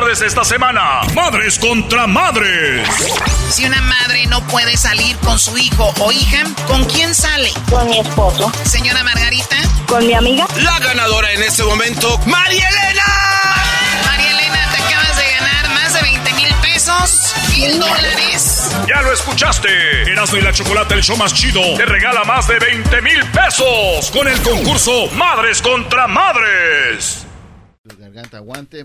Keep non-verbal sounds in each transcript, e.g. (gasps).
Tardes esta semana. Madres contra madres. Si una madre no puede salir con su hijo o hija, ¿con quién sale? Con mi esposo. Señora Margarita. Con mi amiga. La ganadora en este momento, María Elena. María Elena, te acabas de ganar más de 20 mil pesos. Mil dólares. Ya lo escuchaste. Erasmo y la Chocolate, el show más chido, te regala más de 20 mil pesos con el concurso Madres contra Madres. Garganta aguante.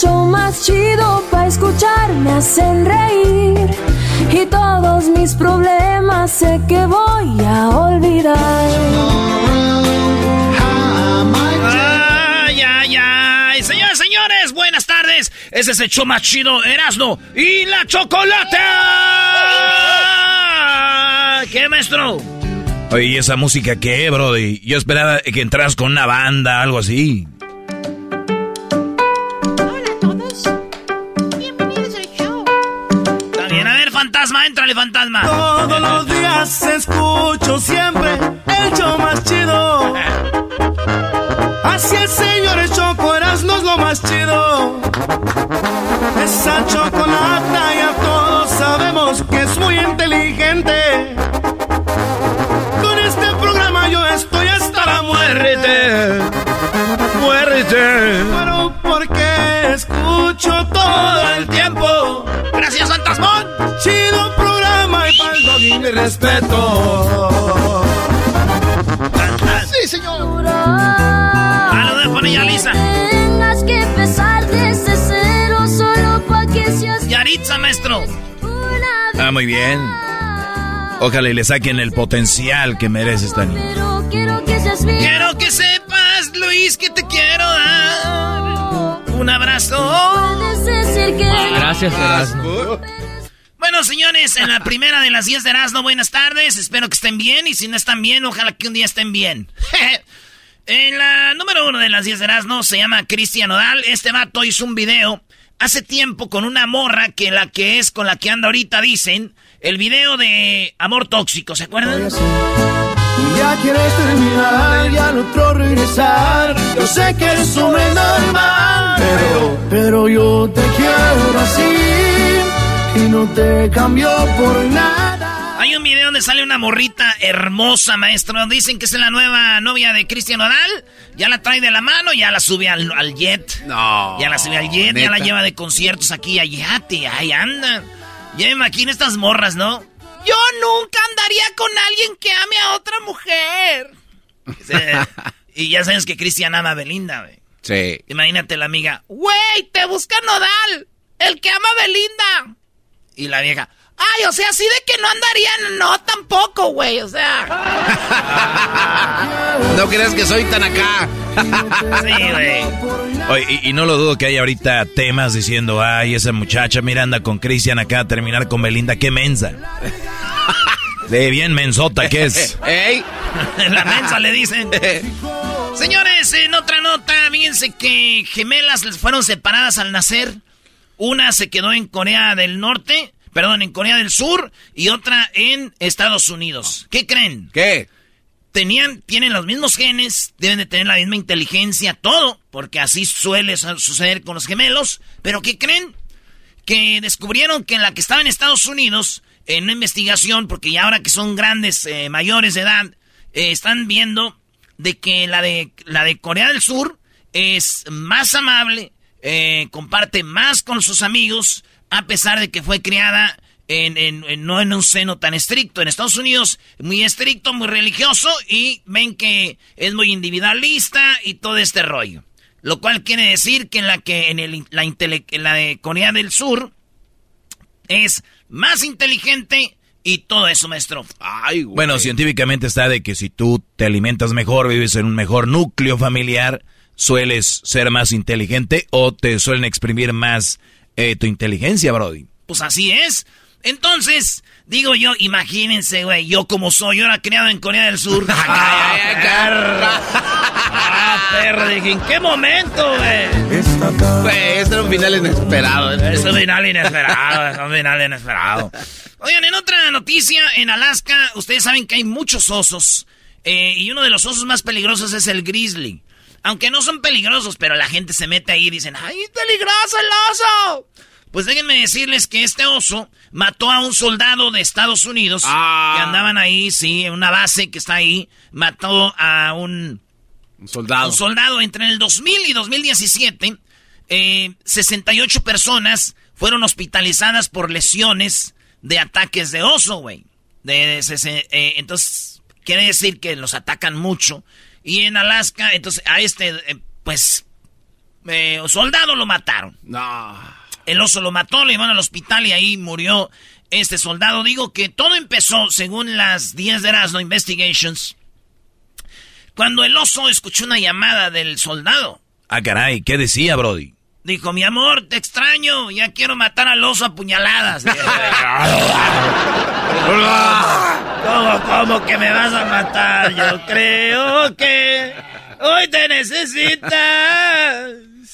show más chido para escuchar me hacen reír. Y todos mis problemas sé que voy a olvidar. Ay, ay, ay. Señores, señores, buenas tardes. Ese es el show más chido, Erasmo y la chocolate. ¿Qué, maestro? Oye, ¿y esa música qué, brody? Yo esperaba que entras con una banda, algo así. Fantasma. Todos los días escucho siempre el show más chido. Así es, señores, Choco Erasmo es lo más chido. Esa chocolata ya todos sabemos que es muy inteligente. Con este programa yo estoy hasta la muerte. Muerte. Pero porque escucho todo el tiempo. Gracias, fantasmón. Chido programa y paldo y mi respeto. Sí, señor. Ah, lo dejo, niña Lisa. Tengas que empezar desde cero solo pa' que seas Yaritza, maestro. Ah, muy bien. Ojalá y le saquen el potencial que merece esta niña. Pero quiero que seas mío. Quiero que sepas, Luis, que te quiero dar un abrazo. Gracias, Erasmo. Bueno, señores, en la primera de las 10 de Erasmo, buenas tardes. Espero que estén bien. Y si no están bien, ojalá que un día estén bien. (laughs) en la número uno de las 10 de Erasmo se llama Cristian Odal. Este vato hizo un video hace tiempo con una morra que la que es con la que anda ahorita, dicen. El video de Amor Tóxico, ¿se acuerdan? Ya quieres terminar y al otro regresar. Yo sé que eres hombre normal, pero, pero yo te quiero así y no te cambio por nada. Hay un video donde sale una morrita hermosa, maestro. Dicen que es la nueva novia de Cristian Odal. Ya la trae de la mano, ya la sube al, al jet. No. Ya la sube al jet, ya la lleva de conciertos aquí y allá, tía, ahí anda. Ya me imagino estas morras, ¿no? Yo nunca andaría con alguien que ame a otra mujer. Sí. y ya sabes que Cristian ama a Belinda, güey. Sí. Imagínate la amiga, güey, te busca Nodal, el que ama a Belinda. Y la vieja, ay, o sea, así de que no andarían, no, tampoco, güey, o sea. (laughs) No creas que soy tan acá. (laughs) sí, güey. Oye, y, y no lo dudo que hay ahorita temas diciendo, ay, esa muchacha, mira, anda con Cristian acá a terminar con Belinda, qué mensa. (laughs) De bien mensota que es. (laughs) ¡Ey! la mensa le dicen. Señores, en otra nota, fíjense que gemelas les fueron separadas al nacer. Una se quedó en Corea del Norte, perdón, en Corea del Sur y otra en Estados Unidos. ¿Qué creen? ¿Qué? Tenían, tienen los mismos genes, deben de tener la misma inteligencia, todo, porque así suele suceder con los gemelos. Pero ¿qué creen? Que descubrieron que la que estaba en Estados Unidos, en una investigación, porque ya ahora que son grandes, eh, mayores de edad, eh, están viendo de que la de, la de Corea del Sur es más amable, eh, comparte más con sus amigos, a pesar de que fue criada en, en, no en un seno tan estricto. En Estados Unidos, muy estricto, muy religioso, y ven que es muy individualista y todo este rollo. Lo cual quiere decir que en la que en, el, la, en la de Corea del Sur es más inteligente y todo eso, maestro. Ay, Bueno, científicamente está de que si tú te alimentas mejor, vives en un mejor núcleo familiar, sueles ser más inteligente o te suelen exprimir más eh, tu inteligencia, Brody. Pues así es. Entonces, digo yo, imagínense, güey, yo como soy, yo era criado en Corea del Sur. (laughs) ¡Ay, ay, ¡Ah, perro! Dije, ¿en qué momento, güey? Güey, este era un final inesperado. ¿eh? Es un final inesperado, es un final inesperado. Oigan, en otra noticia, en Alaska, ustedes saben que hay muchos osos. Eh, y uno de los osos más peligrosos es el grizzly. Aunque no son peligrosos, pero la gente se mete ahí y dicen, ¡ay, peligroso el oso! Pues déjenme decirles que este oso mató a un soldado de Estados Unidos Ah. que andaban ahí, sí, en una base que está ahí. Mató a un, Un soldado. un soldado entre el 2000 y 2017. eh, 68 personas fueron hospitalizadas por lesiones de ataques de oso, güey. De, eh, entonces, quiere decir que los atacan mucho. Y en Alaska, entonces, a este, eh, pues, eh, soldado lo mataron. No. El oso lo mató, le llevaron al hospital y ahí murió este soldado. Digo que todo empezó, según las 10 de Erasmo Investigations, cuando el oso escuchó una llamada del soldado. Ah, caray, ¿qué decía, Brody? Dijo, mi amor, te extraño, ya quiero matar al oso a puñaladas. (laughs) ¿Cómo, cómo que me vas a matar? Yo creo que hoy te necesitas.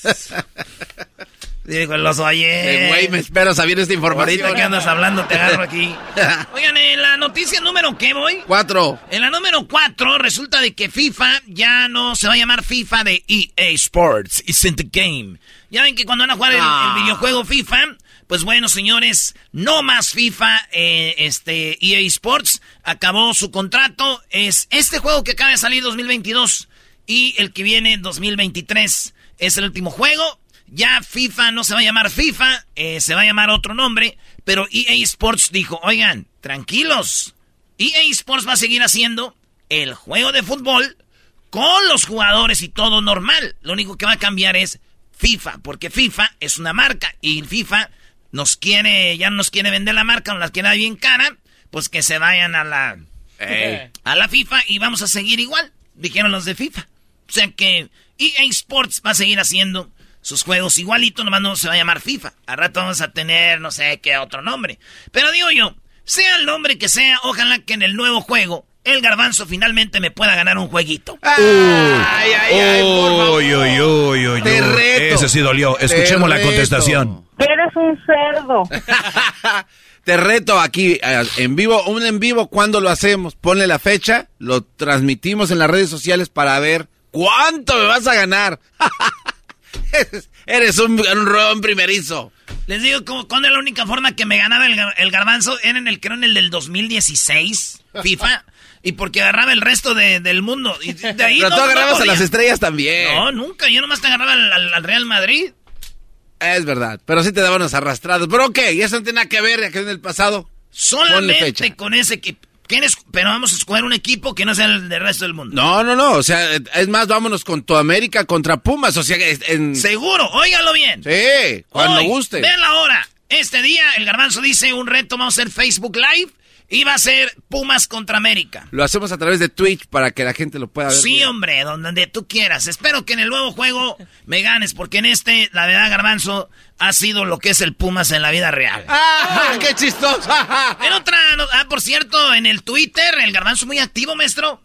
(laughs) Dijo el oso ayer. Eh, Güey, me espero saber esta información. Ahorita que andas hablando, te agarro aquí. (laughs) Oigan, en la noticia número ¿qué voy? Cuatro. En la número 4 resulta de que FIFA ya no se va a llamar FIFA de EA Sports. It's in the game. Ya ven que cuando van a jugar el, Ah. el videojuego FIFA, pues bueno, señores, no más FIFA, eh, este EA Sports acabó su contrato. Es este juego que acaba de salir 2022 y el que viene 2023 es el último juego. Ya FIFA no se va a llamar FIFA, eh, se va a llamar otro nombre, pero EA Sports dijo, oigan, tranquilos, EA Sports va a seguir haciendo el juego de fútbol con los jugadores y todo normal. Lo único que va a cambiar es FIFA, porque FIFA es una marca y FIFA nos quiere, ya no nos quiere vender la marca, nos la quiere dar bien cara, pues que se vayan a la, Ey. (laughs) a la FIFA y vamos a seguir igual, dijeron los de FIFA. O sea que EA Sports va a seguir haciendo sus juegos igualito, nomás no se va a llamar FIFA. Al rato vamos a tener no sé qué otro nombre. Pero digo yo, sea el nombre que sea, ojalá que en el nuevo juego el garbanzo finalmente me pueda ganar un jueguito. Ay, ay, ay, por favor. Uy, uy, uy, uy, Te reto. Ese sí dolió. Escuchemos la contestación. Eres un cerdo. (laughs) Te reto aquí eh, en vivo, un en vivo, ¿cuándo lo hacemos? Ponle la fecha, lo transmitimos en las redes sociales para ver cuánto me vas a ganar. (laughs) (laughs) Eres- un, un rodón primerizo. Les digo, ¿cuándo era la única forma que me ganaba el, gar- el garbanzo? Era en el, creo, en el del 2016, (laughs) FIFA. Y porque agarraba el resto de- del mundo. Y de (laughs) ahí Pero no- tú no agarrabas a las estrellas también. No, nunca. Yo nomás te agarraba al, al- al Real Madrid. Es verdad, pero sí te daban los arrastrados. Pero ok, eso no tiene nada que ver, ya que en el pasado. Solamente con ese equipo. ¿Quiénes? Pero vamos a escoger un equipo que no sea el del resto del mundo. No, no, no, o sea, es más, vámonos con tu América contra Pumas, o sea, en... Seguro, óigalo bien. Sí, cuando Hoy, guste. Vean la hora. Este día, el garbanzo dice un reto, vamos a hacer Facebook Live. Va a ser Pumas contra América. Lo hacemos a través de Twitch para que la gente lo pueda ver. Sí, bien. hombre, donde tú quieras. Espero que en el nuevo juego me ganes, porque en este, la verdad, Garbanzo, ha sido lo que es el Pumas en la vida real. ¡Ah, (laughs) qué chistoso! (laughs) En otra, no- ah, por cierto, en el Twitter, el Garbanzo muy activo, maestro.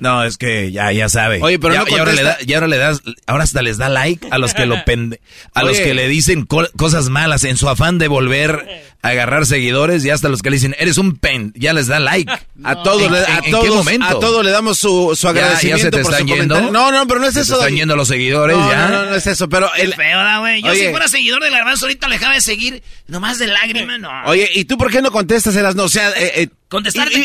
No, es que ya, ya sabe. Oye, pero ya, no y ahora, le da- y ahora le das, ahora hasta les da like a los que lo (laughs) pende, a los que le dicen co- cosas malas en su afán de volver a agarrar seguidores y hasta los que le dicen, eres un pen, ya les da like. (laughs) A todos, ¿En- le, en- a, en qué todos momento? a todos le damos su, su Ya- ya agradecimiento se te por están su yendo. comentario. No, no, pero no es te eso. están yendo los seguidores no, ya. No, no, no es eso, pero... El, feo, güey. Yo Oye. si fuera seguidor del garbanzo ahorita le dejaba de seguir nomás de lágrima, no. Oye, ¿y tú por qué no contestas, Eras? No, o sea, eh, eh,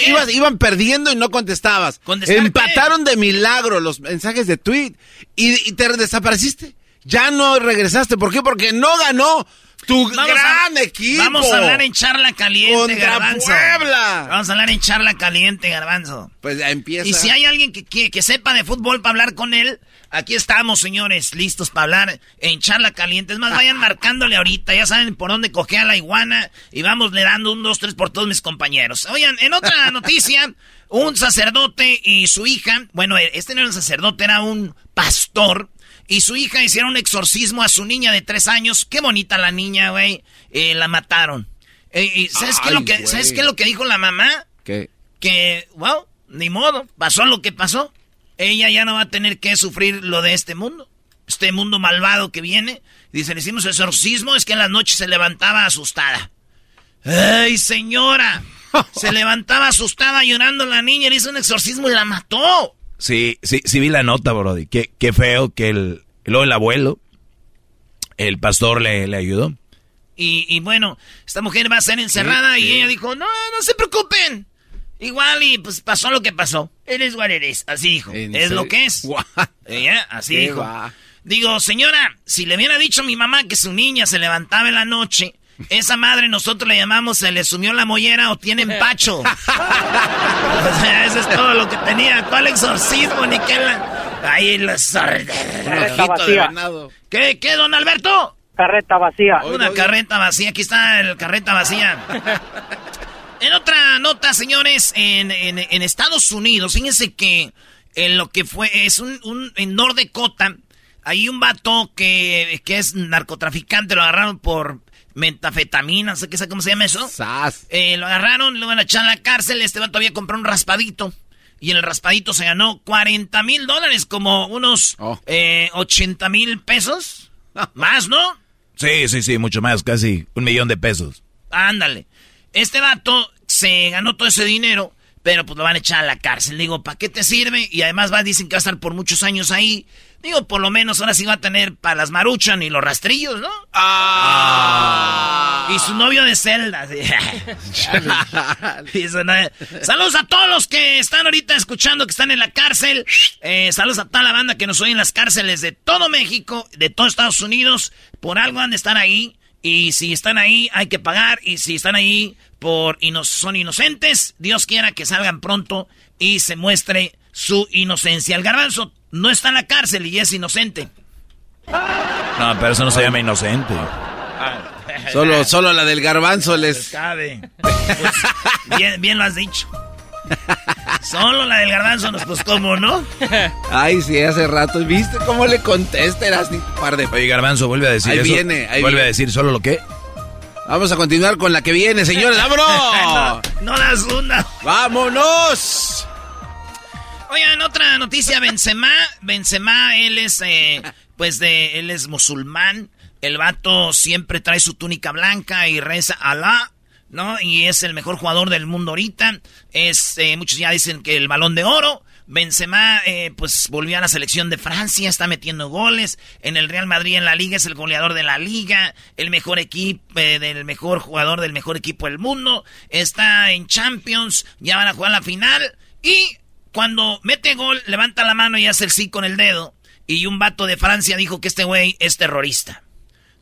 ibas- iban perdiendo y no contestabas. ¿Contestar Empataron de milagro los mensajes de tweet y, y te desapareciste. Ya no regresaste. ¿Por qué? Porque no ganó tu Vamos gran a, equipo. Vamos a hablar en charla caliente, garbanzo. Puebla. Vamos a hablar en charla caliente, garbanzo. Pues ya empieza. Y si hay alguien que, que, que sepa de fútbol para hablar con él, aquí estamos, señores, listos para hablar en charla caliente. Es más, vayan (laughs) marcándole ahorita, ya saben por dónde cogea la iguana y vamos le dando un, dos, tres por todos mis compañeros. Oigan, en otra (laughs) noticia, un sacerdote y su hija, bueno, este no era un sacerdote, era un pastor. Y su hija hicieron un exorcismo a su niña de tres años. Qué bonita la niña, güey. Eh, la mataron. Eh, y ¿sabes, qué es lo Ay, que. ¿Sabes qué es lo que dijo la mamá? ¿Qué? que, wow, ni modo, pasó lo que pasó. Ella ya no va a tener que sufrir lo de este mundo, este mundo malvado que viene. Dice, le hicimos exorcismo, es que en las noches se levantaba asustada. ¡Ay, señora! Se (laughs) levantaba asustada llorando la niña, le hizo un exorcismo y la mató. Sí, sí, sí vi la nota, Brody. Qué, qué feo que el, luego el abuelo, el pastor le, le ayudó. Y, y bueno, esta mujer va a ser encerrada y ella dijo, no, no se preocupen. Igual y pues pasó lo que pasó. Eres what eres. Así dijo. ¿En Es lo que es. Ella, así dijo. va. Digo, señora, si le hubiera dicho a mi mamá que su niña se levantaba en la noche, esa madre nosotros le llamamos se le sumió la mollera o tiene empacho. (laughs) o sea, eso es todo lo que tenía. ¿Cuál exorcismo? Ni qué la... Ahí los... ¿Qué, qué, don Alberto? Carreta vacía. Oye, Una oye. carreta vacía, aquí está el carreta vacía. (laughs) En otra nota, señores, en, en- en Estados Unidos, fíjense que en lo que fue, es un, un en North Dakota, hay un vato que, que es narcotraficante, lo agarraron por metafetamina, no sé qué sé cómo se llama eso. Sas. Eh, lo agarraron, lo van a echar a la cárcel, este vato había comprado un raspadito. Y en el raspadito se ganó 40 mil dólares, como unos Oh. eh, 80 mil pesos. Más, ¿no? Sí, sí, sí, mucho más, casi un millón de pesos. Ándale. Este vato se ganó todo ese dinero, pero pues lo van a echar a la cárcel. Digo, ¿para qué te sirve? Y además va, dicen que va a estar por muchos años ahí. Digo, por lo menos ahora sí va a tener para las maruchan y los rastrillos, ¿no? Ah. Y su novio de celda. (laughs) Saludos a todos los que están ahorita escuchando, que están en la cárcel. Eh, saludos a toda la banda que nos oye en las cárceles de todo México, de todo Estados Unidos. Por algo han de estar ahí. Y si están ahí, hay que pagar. Y si están ahí por ino- son inocentes, Dios quiera que salgan pronto y se muestre su inocencia. El garbanzo no está en la cárcel y es inocente. No, pero eso no se llama inocente. Solo, solo la del garbanzo les... Cabe. Pues, bien, bien lo has dicho. Solo la del garbanzo, nos pues cómo, ¿no? Ay, sí, hace rato. ¿Viste cómo le contesta? Eras ni par de... Oye, Garbanzo, vuelve a decir Ahí eso. viene, ahí Vuelve a decir solo lo que. Vamos a continuar con la que viene, señores. no, (laughs) ¡Vámonos! no las una. ¡Vámonos! Oigan, otra noticia, Benzema. Benzema, él es, eh, pues de, él es musulmán. El vato siempre trae su túnica blanca y reza Alá, ¿no? Y es el mejor jugador del mundo ahorita. Es, eh, muchos ya dicen que el balón de oro. Benzema, eh, pues volvió a la selección de Francia, está metiendo goles. En el Real Madrid en la liga es el goleador de la liga, el mejor equipo, eh, del mejor jugador del mejor equipo del mundo. Está en Champions, ya van a jugar la final. Y cuando mete gol, levanta la mano y hace el sí con el dedo. Y un vato de Francia dijo que este güey es terrorista.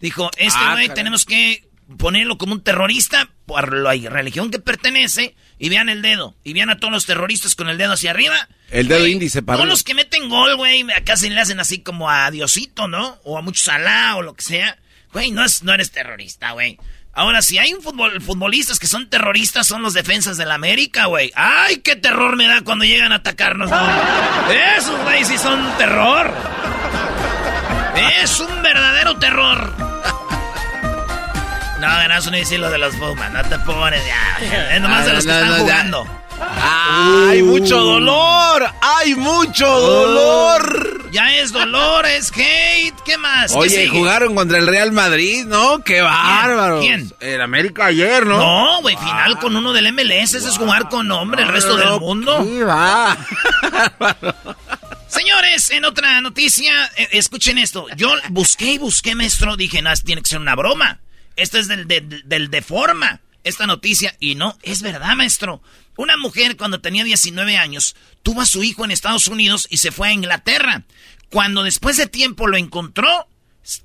Dijo, este Ah, güey tenemos que ponerlo como un terrorista por la religión que pertenece. Y vean el dedo. Y vean a todos los terroristas con el dedo hacia arriba. El dedo índice para Todos los que meten gol, güey, acá se le hacen así como a Diosito, ¿no? O a mucho Salah o lo que sea. Güey, no, es, no eres terrorista, güey. Ahora, si hay un futbolistas que son terroristas, son los defensas de la América, güey. ¡Ay, qué terror me da cuando llegan a atacarnos, güey! Esos, güey, sí son terror. Es un verdadero terror. No, ganas uno decir lo de los Pumas, no te pones ya. (laughs) Es nomás de los que no, están no, ¡Hay mucho dolor! ¡Hay mucho dolor! Ya es dolor, es hate. ¿Qué más? ¿Qué Oye, sigue? jugaron contra el Real Madrid, ¿no? ¡Qué bárbaro! ¿Quién? El América ayer, ¿no? No, güey, final con uno del MLS. Ese es jugar con hombre el resto del mundo. ¿Qué va? Señores, en otra noticia, eh, escuchen esto. Yo busqué y busqué, maestro. Dije, no, tiene que ser una broma. Esto es del, del, del Deforma, esta noticia. Y no, es verdad, maestro. Una mujer cuando tenía 19 años tuvo a su hijo en Estados Unidos y se fue a Inglaterra. Cuando después de tiempo lo encontró,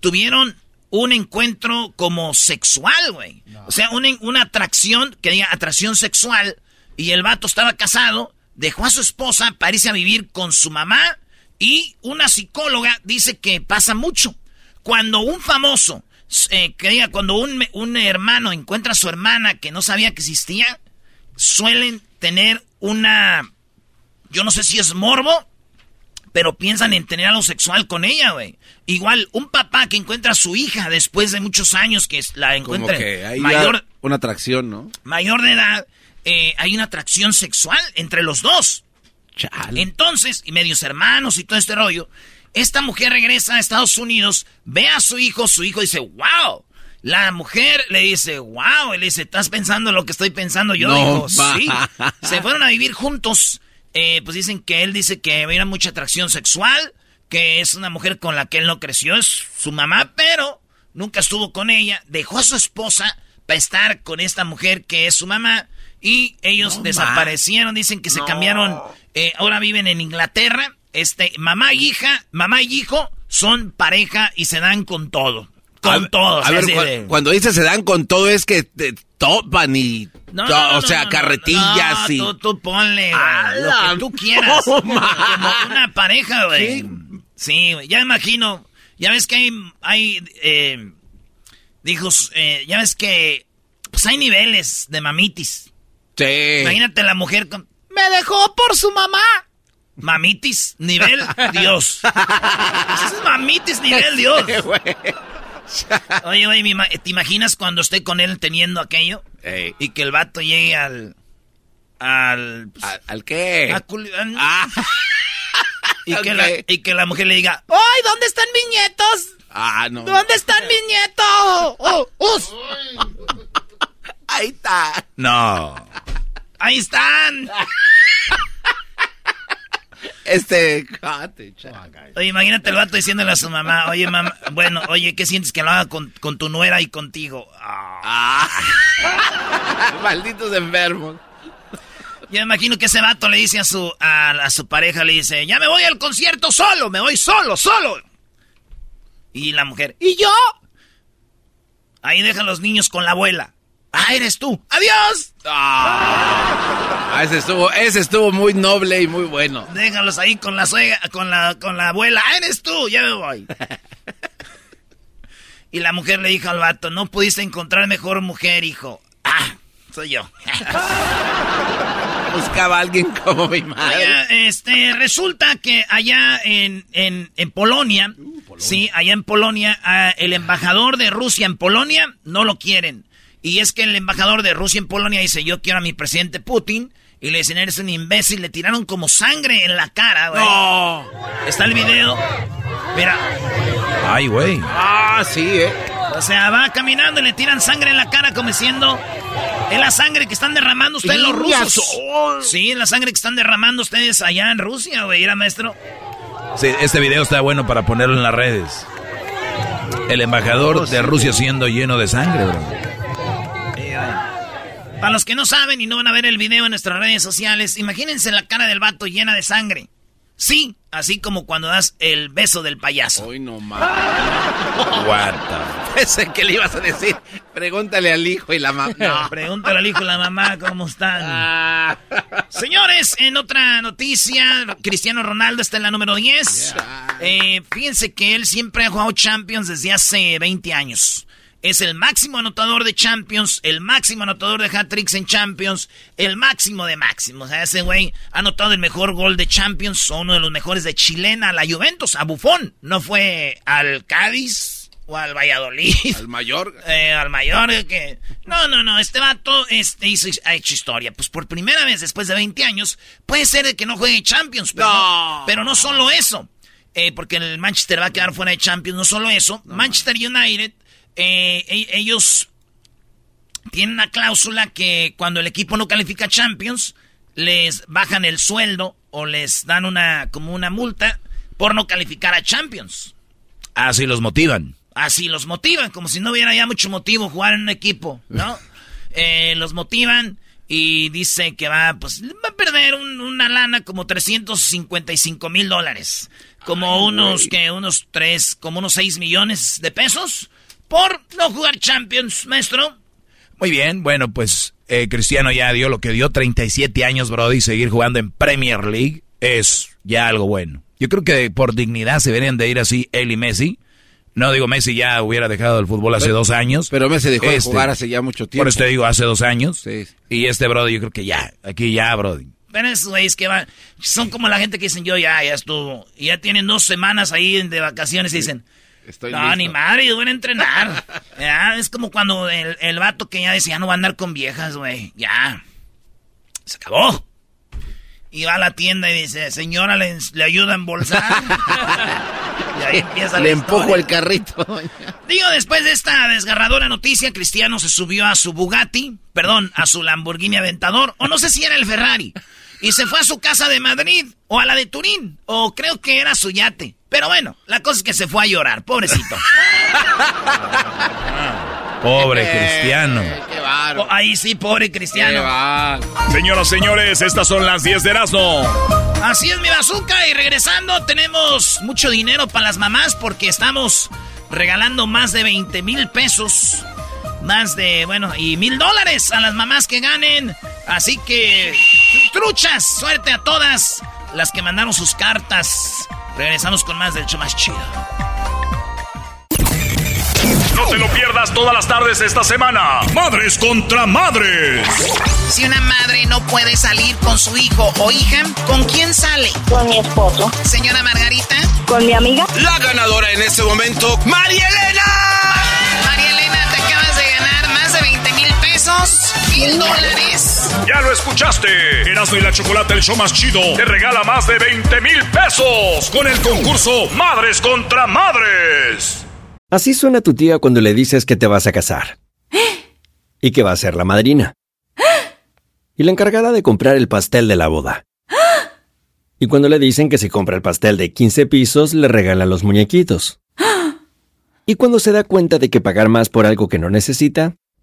tuvieron un encuentro como sexual, güey. O sea, una, una atracción, que diga atracción sexual. Y el vato estaba casado, dejó a su esposa para irse a vivir con su mamá. Y una psicóloga dice que pasa mucho. Cuando un famoso, eh, que diga, cuando un, un hermano encuentra a su hermana que no sabía que existía, suelen tener una. Yo no sé si es morbo, pero piensan en tener algo sexual con ella, güey. Igual, un papá que encuentra a su hija después de muchos años que la Como encuentra que hay mayor, una atracción, ¿no? mayor de edad, eh, hay una atracción sexual entre los dos. Entonces, y medios hermanos y todo este rollo, esta mujer regresa a Estados Unidos, ve a su hijo, su hijo dice, wow. La mujer le dice, wow, le dice, ¿estás pensando lo que estoy pensando yo? No, (laughs) sí. Se fueron a vivir juntos. Eh, pues dicen que él dice que había mucha atracción sexual, que es una mujer con la que él no creció, es su mamá, pero nunca estuvo con ella. Dejó a su esposa para estar con esta mujer que es su mamá. Y ellos desaparecieron, dicen que se cambiaron, eh, ahora viven en Inglaterra. Este, mamá y hija, mamá y hijo son pareja y se dan con todo. Con todo. A ver, así cu- de- cuando dice se dan con todo es que te topan y... No, to- no, no, o sea, carretillas y... Tú, tú ponle güey, ¡A lo que tú quieras. (laughs) como una pareja, güey. Sí, güey. Ya imagino. Ya ves que hay. hay eh, dijo, eh, ya ves que. Pues hay niveles de mamitis. Sí. Imagínate la mujer con. Me dejó por su mamá. Mamitis, nivel (laughs) Dios. Es mamitis, nivel Dios. (laughs) Oye, güey, ¿te imaginas cuando esté con él teniendo aquello? Ey. Y que el vato llegue al. Al. pues, ¿Al, al qué? a Ah, (laughs) y, que la, y que la mujer le diga: ¡Ay, ¿dónde están mis nietos? ah, no. ¿Dónde están mis nietos? (laughs) Oh, us. Ahí está. No. Ahí están. Este... cate. Oye, imagínate el vato diciéndole a su mamá: Oye, mamá, bueno, oye, ¿qué sientes que lo haga con, con tu nuera y contigo? Ah. Ah. (laughs) Malditos enfermos. Yo me imagino que ese vato le dice a su, a, a su pareja, le dice, ya me voy al concierto solo, me voy solo, solo. Y la mujer, ¿y yo? Ahí dejan los niños con la abuela. Ah, eres tú. Adiós. Ah, ese estuvo, ese estuvo muy noble y muy bueno. Déjalos ahí con la suegra, con la, con la abuela. Ah, eres tú, ya me voy. (laughs) y la mujer le dijo al vato, no pudiste encontrar mejor mujer, hijo. Ah, soy yo. (laughs) Buscaba a alguien como mi madre. Oiga, este, resulta que allá en, en, en Polonia, sí, allá en Polonia, ah, el embajador de Rusia en Polonia no lo quieren. Y es que el embajador de Rusia en Polonia dice, yo quiero a mi presidente Putin. Y le dicen, eres un imbécil, le tiraron como sangre en la cara, güey. No. Está el video. Mira, Ay, güey. Ah, sí, eh. o sea, va caminando y le tiran sangre en la cara como diciendo, es la sangre que están derramando ustedes los rusos. sol. Sí, la sangre que están derramando ustedes allá en Rusia, güey, era maestro. Sí, este video está bueno para ponerlo en las redes. El embajador de Rusia siendo lleno de sangre, bro. Para los que no saben y no van a ver el video en nuestras redes sociales, imagínense la cara del vato llena de sangre. Sí, así como cuando das el beso del payaso. Hoy no the- Pensé que le ibas a decir. Pregúntale al hijo y la mamá. (laughs) No. Pregúntale al hijo y la mamá cómo están. Ah. Señores, en otra noticia, Cristiano Ronaldo está en la número 10. Eh, fíjense que él siempre ha jugado Champions desde hace 20 años. Es el máximo anotador de Champions, el máximo anotador de hat-tricks en Champions, el máximo de máximos. O sea, ese güey ha anotado el mejor gol de Champions, uno de los mejores de Chilena, a la Juventus, a Buffon. No fue al Cádiz o al Valladolid. Al mayor. (laughs) Eh, al mayor, que... No, no, no, este vato este, hizo, ha hecho historia. Pues por primera vez después de 20 años, puede ser que no juegue Champions, pero no, pero no solo eso. Eh, porque el Manchester va a quedar fuera de Champions, no solo eso. Manchester United, eh, e, ellos tienen una cláusula que cuando el equipo no califica Champions, les bajan el sueldo o les dan una como una multa por no calificar a Champions. Así los motivan. Así los motivan, como si no hubiera ya mucho motivo jugar en un equipo, ¿no? (laughs) Eh, los motivan y dice que va, pues, va a perder una lana como 355 mil dólares. Como unos, que unos tres, como unos 6 millones de pesos por no jugar Champions, maestro. Muy bien, bueno, pues eh, Cristiano ya dio lo que dio, 37 años, Brody, seguir jugando en Premier League es ya algo bueno. Yo creo que por dignidad se deberían de ir así él y Messi. No digo Messi ya hubiera dejado el fútbol hace dos años. Pero Messi dejó de este, jugar hace ya mucho tiempo. Por eso te digo, hace dos años. Sí. Y este Brody yo creo que ya, aquí ya, Brody. Pero esos güeyes que van, son como la gente que dicen yo ya, ya estuvo. Y ya tienen dos semanas ahí de vacaciones y dicen, Estoy no, ni madre, yo voy a entrenar. (laughs) ya, es como cuando el, el vato que ya decía, no va a andar con viejas, güey. Ya. Se acabó. Y va a la tienda y dice, señora, ¿le, le ayuda a embolsar? (laughs) y ahí empieza Le empujo el carrito. (laughs) Digo, después de esta desgarradora noticia, Cristiano se subió a su Bugatti, perdón, a su Lamborghini Aventador, o no sé si era el Ferrari, y se fue a su casa de Madrid, o a la de Turín, o creo que era su yate. Pero bueno, la cosa es que se fue a llorar, pobrecito. (laughs) Pobre cristiano. Oh, ahí sí, pobre cristiano. Señoras, señores, estas son las 10 de Erasmo. Así es mi bazooka y regresando tenemos mucho dinero para las mamás porque estamos regalando más de 20 mil pesos. Más de, bueno, y mil dólares a las mamás que ganen. Así que, truchas, suerte a todas las que mandaron sus cartas. Regresamos con más del hecho más chido. No te lo pierdas todas las tardes esta semana. Madres contra madres. Si una madre no puede salir con su hijo o hija, ¿con quién sale? Con mi esposo. Señora Margarita. Con mi amiga. La ganadora en este momento, María Elena. Pesos. Mil dólares. Ya lo escuchaste. Erasmo y la Chocolate, el show más chido, te regala más de 20 mil pesos con el concurso Madres contra Madres. Así suena tu tía cuando le dices que te vas a casar. (gasps) Y que va a ser la madrina. (gasps) Y la encargada de comprar el pastel de la boda. (gasps) Y cuando le dicen que si compra el pastel de 15 pisos, le regalan los muñequitos. Y cuando se da cuenta de que pagar más por algo que no necesita,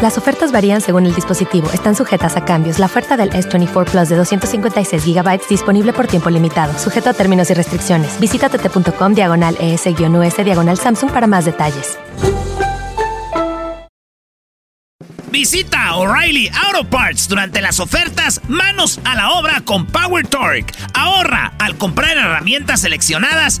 Las ofertas varían según el dispositivo. Están sujetas a cambios. La oferta del S24 Plus de 256 GB disponible por tiempo limitado, sujeto a términos y restricciones. Visita tt.com diagonal ES-US diagonal Samsung para más detalles. Visita O'Reilly Auto Parts durante las ofertas Manos a la obra con Power Torque. Ahorra al comprar herramientas seleccionadas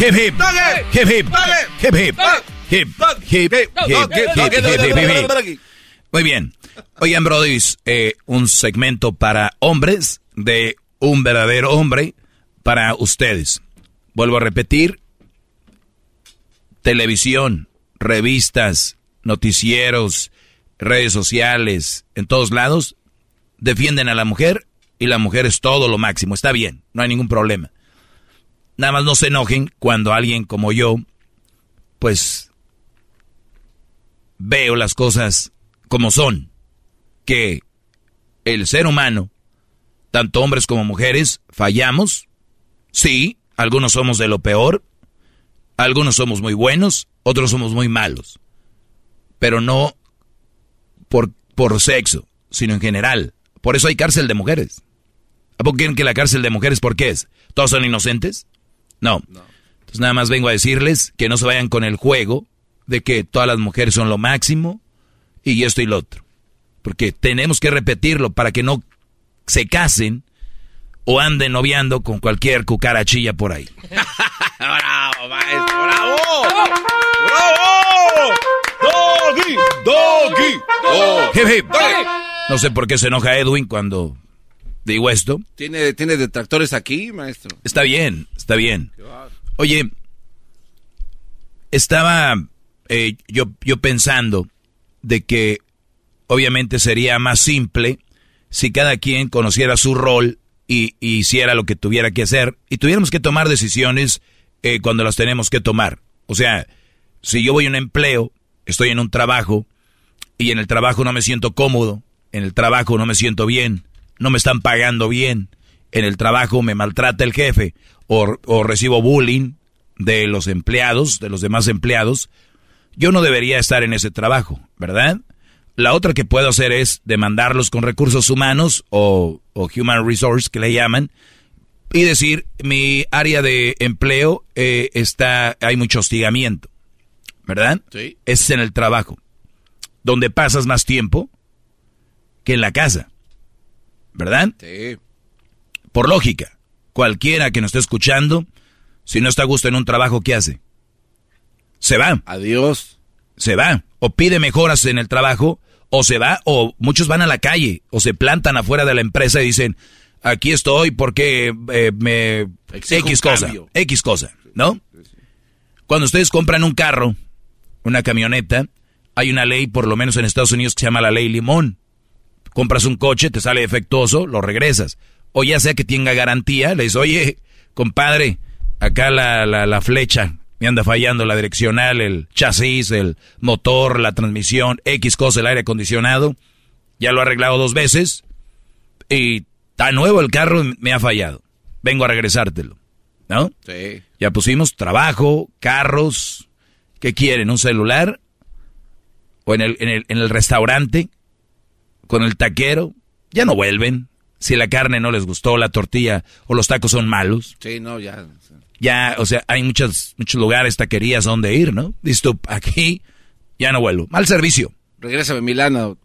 Hip, hip. Hip hip. Hip hip. Hip hip. Hip hip. Muy bien. Oigan, Brody, eh, un segmento para hombres de un verdadero hombre para ustedes. Vuelvo a repetir. Televisión, revistas, noticieros, redes sociales, en todos lados, defienden a la mujer y la mujer es todo lo máximo. Está bien, no hay ningún problema. Nada más no se enojen cuando alguien como yo, pues, veo las cosas como son. Que el ser humano, tanto hombres como mujeres, fallamos. Sí, algunos somos de lo peor, algunos somos muy buenos, otros somos muy malos. Pero no por, por sexo, sino en general. Por eso hay cárcel de mujeres. ¿A poco quieren que la cárcel de mujeres por qué es? ¿Todos son inocentes? No. Entonces nada más vengo a decirles que no se vayan con el juego de que todas las mujeres son lo máximo y esto y lo otro. Porque tenemos que repetirlo para que no se casen o anden noviando con cualquier cucarachilla por ahí. (laughs) Bravo, maestro, bravo. Bravo. Doggy, doggy, doggy. Hip, hip. No sé por qué se enoja Edwin cuando digo esto. ¿Tiene, ¿Tiene detractores aquí, maestro? Está bien, está bien. Oye, estaba eh, yo, yo pensando de que obviamente sería más simple si cada quien conociera su rol y, y hiciera lo que tuviera que hacer y tuviéramos que tomar decisiones eh, cuando las tenemos que tomar. O sea, si yo voy a un empleo, estoy en un trabajo y en el trabajo no me siento cómodo, en el trabajo no me siento bien, no me están pagando bien, en el trabajo me maltrata el jefe o, o recibo bullying de los empleados, de los demás empleados, yo no debería estar en ese trabajo, ¿verdad? La otra que puedo hacer es demandarlos con recursos humanos o, o human resource que le llaman y decir mi área de empleo eh, está hay mucho hostigamiento, ¿verdad? Sí. Es en el trabajo, donde pasas más tiempo que en la casa, ¿verdad? Sí. Por lógica, cualquiera que nos esté escuchando, si no está a gusto en un trabajo, ¿qué hace? Se va. Adiós. Se va. O pide mejoras en el trabajo, o se va, o muchos van a la calle, o se plantan afuera de la empresa y dicen, aquí estoy porque eh, me... Exijo X cosa, cambio. X cosa, ¿no? Cuando ustedes compran un carro, una camioneta, hay una ley, por lo menos en Estados Unidos, que se llama la ley limón. Compras un coche, te sale defectuoso, lo regresas. O ya sea que tenga garantía, le dices, oye, compadre, acá la, la, la flecha, me anda fallando la direccional, el chasis, el motor, la transmisión, X cosa, el aire acondicionado. Ya lo he arreglado dos veces y está nuevo el carro y me ha fallado. Vengo a regresártelo, ¿no? Sí. Ya pusimos trabajo, carros, ¿qué quieren? ¿Un celular? ¿O en el, en el, en el restaurante? ¿Con el taquero? Ya no vuelven. Si la carne no les gustó, la tortilla o los tacos son malos. Sí, no, ya. Ya, o sea, hay muchos, muchos lugares, taquerías donde ir, ¿no? Dices tú, aquí ya no vuelvo. Mal servicio. Regrésame a Milano.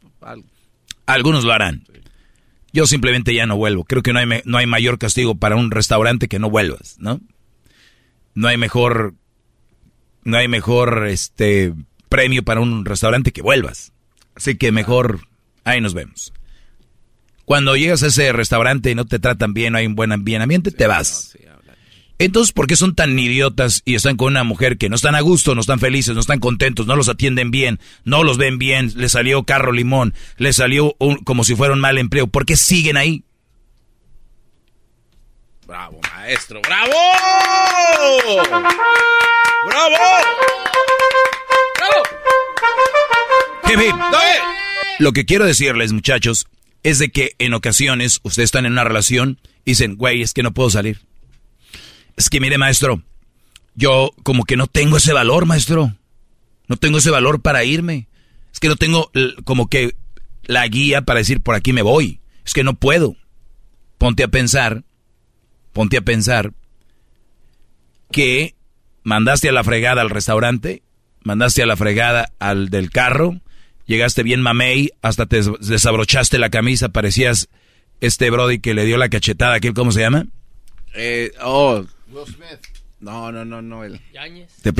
Algunos lo harán. Yo simplemente ya no vuelvo. Creo que no hay, no hay mayor castigo para un restaurante que no vuelvas, ¿no? No hay mejor, no hay mejor, este, premio para un restaurante que vuelvas. Así que mejor, ahí nos vemos. Cuando llegas a ese restaurante y no te tratan bien, no hay un buen ambi- ambiente, te vas. Entonces, ¿por qué son tan idiotas y están con una mujer que no están a gusto, no están felices, no están contentos, no los atienden bien, no los ven bien, les salió carro limón, les salió un- como si fuera un mal empleo? ¿Por qué siguen ahí? Bravo, maestro. ¡Bravo! ¡Bravo! Hip, hip. Lo que quiero decirles, muchachos, es de que en ocasiones ustedes están en una relación y dicen, güey, es que no puedo salir. Es que mire, maestro, yo como que no tengo ese valor, maestro. No tengo ese valor para irme. Es que no tengo como que la guía para decir por aquí me voy. Es que no puedo. ponte a pensar, ponte a pensar que mandaste a la fregada al restaurante, mandaste a la fregada al del carro, llegaste bien mamey, hasta te desabrochaste la camisa, parecías este Brody que le dio la cachetada, aquel, ¿cómo se llama? Eh, oh. Will Smith. No, no, no, no. El... Yáñez. ¿Te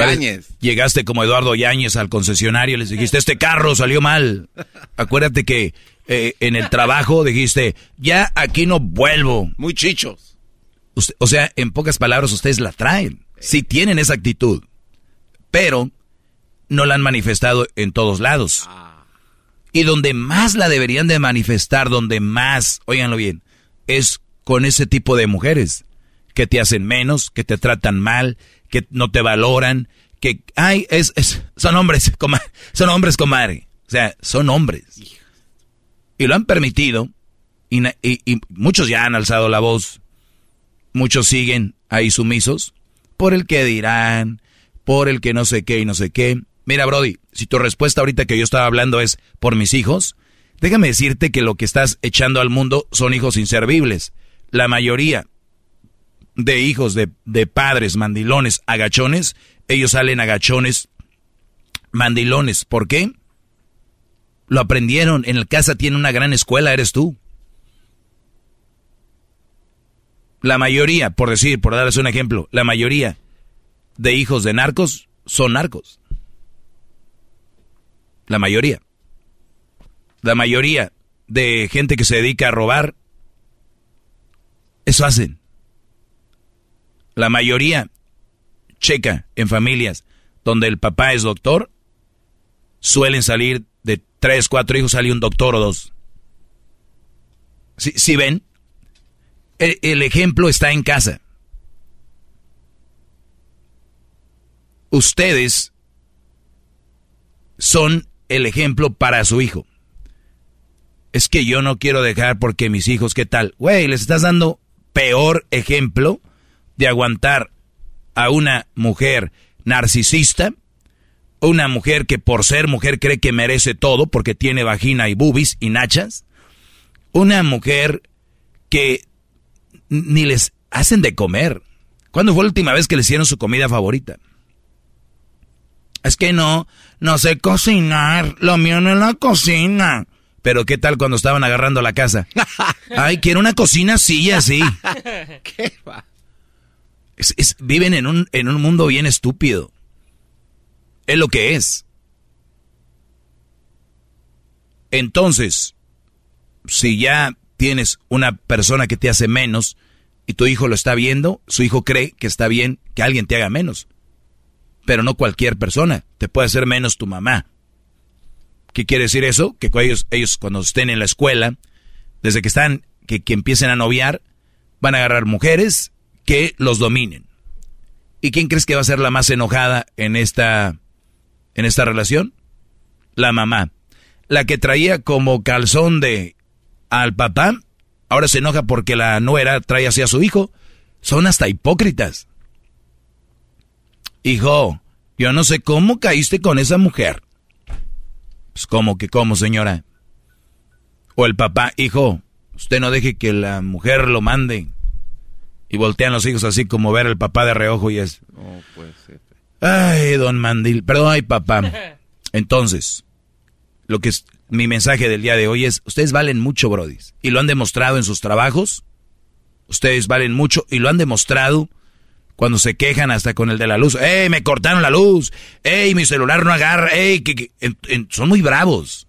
Llegaste como Eduardo Yáñez al concesionario y les dijiste, este carro salió mal. (laughs) Acuérdate que eh, en el trabajo dijiste, ya aquí no vuelvo. Muy chichos. o sea, en pocas palabras, ustedes la traen. Sí tienen esa actitud. Pero no la han manifestado en todos lados. Ah. Y donde más la deberían de manifestar, donde más, óiganlo bien, es con ese tipo de mujeres que te hacen menos, que te tratan mal, que no te valoran, que, ay, es, son hombres, (laughs) son hombres, comadre. O sea, son hombres. Y lo han permitido, y, y, muchos ya han alzado la voz, muchos siguen ahí sumisos, por el que dirán, por el que no sé qué y no sé qué. Mira, Brody, si tu respuesta ahorita que yo estaba hablando es por mis hijos, déjame decirte que lo que estás echando al mundo son hijos inservibles. La mayoría, de hijos de, de padres mandilones agachones, ellos salen agachones mandilones. ¿Por qué? Lo aprendieron. En el casa tiene una gran escuela, eres tú. La mayoría, por decir, por darles un ejemplo, la mayoría de hijos de narcos son narcos. La mayoría. La mayoría de gente que se dedica a robar, eso hacen. La mayoría, checa, en familias donde el papá es doctor, suelen salir de tres, cuatro hijos, sale un doctor o dos. Si ven? El, el ejemplo está en casa. Ustedes son el ejemplo para su hijo. Es que yo no quiero dejar porque mis hijos, ¿qué tal? Güey, les estás dando peor ejemplo de aguantar a una mujer narcisista, una mujer que por ser mujer cree que merece todo porque tiene vagina y bubis y nachas, una mujer que ni les hacen de comer. ¿Cuándo fue la última vez que le hicieron su comida favorita? Es que no, no sé cocinar, lo mío no es la cocina. Pero ¿qué tal cuando estaban agarrando la casa? (laughs) Ay, quiero una cocina así y así. (laughs) ¿Qué va? viven en un, en un mundo bien estúpido. Es lo que es. Entonces, si ya tienes una persona que te hace menos y tu hijo lo está viendo, su hijo cree que está bien que alguien te haga menos. Pero no cualquier persona. Te puede hacer menos tu mamá. ¿Qué quiere decir eso? Que ellos, ellos cuando estén en la escuela, desde que están, que, que empiecen a noviar, van a agarrar mujeres que los dominen. ¿Y quién crees que va a ser la más enojada en esta, en esta relación? La mamá. La que traía como calzón de al papá, ahora se enoja porque la nuera trae así a su hijo. Son hasta hipócritas. Hijo, yo no sé cómo caíste con esa mujer. Pues cómo que cómo, señora. O el papá, hijo, usted no deje que la mujer lo mande. Y voltean los hijos así como ver al papá de reojo y es... Oh, pues, ay, don Mandil, perdón, ay, papá. (laughs) Entonces, lo que es mi mensaje del día de hoy es, ustedes valen mucho, brodis. Y lo han demostrado en sus trabajos. Ustedes valen mucho y lo han demostrado cuando se quejan hasta con el de la luz. ¡Ey, me cortaron la luz! ¡Ey, mi celular no agarra! ¡Ey, que, son muy bravos!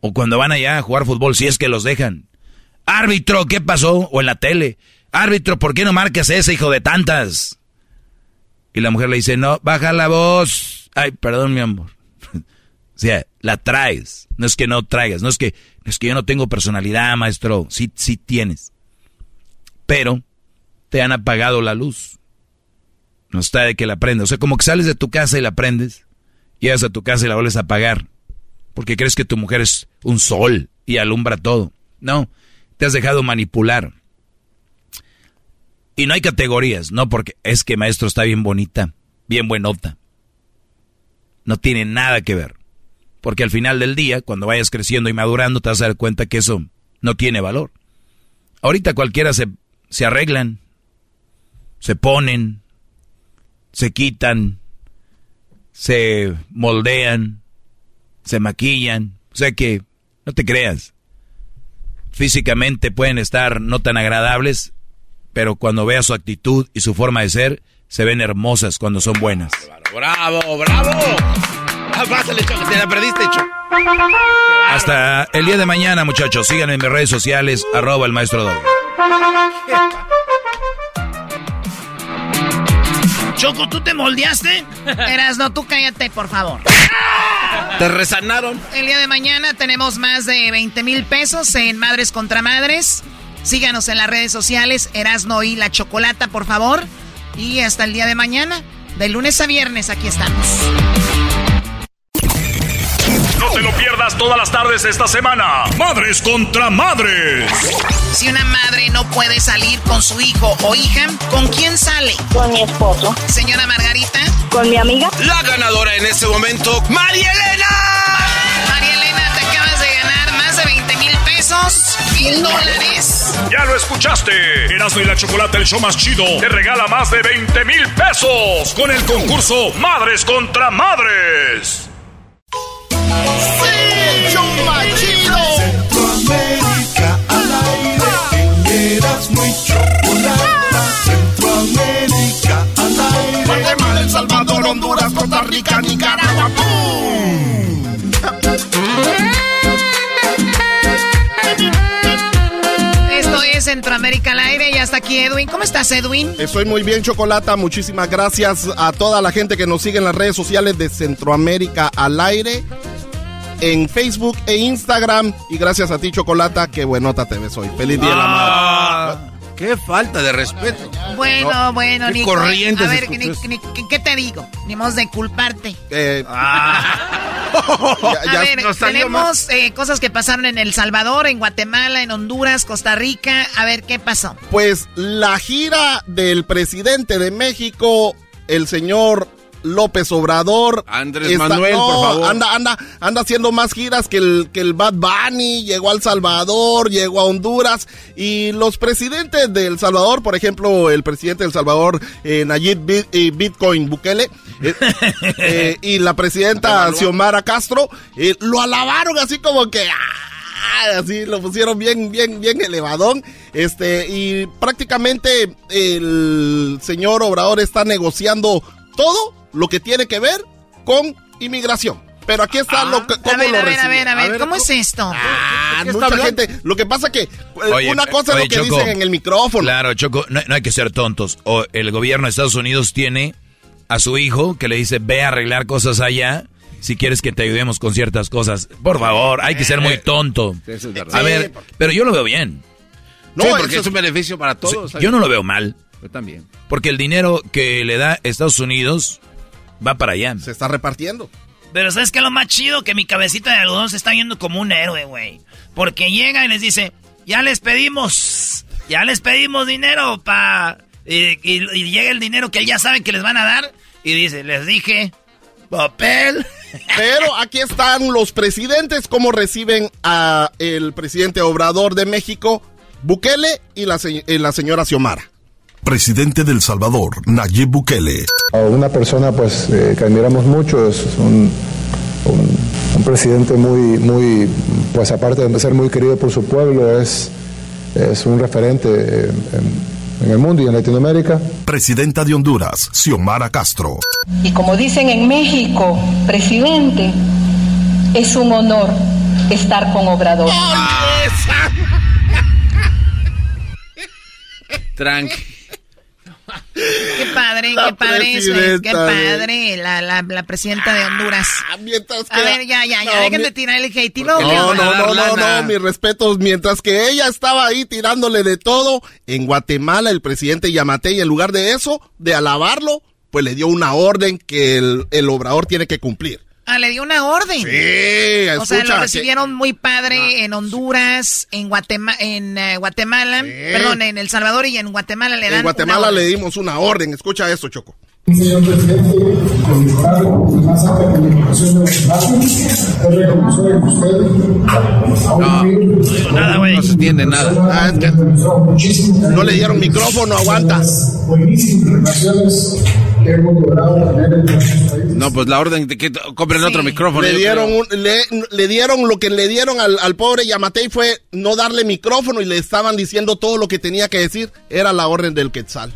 O cuando van allá a jugar fútbol, si es que los dejan. Árbitro, ¿qué pasó? O en la tele. Árbitro, ¿por qué no marcas ese hijo de tantas? Y la mujer le dice, no, baja la voz. Ay, perdón, mi amor. (laughs) o sea, la traes. No es que no traigas, no es que, es que yo no tengo personalidad, maestro. Sí, sí tienes. Pero te han apagado la luz. No está de que la prendas. O sea, como que sales de tu casa y la prendes. Llegas a tu casa y la vuelves a apagar. Porque crees que tu mujer es un sol y alumbra todo. No, te has dejado manipular. Y no hay categorías, no porque es que maestro está bien bonita, bien buenota. No tiene nada que ver. Porque al final del día, cuando vayas creciendo y madurando, te vas a dar cuenta que eso no tiene valor. Ahorita cualquiera se, se arreglan, se ponen, se quitan, se moldean, se maquillan. O sea que, no te creas. Físicamente pueden estar no tan agradables, pero cuando veas su actitud y su forma de ser, se ven hermosas cuando son buenas. ¡Bravo, bravo! Ah, pásale, Choco, te la perdiste, Choco. Hasta el día de mañana, muchachos. Síganme en mis redes sociales, arroba el maestro Doggy. (laughs) Choco, ¿tú te moldeaste? (laughs) Eras, no, tú cállate, por favor. Te resanaron. El día de mañana tenemos más de 20 mil pesos en Madres contra Madres. Síganos en las redes sociales, Erasno y la Chocolata, por favor. Y hasta el día de mañana, de lunes a viernes, aquí estamos. No te lo pierdas todas las tardes esta semana. Madres contra madres. Si una madre no puede salir con su hijo o hija, ¿con quién sale? Con mi esposo. Señora Margarita. Con mi amiga. La ganadora en este momento, María Elena. María Elena, te acabas de ganar más de 20 mil pesos, mil dólares. Ya lo escuchaste. Erasmo y la Chocolate, el show más chido, te regala más de 20 mil pesos con el concurso Madres contra Madres. ¡Sí! ¡Chumba chido! Centroamérica al aire. Eras muy chocolata. Centroamérica al aire. Guatemala, El Salvador, Honduras, Costa Rica, Nicaragua. Centroamérica al aire y hasta aquí Edwin. ¿Cómo estás, Edwin? Estoy muy bien, Chocolata. Muchísimas gracias a toda la gente que nos sigue en las redes sociales de Centroamérica al aire, en Facebook e Instagram. Y gracias a ti, Chocolata, qué buenota te ves hoy. Feliz día de la madre. Qué falta de respeto. Bueno, No, bueno, Nico. corrientes A ver, ni- ni- ¿qué- ¿qué te digo? Ni modo de culparte. Eh, (laughs) A ya ver, tenemos eh, cosas que pasaron en El Salvador, en Guatemala, en Honduras, Costa Rica. A ver, ¿qué pasó? Pues la gira del presidente de México, el señor López Obrador. Andrés Manuel, no, por favor. Anda, anda, anda haciendo más giras que el, que el Bad Bunny. Llegó a El Salvador, llegó a Honduras. Y los presidentes de El Salvador, por ejemplo, el presidente de El Salvador, eh, Nayib eh, Bitcoin Bukele, eh, (laughs) eh, y la presidenta Xiomara Castro, lo alabaron así como que. ¡ah! así lo pusieron bien, bien, bien elevadón. Este, y prácticamente el señor Obrador está negociando todo lo que tiene que ver con inmigración. Pero aquí está lo que, cómo A ver, lo a ver, a ver, a ver, ¿cómo es esto? Ah, ¿Qué está mucha hablando? gente. Lo que pasa que eh, Oye, una cosa oye, es lo que Choco. dicen en el micrófono. Claro, Choco, no, no hay que ser tontos. O el gobierno de Estados Unidos tiene a su hijo que le dice, ve a arreglar cosas allá si quieres que te ayudemos con ciertas cosas. Por favor, hay que ser muy tonto. Eso es verdad. A ver, pero yo lo veo bien. No, Sí, porque eso es un beneficio para todos. Yo no lo veo mal. Yo también. Porque el dinero que le da Estados Unidos va para allá. Se está repartiendo. Pero ¿sabes qué es lo más chido? Que mi cabecita de algodón se está viendo como un héroe, güey. Porque llega y les dice, ya les pedimos, ya les pedimos dinero para... Y, y- y llega el dinero que él ya sabe que les van a dar. Y dice, les dije, papel. Pero (laughs) aquí están los presidentes, cómo reciben a el presidente Obrador de México, Bukele y la, se- y la señora Xiomara. Presidente del Salvador, Nayib Bukele. A una persona pues eh, que admiramos mucho, es un, un- un presidente muy, muy, pues aparte de ser muy querido por su pueblo, es, es un referente eh, en, en el mundo y en Latinoamérica. Presidenta de Honduras, Xiomara Castro. Y como dicen en México, presidente, es un honor estar con Obrador. (laughs) Tranqui. Qué padre, La qué padre eso es, qué padre, la, la, la presidenta de Honduras. mientras A ver, ya, ya, ya, No, dejen mi- de tirar el hate. y luego, ¿qué No, no, no, no, no, mis respetos. Mientras que ella estaba ahí tirándole de todo, en Guatemala el presidente Yamatei, en lugar de eso, de alabarlo, pues le dio una orden que el, el obrador tiene que cumplir. Ah, le dio una orden. Sí, O sea, escucha, lo recibieron muy padre en Honduras, en, Guatema en eh, Guatemala, perdón, en El Salvador y en Guatemala le dan En Guatemala una le dimos una orden. Escucha esto, Choco. Señor presidente, felicitar con más alta comunicación de los es reconocer a usted. No, nada, güey. No se entiende nada. Ah, es que no le dieron micrófono, aguanta. Buenísimas relaciones que hemos logrado tener en nuestro país. No, pues la orden de que compren otro micrófono. Le dieron, un- le, le dieron lo que le dieron al, al pobre Yamatei fue no darle micrófono y le estaban diciendo todo lo que tenía que decir. Era la orden del Quetzal.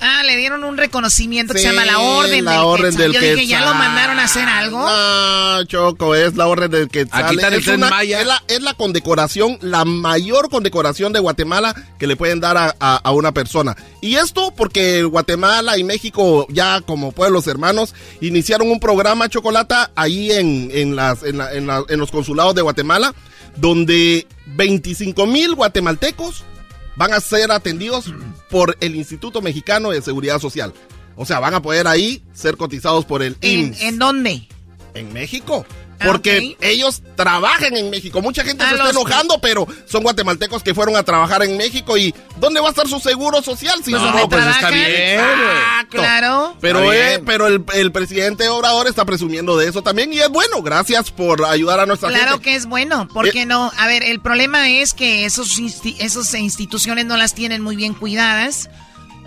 Ah, le dieron un reconocimiento que Sí, se llama la Orden la del Orden Quetzal. del Yo dije, ¿ya lo mandaron a hacer algo? No, Choco, es la orden del Quetzal. A quitar el es, Tren una- Maya. es la, es la condecoración, la mayor condecoración de Guatemala que le pueden dar a, a- a una persona. Y esto porque Guatemala y México, ya como pueblos hermanos, iniciaron un programa Chocolata ahí en, en, las, en, la- en la- en los consulados de Guatemala, donde 25 mil guatemaltecos van a ser atendidos por el Instituto Mexicano de Seguridad Social. O sea, van a poder ahí ser cotizados por el ¿En, IMSS. ¿En dónde? En México. Porque ellos trabajan en México. Mucha gente Ah, se está enojando, pero son guatemaltecos que fueron a trabajar en México. ¿Y dónde va a estar su seguro social? Si no, pues está bien. Ah, claro. Pero, eh, pero el, el presidente Obrador está presumiendo de eso también. Y es bueno. Gracias por ayudar a nuestra Claro gente. que es bueno, ¿por Eh, qué no? A ver, el problema es que esos, insti- esos instituciones no las tienen muy bien cuidadas.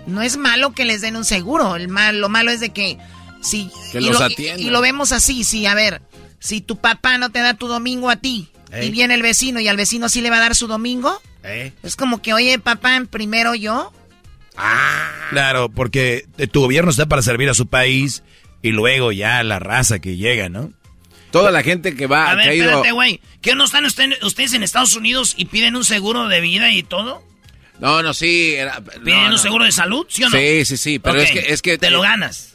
No es malo que les den un seguro, el mal, lo malo es de que si Que y los lo, atiendan. y, y lo vemos así, si a ver, si tu papá no te da tu domingo a ti Ey. y viene el vecino y al vecino sí le va a dar su domingo, Eh. es como que, oye, papá, primero yo. Claro, porque eh, tu gobierno está para servir a su país y luego ya la raza que llega, ¿no? Toda la gente que va, A ver, espérate, güey. ¿Qué no están usted- ustedes en Estados Unidos y piden un seguro de vida y todo? No, no, sí. Era, ¿Piden no, un no. seguro de salud? ¿Sí o no? Sí, sí, sí, pero Ok, es que... Es que Te lo ganas.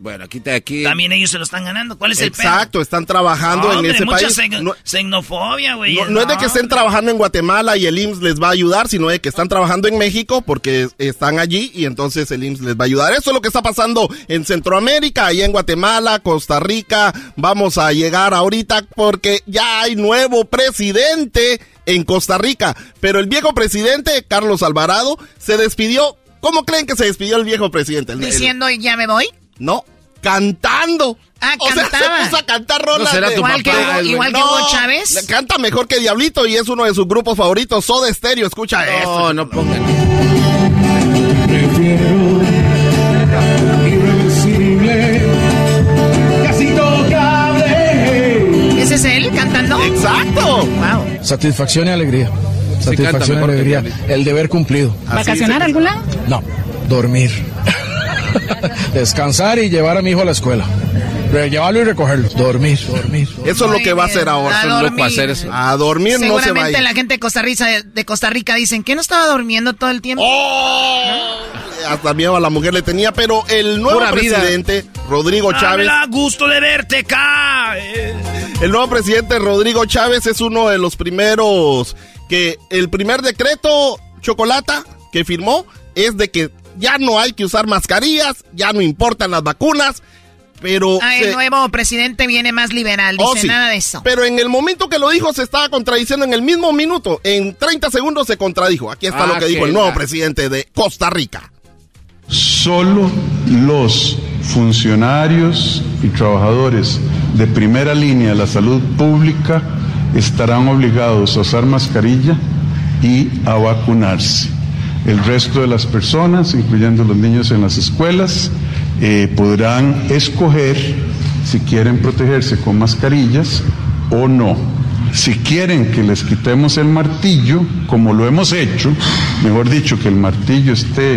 Bueno, aquí, aquí... También ellos se lo están ganando. ¿Cuál es el pedo? Exacto, están trabajando en ese mucha país. xen- No- xenofobia, güey. No, no es de que estén trabajando en Guatemala y el IMSS les va a ayudar, sino de que están trabajando en México porque están allí y entonces el IMSS les va a ayudar. Eso es lo que está pasando en Centroamérica, ahí en Guatemala, Costa Rica. Vamos a llegar ahorita porque ya hay nuevo presidente en Costa Rica. Pero el viejo presidente, Carlos Alvarado, se despidió. ¿Cómo creen que se despidió el viejo presidente? El- el- Diciendo, ya me voy. No, cantando. Ah, O sea, cantaba. se puso a cantar rolas. ¿No será de- tu Igual que papá, igual que Hugo Chávez. Canta mejor que Diablito y es uno de sus grupos favoritos, Soda Stereo. Escucha esto. No, no pongan... Irreversible, casi tocable. ¿Ese es él cantando? Exacto. Wow. Satisfacción y alegría. Satisfacción y alegría. El deber cumplido. ¿Vacacionar a algún lado? No, dormir. (laughs) Descansar y llevar a mi hijo a la escuela. Llevarlo y recogerlo. Dormir, dormir. Eso es lo que va a hacer ahora. A Son locos dormir. hacer eso. A dormir no se va a ir. la gente de Costa Rica, de Costa Rica dicen que no estaba durmiendo todo el tiempo. ¡Oh! Hasta miedo a la mujer le tenía, pero el nuevo Pura vida. presidente, Rodrigo Chávez, da gusto de verte acá. El nuevo presidente Rodrigo Chávez es uno de los primeros que el primer decreto chocolata que firmó es de que ya no hay que usar mascarillas, ya no importan las vacunas, pero Ah, se- el nuevo presidente viene más liberal, dice Oh, sí. nada de eso. Pero en el momento que lo dijo se estaba contradiciendo en el mismo minuto. En 30 segundos se contradijo. Aquí está Ah, lo que dijo el nuevo presidente de Costa Rica. Solo los funcionarios y trabajadores de primera línea de la salud pública estarán obligados a usar mascarilla y a vacunarse. El resto de las personas, incluyendo los niños en las escuelas, eh, podrán escoger si quieren protegerse con mascarillas o no. Si quieren que les quitemos el martillo, como lo hemos hecho, mejor dicho, que el martillo esté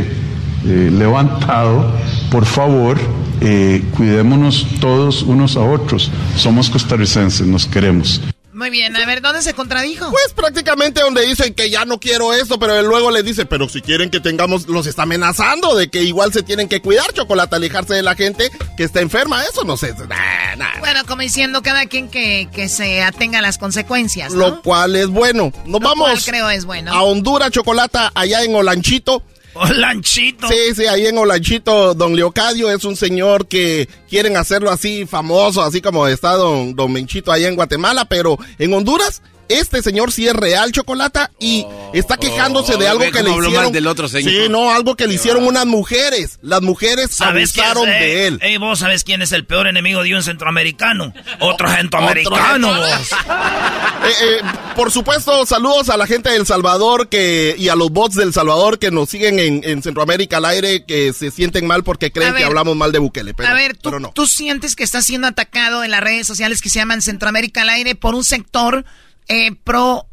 eh, levantado, por favor, eh, cuidémonos todos unos a otros. Somos costarricenses, nos queremos. Muy bien, a ver, ¿dónde se contradijo? Pues prácticamente donde dicen que ya no quiero esto, pero él luego le dice, pero si quieren que tengamos, los está amenazando de que igual se tienen que cuidar, chocolate, alejarse de la gente que está enferma. Eso no sé. nah, nah. Bueno, como diciendo cada quien que, que se atenga a las consecuencias, ¿no? Lo cual es bueno. Nos Lo cual vamos creo es bueno. a Honduras, chocolata, allá en Olanchito. Olanchito. Sí, sí, ahí en Olanchito, don Leocadio es un señor que quieren hacerlo así famoso, así como está don, don Menchito allá en Guatemala, pero en Honduras este señor sí es real chocolata y está quejándose de oh, algo ve que le hicieron. del otro señor. Sí, no, algo que le hicieron unas mujeres. Las mujeres ¿Sabes quién abusaron es, de eh? él. Ey, vos sabés quién es el peor enemigo de un centroamericano. Otro centroamericano, Otro vos. Eh, eh, por supuesto, saludos a la gente de El Salvador que, y a los bots del Salvador que nos siguen en, en Centroamérica al aire, que se sienten mal porque creen ver. que hablamos mal de Bukele. Pero, a ver, ¿tú, pero no. tú sientes que estás siendo atacado en las redes sociales que se llaman Centroamérica al aire por un sector eh, pro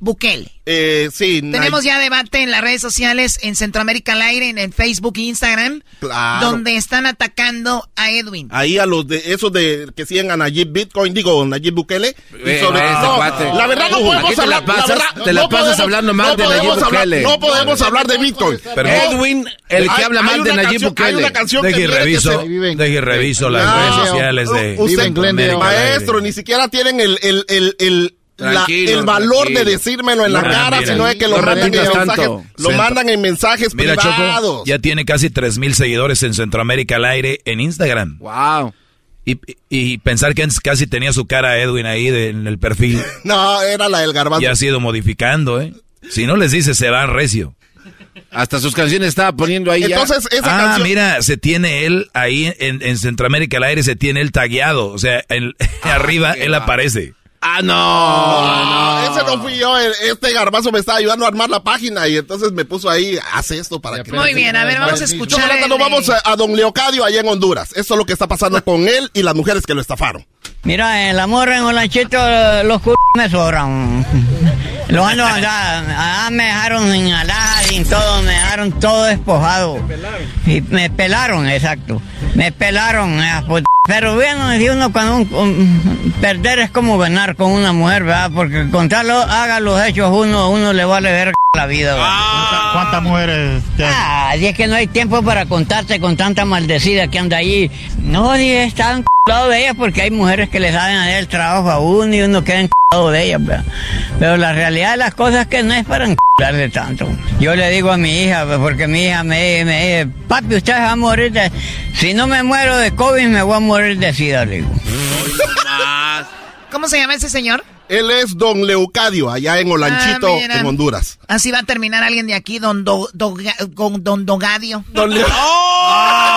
Bukele. Eh, sí, Tenemos ya debate en las redes sociales en Centroamérica al aire, en, Facebook e Instagram, Claro. donde están atacando a Edwin. Ahí a los de esos de que siguen a Nayib Bitcoin, digo Nayib Bukele. y Eh, sobre- este no, la verdad no podemos te la hablar. pasas- verdad, te la no pasas podemos- hablando mal no de Nayib hablar- Bukele. No podemos hablar de Bitcoin. Pero- Edwin, el que Hay- habla hay mal de Nayib canción- Hay Bukele. una canción que y tiene que reviso, deje y reviso las No, redes sociales de usted, maestro, ni siquiera tienen el, el, el, el, la- el valor tranquilo. de decírmelo en la No, cara, mira, sino de que lo no mandan en mensajes, lo mandan en mensajes Mira, privados. Choco, ya tiene casi 3 mil seguidores en Centroamérica al aire en Instagram. Wow. Y, y- y pensar que antes casi tenía su cara Edwin ahí de- en el perfil. (laughs) No, era la del garbanzo. Ya ha sido modificando, ¿eh? Si no les dice, se van recio. Hasta sus canciones estaba poniendo ahí ya. Entonces, esa ah, canción. mira, se tiene él ahí en, en Centroamérica al aire, se tiene él tagueado. O sea, en- (laughs) arriba él aparece. Ah, no, No, ese no fui yo. Este garbanzo me estaba ayudando a armar la página y entonces me puso ahí, haz esto para que... Muy bien, a ver, vamos a escuchar. El nos vamos a, a Don Leocadio allá en Honduras. Eso es lo que está pasando con él y las mujeres que lo estafaron. Mira, el amor en Olanchito, los c me sobran. (laughs) Los ando allá, allá me dejaron sin alhaja, sin todo, me dejaron todo despojado. Y me pelaron, exacto. Me pelaron, eh, pues, pero bueno, si uno cuando un- un- perder es como ganar con una mujer, ¿verdad? Porque contarlo, haga los hechos uno, uno le vale ver la vida, ¿verdad? ¿Cuántas mujeres Ah, y es que no hay tiempo para contarte con tanta maldecida que anda allí. No, ni están c***ados de ellas porque hay mujeres que le saben hacer el trabajo a uno y uno queda c***ado de ellas. ¿verdad? Pero la realidad de las cosas es que no es para de tanto. Yo le digo a mi hija, porque mi hija me, me dice, papi, usted va a morir de... Si no me muero de COVID, me voy a morir de sida, le digo. ¿Cómo se llama ese señor? Él es Don Leucadio, allá en Olanchito, Ah, en Honduras. Así va a terminar alguien de aquí, don, Do- con don Dogadio. Don Leo- ¡Oh!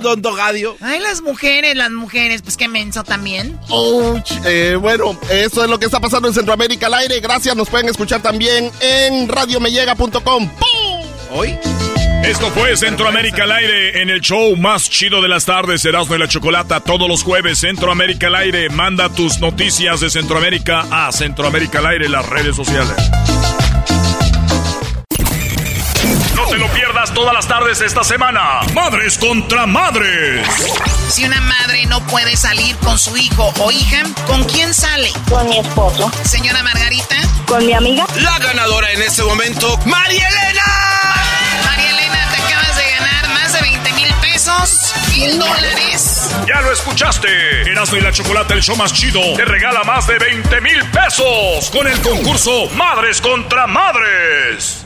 Don Dogadio. Ay, las mujeres, las mujeres, pues qué menso también. Ouch. Eh, bueno, eso es lo que está pasando en Centroamérica al aire. Gracias, nos pueden escuchar también en radiomellega.com. ¿Hoy? Esto fue Centroamérica al aire en el show más chido de las tardes, Erasmo y la Chocolata, todos los jueves, Centroamérica al aire. Manda tus noticias de Centroamérica a Centroamérica al aire en las redes sociales. No te lo pierdas todas las tardes esta semana. Madres contra madres. Si una madre no puede salir con su hijo o hija, ¿con quién sale? Con mi esposo. Señora Margarita. Con mi amiga. La ganadora en este momento, María Elena. María Elena, te acabas de ganar más de 20 mil pesos, mil dólares. Ya lo escuchaste. Erasmo y la Chocolata, el show más chido, te regala más de 20 mil pesos con el concurso Madres contra Madres.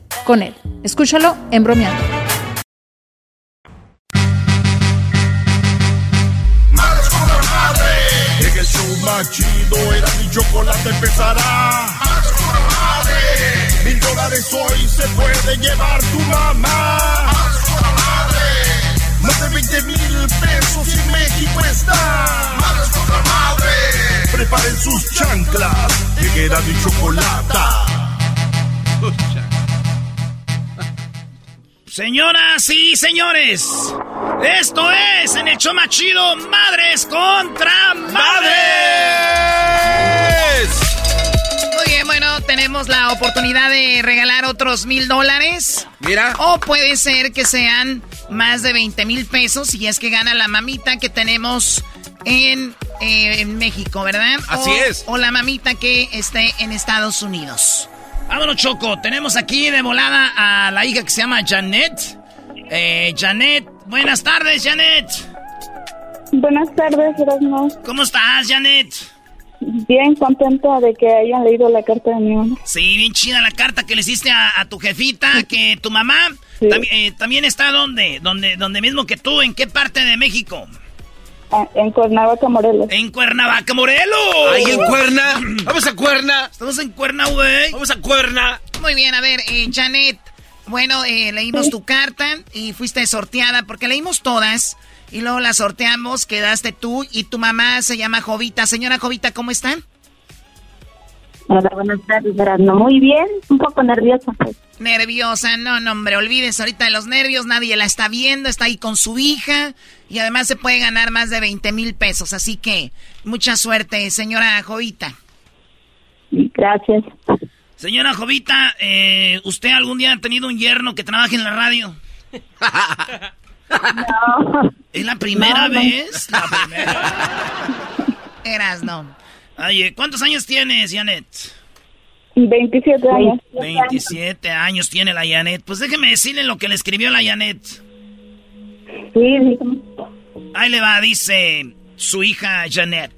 con él. Escúchalo en bromeando. En el show más chido era mi chocolate empezará. Mil dólares hoy se puede llevar tu mamá. Más de 20 mil pesos y México está. Preparen sus chanclas. Era mi chocolata. Señoras y señores, esto es en el show más chido, Madres contra Madres. Muy bien, bueno, tenemos la oportunidad de regalar otros mil dólares. Mira. O puede ser que sean más de 20 mil pesos si es que gana la mamita que tenemos en, eh, en México, ¿verdad? Así O- es. O la mamita que esté en Estados Unidos. Vámonos, Choco. Tenemos aquí de volada a la hija que se llama Janet. Eh, Janet, buenas tardes, Janet. Buenas tardes, Erasmo. ¿Cómo estás, Janet? Bien contenta de que hayan leído la carta de mi mamá. Sí, bien chida la carta que le hiciste a, a tu jefita, que tu mamá tambi- eh, también está donde, donde, donde mismo que tú, ¿en qué parte de México? Ah, En Cuernavaca, Morelos. En Cuernavaca, Morelos. Ahí en Cuerna. (clears throat) Vamos a Cuerna. Estamos en Cuerna, güey. Vamos a Cuerna. Muy bien, a ver, eh, Janet. Bueno, eh, leímos tu carta y fuiste sorteada porque leímos todas y luego las sorteamos, quedaste tú y tu mamá se llama Jovita. Señora Jovita, ¿cómo están? Hola, buenas tardes, Erasmo. Muy bien, un poco nerviosa. Pues. Nerviosa, no, no, hombre, olvídese ahorita de los nervios, nadie la está viendo, está ahí con su hija y además se puede ganar más de 20 mil pesos, así que mucha suerte, señora Jovita. Gracias. Señora Jovita, eh, ¿usted algún día ha tenido un yerno que trabaje en la radio? (laughs) No. ¿Es la primera No, no. vez? La primera. Eras, no. Oye, ¿cuántos años tienes, Janet? 27 años. 27 años tiene la Janet. Pues déjeme decirle lo que le escribió la Janet. Sí. Ahí le va, dice su hija Janet.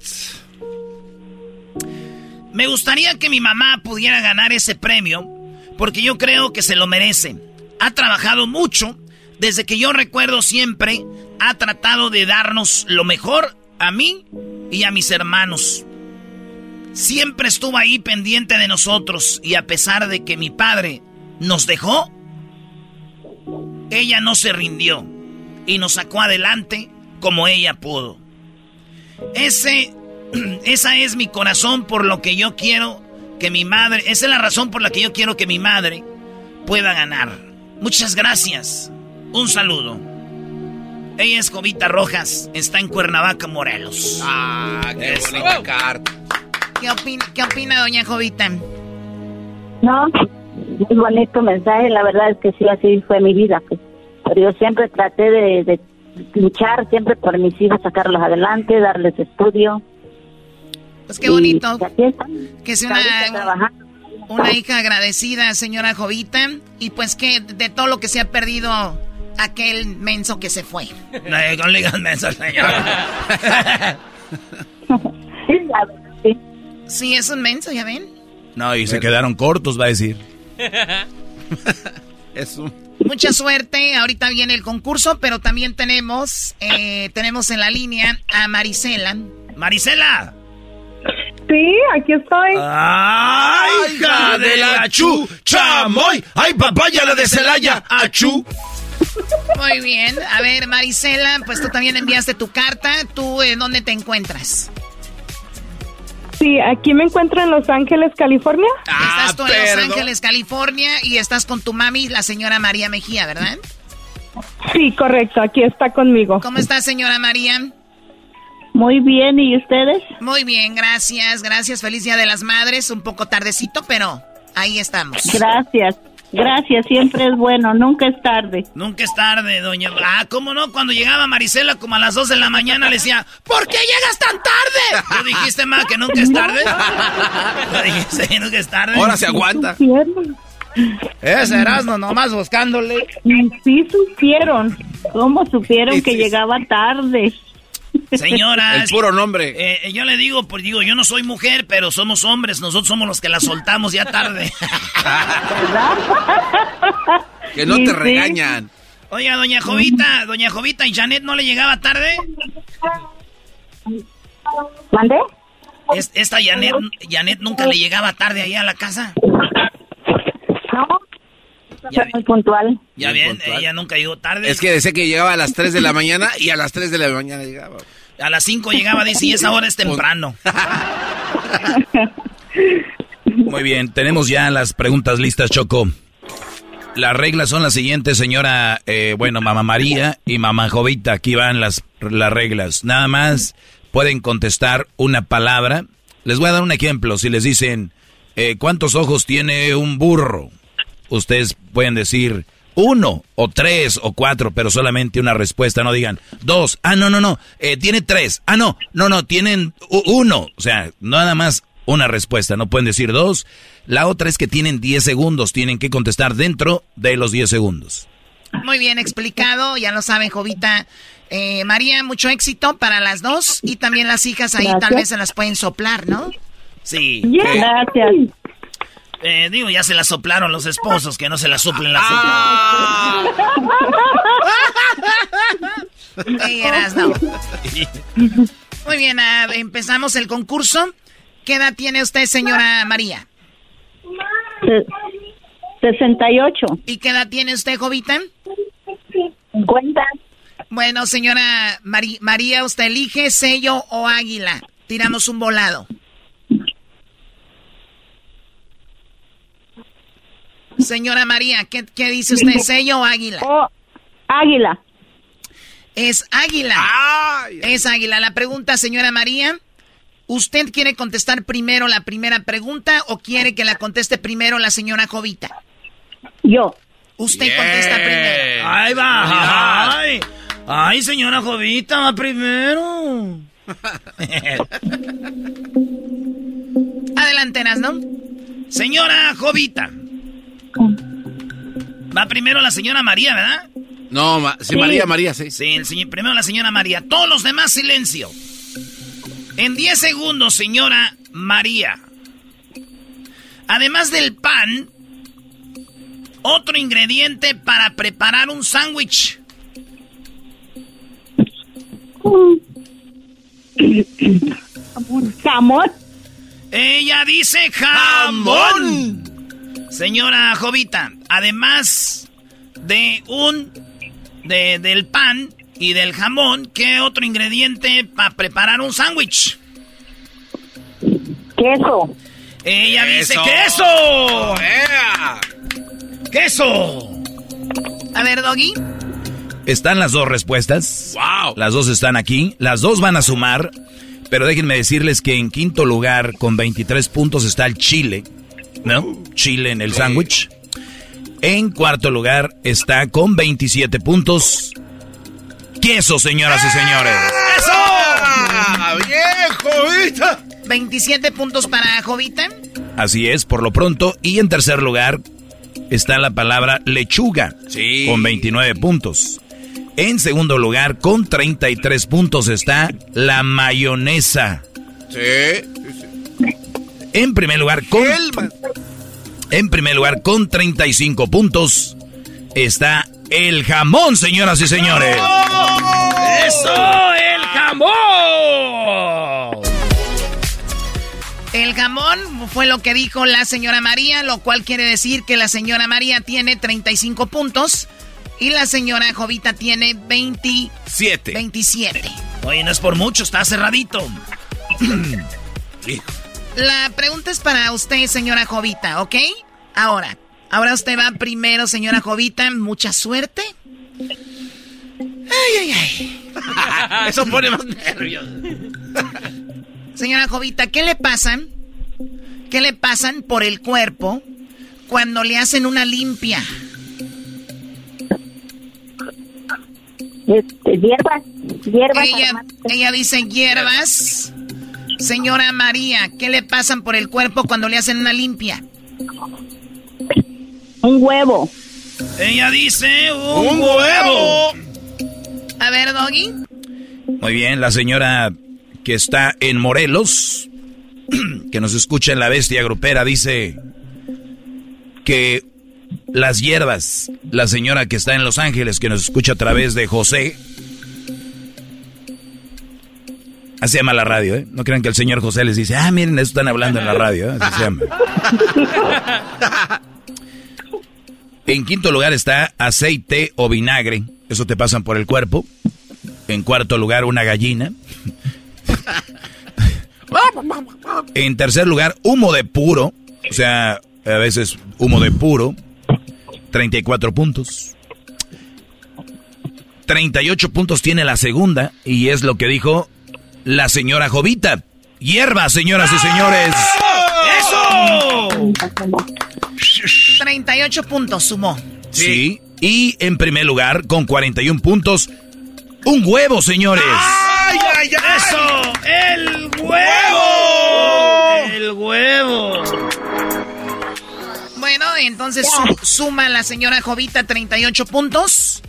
Me gustaría que mi mamá pudiera ganar ese premio porque yo creo que se lo merece. Ha trabajado mucho. Desde que yo recuerdo siempre ha tratado de darnos lo mejor a mí y a mis hermanos. Siempre estuvo ahí pendiente de nosotros y a pesar de que mi padre nos dejó, ella no se rindió y nos sacó adelante como ella pudo. Ese, (clears throat) esa es mi corazón por lo que yo quiero que mi madre, esa es la razón por la que yo quiero que mi madre pueda ganar. Muchas gracias. Un saludo. Ella es Jovita Rojas, está en Cuernavaca, Morelos. Ah, qué bonita carta. ¿Qué opina, qué opina doña Jovita? No, muy bonito mensaje. La verdad es que sí, así fue mi vida. Pues. Pero yo siempre traté de, de luchar siempre por mis hijos, sacarlos adelante, darles estudio. Pues qué bonito. Que sea una, una hija agradecida, señora Jovita, y pues que de todo lo que se ha perdido aquel menso que se fue. (laughs) No, no le digas menso, señora. (laughs) Sí, es un menso, ¿ya ven? No, y se quedaron cortos, va a decir. (laughs) Es un... Mucha suerte, ahorita viene el concurso, pero también tenemos, eh, tenemos en la línea a Marisela. Marisela. Sí, aquí estoy. ¡Ay, hija de la chu! ¡Chamoy! ¡Ay, papaya la de Celaya! ¡Achú! Muy bien, a ver Marisela, pues tú también enviaste tu carta, ¿tú en dónde te encuentras? Sí, aquí me encuentro en Los Ángeles, California. estás tú en Los. Ángeles, California, y estás con tu mami, la señora María Mejía, ¿verdad? Sí, correcto, aquí está conmigo. ¿Cómo está, señora María? Muy bien, ¿y ustedes? Muy bien, gracias, gracias. Feliz Día de las Madres, un poco tardecito, pero ahí estamos. Gracias, gracias, siempre es bueno, nunca es tarde. Nunca es tarde, doña. Ah, ¿cómo no? Cuando llegaba Marisela como a las 2 de la mañana le decía, ¿por qué llegas tan tarde? ¿Tú dijiste, ma, que nunca es tarde? ¿Tú dijiste que nunca es tarde? Ahora se aguanta. Ese Erasmo nomás buscándole. Sí supieron. ¿Cómo supieron Sí, que sí, llegaba tarde? (laughs) Señora, El es- puro nombre. eh, yo le digo, pues digo, yo no soy mujer, pero somos hombres, nosotros somos los que la soltamos ya tarde. (laughs) Que no te sí. regañan. Oiga, doña Jovita, doña Jovita, ¿y Janet no le llegaba tarde? ¿Mande? Es- esta Janet, Janet nunca le llegaba tarde ahí a la casa. No, Ya, soy muy puntual. ya Muy bien, puntual. ella nunca llegó tarde. Es que decía que llegaba a las 3 de la mañana y a las 3 de la mañana llegaba. A las 5 llegaba, dice, y esa hora es temprano. (laughs) Muy bien, tenemos ya las preguntas listas, Choco. Las reglas son las siguientes, señora, eh, bueno, mamá María y mamá Jovita, aquí van las, las reglas. Nada más pueden contestar una palabra. Les voy a dar un ejemplo. Si les dicen, eh, ¿cuántos ojos tiene un burro? Ustedes pueden decir uno o tres o cuatro, pero solamente una respuesta. No digan dos. Ah, no, no, no. Eh, tiene tres. Ah, no, no, no. Tienen uno. O sea, nada más una respuesta. No pueden decir dos. La otra es que tienen 10 segundos, tienen que contestar dentro de los 10 segundos. Muy bien explicado, ya lo saben, Jovita. Eh, María, mucho éxito para las dos y también las hijas ahí tal vez se las pueden soplar, ¿no? Sí. Gracias. Eh, digo, ya se las soplaron los esposos, que no se las soplen las ah. no. Muy bien, ah, empezamos el concurso. ¿Qué edad tiene usted, señora María? 68. ¿Y qué edad tiene usted, Jovita? 50. Bueno, señora María, usted elige sello o águila. Tiramos un volado. Señora María, ¿qué, dice usted? ¿Sello o águila? águila. Es águila. Es águila. La pregunta, señora María, ¿Usted quiere contestar primero la primera pregunta o quiere que la conteste primero la señora Jovita? Yo. Usted contesta primero. Ahí va. Ay, ay, señora Jovita, va primero. (laughs) Adelantenas, ¿no? Señora Jovita. Va primero la señora María, ¿verdad? No, sí, María, María, sí. Sí, primero la señora María. Todos los demás, silencio. En 10 segundos, señora María. Además del pan, otro ingrediente para preparar un sándwich. (clears throat) Jamón. Ella dice jamón. Señora Jovita, además de un de, del pan, y del jamón, ¿qué otro ingrediente para preparar un sándwich? Queso. Ella dice queso. Queso. A ver, Doggy. Están las dos respuestas. Wow. Las dos están aquí. Las dos van a sumar. Pero déjenme decirles que en quinto lugar, con 23 puntos, está el chile. ¿No? Chile en el sándwich. En cuarto lugar está con 27 puntos queso, señoras y señores. ¡Eso! ¡Ah, ¡Bien, 27 puntos para Jovita. Así es, por lo pronto. Y en tercer lugar está la palabra lechuga. Sí. Con 29 puntos. En segundo lugar, con 33 puntos, está la mayonesa. Sí. En primer lugar, con. En primer lugar, con 35 puntos, está el jamón, señoras y señores. ¡Eso! ¡El jamón! El jamón fue lo que dijo la señora María, lo cual quiere decir que la señora María tiene 35 puntos y la señora Jovita tiene 27. 27. Oye, no es por mucho, está cerradito. (clears throat) la pregunta es para usted, señora Jovita, ¿ok? Ahora, Ahora usted va primero, señora Jovita. Mucha suerte. Ay, ay, ay. (laughs) Eso pone más nervios. Señora Jovita, ¿qué le pasan? ¿Qué le pasan por el cuerpo cuando le hacen una limpia? Este, hierbas, hierbas. Ella, ella dice hierbas. Señora María, ¿qué le pasan por el cuerpo cuando le hacen una limpia? Un huevo. Ella dice un, huevo. A ver, Doggy. Muy bien, la señora que está en Morelos, (clears throat) que nos escucha en la bestia grupera, dice que las hierbas, la señora que está en Los Ángeles, que nos escucha a través de José, Así se llama la radio, ¿eh? No crean que el señor José les dice, ah, miren, eso están hablando en la radio, ¿eh? Así se llama. En quinto lugar está aceite o vinagre. Eso te pasan por el cuerpo. En cuarto lugar, una gallina. en tercer lugar, humo de puro. O sea, a veces humo de puro. 34 puntos. 38 puntos tiene la segunda y es lo que dijo la señora Jovita. Hierba, señoras y señores. ¡Eso! 38 puntos sumó. Sí. Y en primer lugar, con 41 puntos, un huevo, señores. ¡Ay, ay, ay! ¡Eso! ¡El huevo! ¡El huevo! Bueno, entonces su- suma la señora Jovita 38 puntos.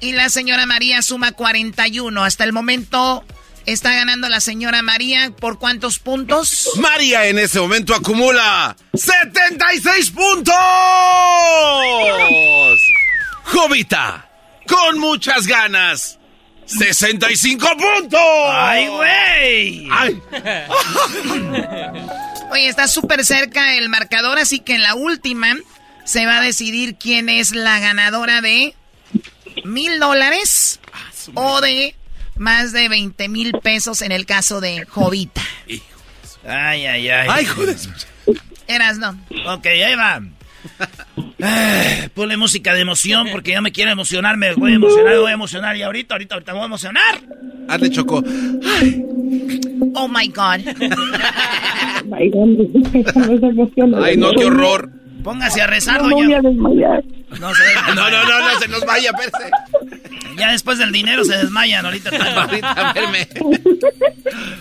Y la señora María suma 41. Hasta el momento está ganando la señora María por cuántos puntos? María en ese momento acumula 76 puntos. Jovita, con muchas ganas, 65 puntos. ¡Ay, güey! ¡Ay! (laughs) Oye, está súper cerca el marcador, así que en la última se va a decidir quién es la ganadora de mil dólares o de más de 20 mil pesos en el caso de Jovita. Ay, ay, ay. Ay, joder. Eras, no. Ok, ahí va. Ah, Ponle música de emoción porque ya me quiero emocionar, me voy a emocionar, me voy a emocionar y ahorita, ahorita, ahorita me voy a emocionar. Hazle chocó. Oh my God. (laughs) Ay, no, qué horror. Póngase a rezar, No, no voy doña. a desmayar. No, se (laughs) No, no, no, no, se nos vaya, espérese. Ya después del dinero se desmayan ahorita. (laughs) Ahorita, verme.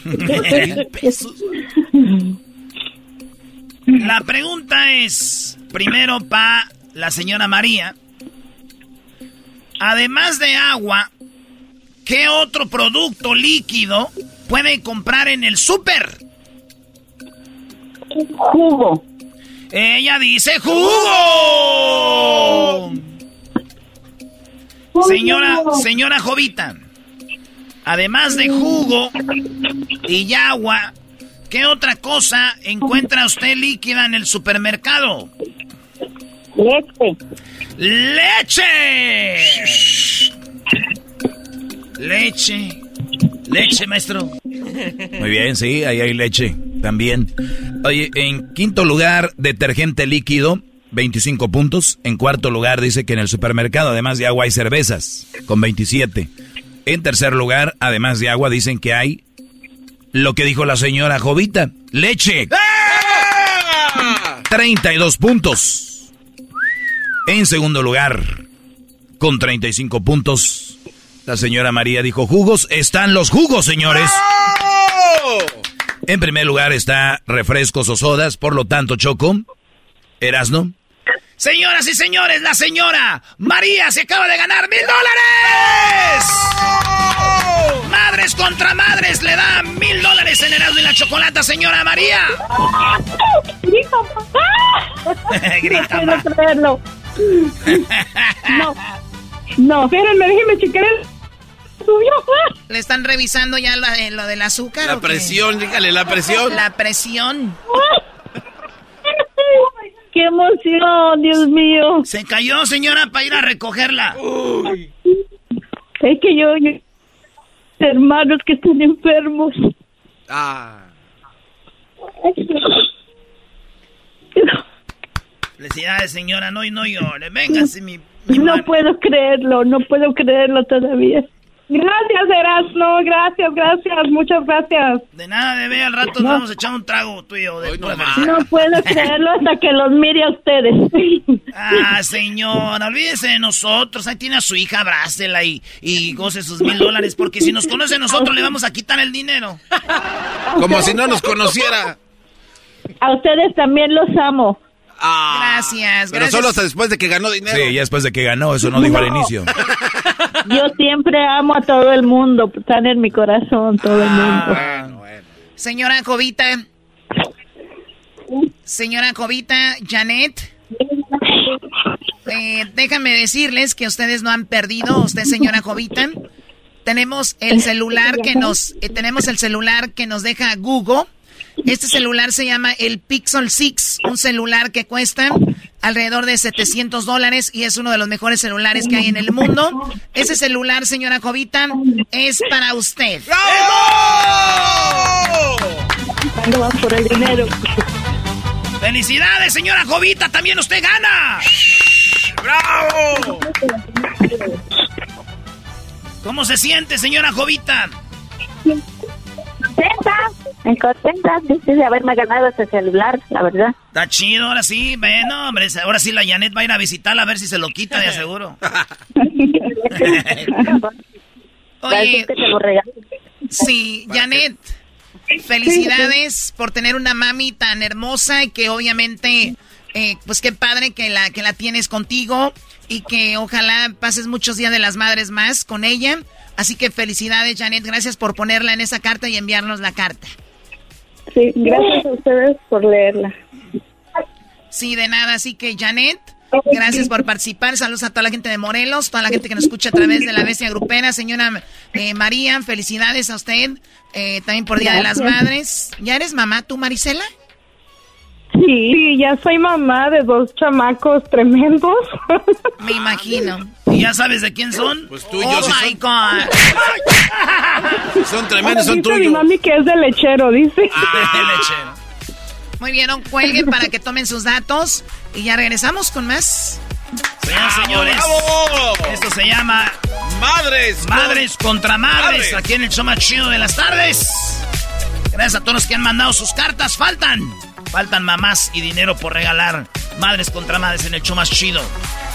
(laughs) La pregunta es, primero para la señora María, además de agua, ¿qué otro producto líquido puede comprar en el súper? Jugo. Ella dice jugo. Señora, señora Jovita, además de jugo y agua, ¿qué otra cosa encuentra usted líquida en el supermercado? Leche. ¡Leche! Leche. Leche, maestro. Muy bien, sí, ahí hay leche también. Oye, en quinto lugar, detergente líquido, 25 puntos. En cuarto lugar, dice que en el supermercado, además de agua, hay cervezas, con 27. En tercer lugar, además de agua, dicen que hay lo que dijo la señora Jovita, leche. 32 puntos. En segundo lugar, con 35 puntos, la señora María dijo, jugos, están los jugos, señores. En primer lugar está refrescos o sodas, por lo tanto, Choco, Erasno, Señoras y señores, la señora María se acaba de ganar mil dólares. Madres contra madres le da mil dólares en Erasmo y la chocolata, señora María. Grita, papá. (laughs) Grita, no. (laughs) No. No, espérenme, déjenme checar el... Subió. ¿Le están revisando ya lo, de- lo del azúcar? La o qué? presión, dígale, la presión. La presión. (laughs) ¡Qué emoción, Dios mío! Se cayó, señora, para ir a recogerla. Es que yo, yo- hermanos que están enfermos. Ah. Felicidades, señora, no y no llore. Véngase, mi, mi No mano. puedo creerlo, no puedo creerlo todavía. Gracias, Erasmo, gracias, gracias, muchas gracias. De nada, bebé, al rato nos vamos a echar un trago tú y yo. De pura felicidad. No puedo (laughs) creerlo hasta que los mire a ustedes. Ah, señora, olvídese de nosotros. Ahí tiene a su hija, abrácela y, y goce sus mil dólares. Porque si nos conoce a nosotros, le vamos a quitar el dinero. Como si no nos conociera. A ustedes también los amo. Ah. Gracias, Pero solo hasta después de que ganó dinero. Sí, ya después de que ganó, eso no dijo al inicio. (laughs) Yo siempre amo a todo el mundo, están en mi corazón todo el mundo. Señora Jovita. Señora Jovita, Janet. Eh, déjame decirles que ustedes no han perdido, usted señora Jovita. Tenemos el celular que nos, eh, tenemos el celular que nos deja Google. Este celular se llama el Pixel 6, un celular que cuesta alrededor de 700 dólares y es uno de los mejores celulares que hay en el mundo. Ese celular, señora Jovita, es para usted. ¿Cuándo van por el dinero? ¡Felicidades, señora Jovita! ¡También usted gana! ¡Bravo! ¿Cómo se siente, señora Jovita? Contenta, contenta, dice de haberme ganado este celular, la verdad. Está chido, ahora sí, bueno, hombre, ahora sí la Janet va a ir a visitarla a ver si se lo quita, de aseguro. (laughs) (laughs) Oye, sí, Janet, felicidades por tener una mami tan hermosa y que obviamente, eh, pues qué padre que la, que la tienes contigo y que ojalá pases muchos días de las madres más con ella. Así que felicidades, Janet, gracias por ponerla en esa carta y enviarnos la carta. Sí, gracias a ustedes por leerla. Sí, de nada, así que Janet, Gracias por participar. Saludos a toda la gente de Morelos, toda la gente que nos escucha a través de la bestia grupera. Señora eh, María, felicidades a usted. Eh, también por Día de las Madres. ¿Ya eres mamá tú, Marisela? Sí, ya soy mamá de dos chamacos tremendos. (laughs) Me imagino. ¿Y ya sabes de quién son? Pues tú y oh yo. my God. (laughs) son tremendos, son Dice mi tuyos. mami que es de lechero, dice. Ah, lechero. Muy bien, no cuelguen para que tomen sus datos y ya regresamos con más. Señoras y señores, esto se llama Madres. Madres contra madres, Madres. aquí en el show más chido de las tardes. Gracias a todos los que han mandado sus cartas. Faltan, faltan mamás y dinero por regalar. Madres contra madres en el show más chido.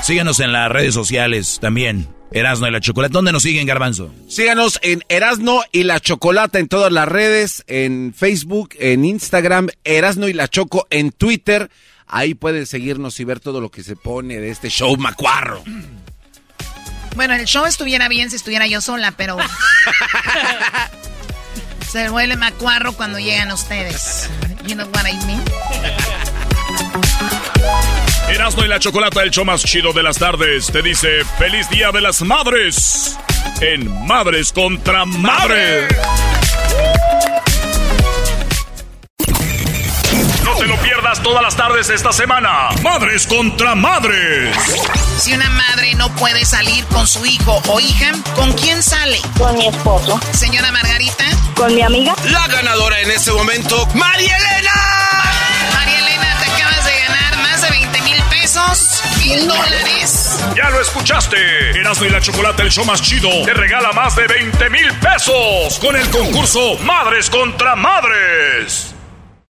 Síganos en las redes sociales también. Erasno y la Chocolate. ¿Dónde nos siguen, Garbanzo? Síganos en Erasno y la Chocolata en todas las redes, en Facebook, en Instagram, Erasno y la Choco en Twitter. Ahí pueden seguirnos y ver todo lo que se pone de este show macuarro. Bueno, el show estuviera bien si estuviera yo sola, pero... (laughs) Se vuelve macuarro cuando llegan ustedes. You know what I mean? (laughs) Erasmo y la Chocolata, el show más chido de las tardes, te dice feliz día de las madres en Madres contra Madres. Pierdas todas las tardes esta semana. Madres contra Madres. Si una madre no puede salir con su hijo o hija, ¿con quién sale? Con mi esposo. Señora Margarita. Con mi amiga. La ganadora en este momento, María Elena. María Elena, te acabas de ganar más de 20 mil pesos, mil dólares. Ya lo escuchaste. Erasmo y la Chocolata, el show más chido, te regala más de 20 mil pesos con el concurso Madres contra Madres.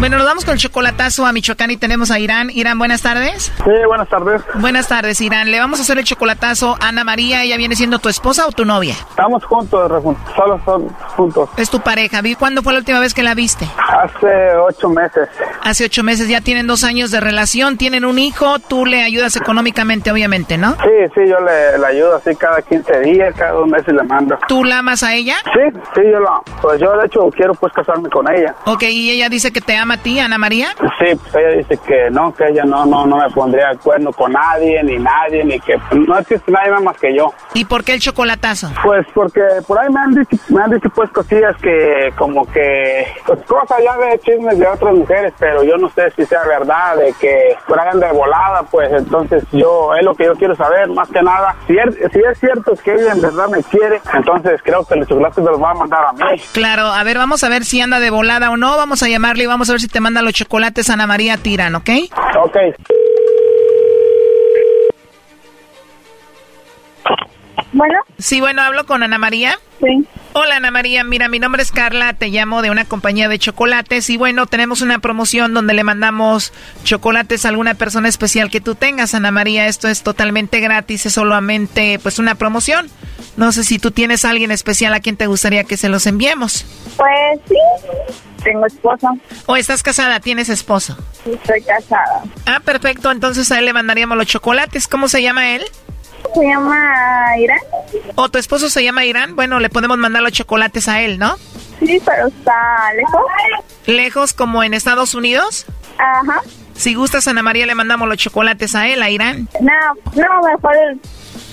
Bueno, nos vamos con el chocolatazo a Michoacán y tenemos a Irán. Irán, buenas tardes. Sí, buenas tardes. Buenas tardes, Irán. Le vamos a hacer el chocolatazo a Ana María. ¿Ella viene siendo tu esposa o tu novia? Estamos juntos, solo son juntos. Es tu pareja. ¿Cuándo fue la última vez que la viste? Hace ocho meses. Hace ocho meses. Ya tienen dos años de relación. Tienen un hijo. Tú le ayudas económicamente, obviamente, ¿no? Sí, sí, yo le, le ayudo así cada 15 días, cada dos meses le mando. ¿Tú la amas a ella? Sí, sí, yo la, pues yo de hecho quiero pues casarme con ella. Ok, y ella dice que te ama a ti, Ana María. Sí, pues ella dice que no, que ella no, no, no me pondría de acuerdo con nadie, ni nadie, ni que no existe nadie más que yo. ¿Y por qué el chocolatazo? Pues porque por ahí me han dicho, me han dicho pues cosillas que como que, pues cosas ya de chismes de otras mujeres, pero yo no sé si sea verdad, de que por ahí de volada, pues entonces yo, es lo que yo quiero saber, más que nada, si es, si es cierto que ella en verdad me quiere, entonces creo que el chocolate me lo va a mandar a mí. Claro, a ver, vamos a ver si anda de volada o no. Vamos a llamarle y vamos a ver si te manda los chocolates Ana María Tiran, ¿ok? Ok. Bueno. Sí, bueno, hablo con Ana María. Sí. Hola Ana María, mira, mi nombre es Carla, te llamo de una compañía de chocolates y bueno, tenemos una promoción donde le mandamos chocolates a alguna persona especial que tú tengas, Ana María. Esto es totalmente gratis, es solamente pues una promoción. No sé si tú tienes a alguien especial a quien te gustaría que se los enviemos. Pues sí, tengo esposo. ¿O estás casada? ¿Tienes esposo? Sí, estoy casada. Ah, perfecto, entonces a él le mandaríamos los chocolates. ¿Cómo se llama él? Se llama Irán. ¿O tu esposo se llama Irán? Bueno, le podemos mandar los chocolates a él, ¿no? Sí, pero está lejos. ¿Lejos como en Estados Unidos? Ajá. Si gustas, Ana María, le mandamos los chocolates a él, a Irán. No, no, mejor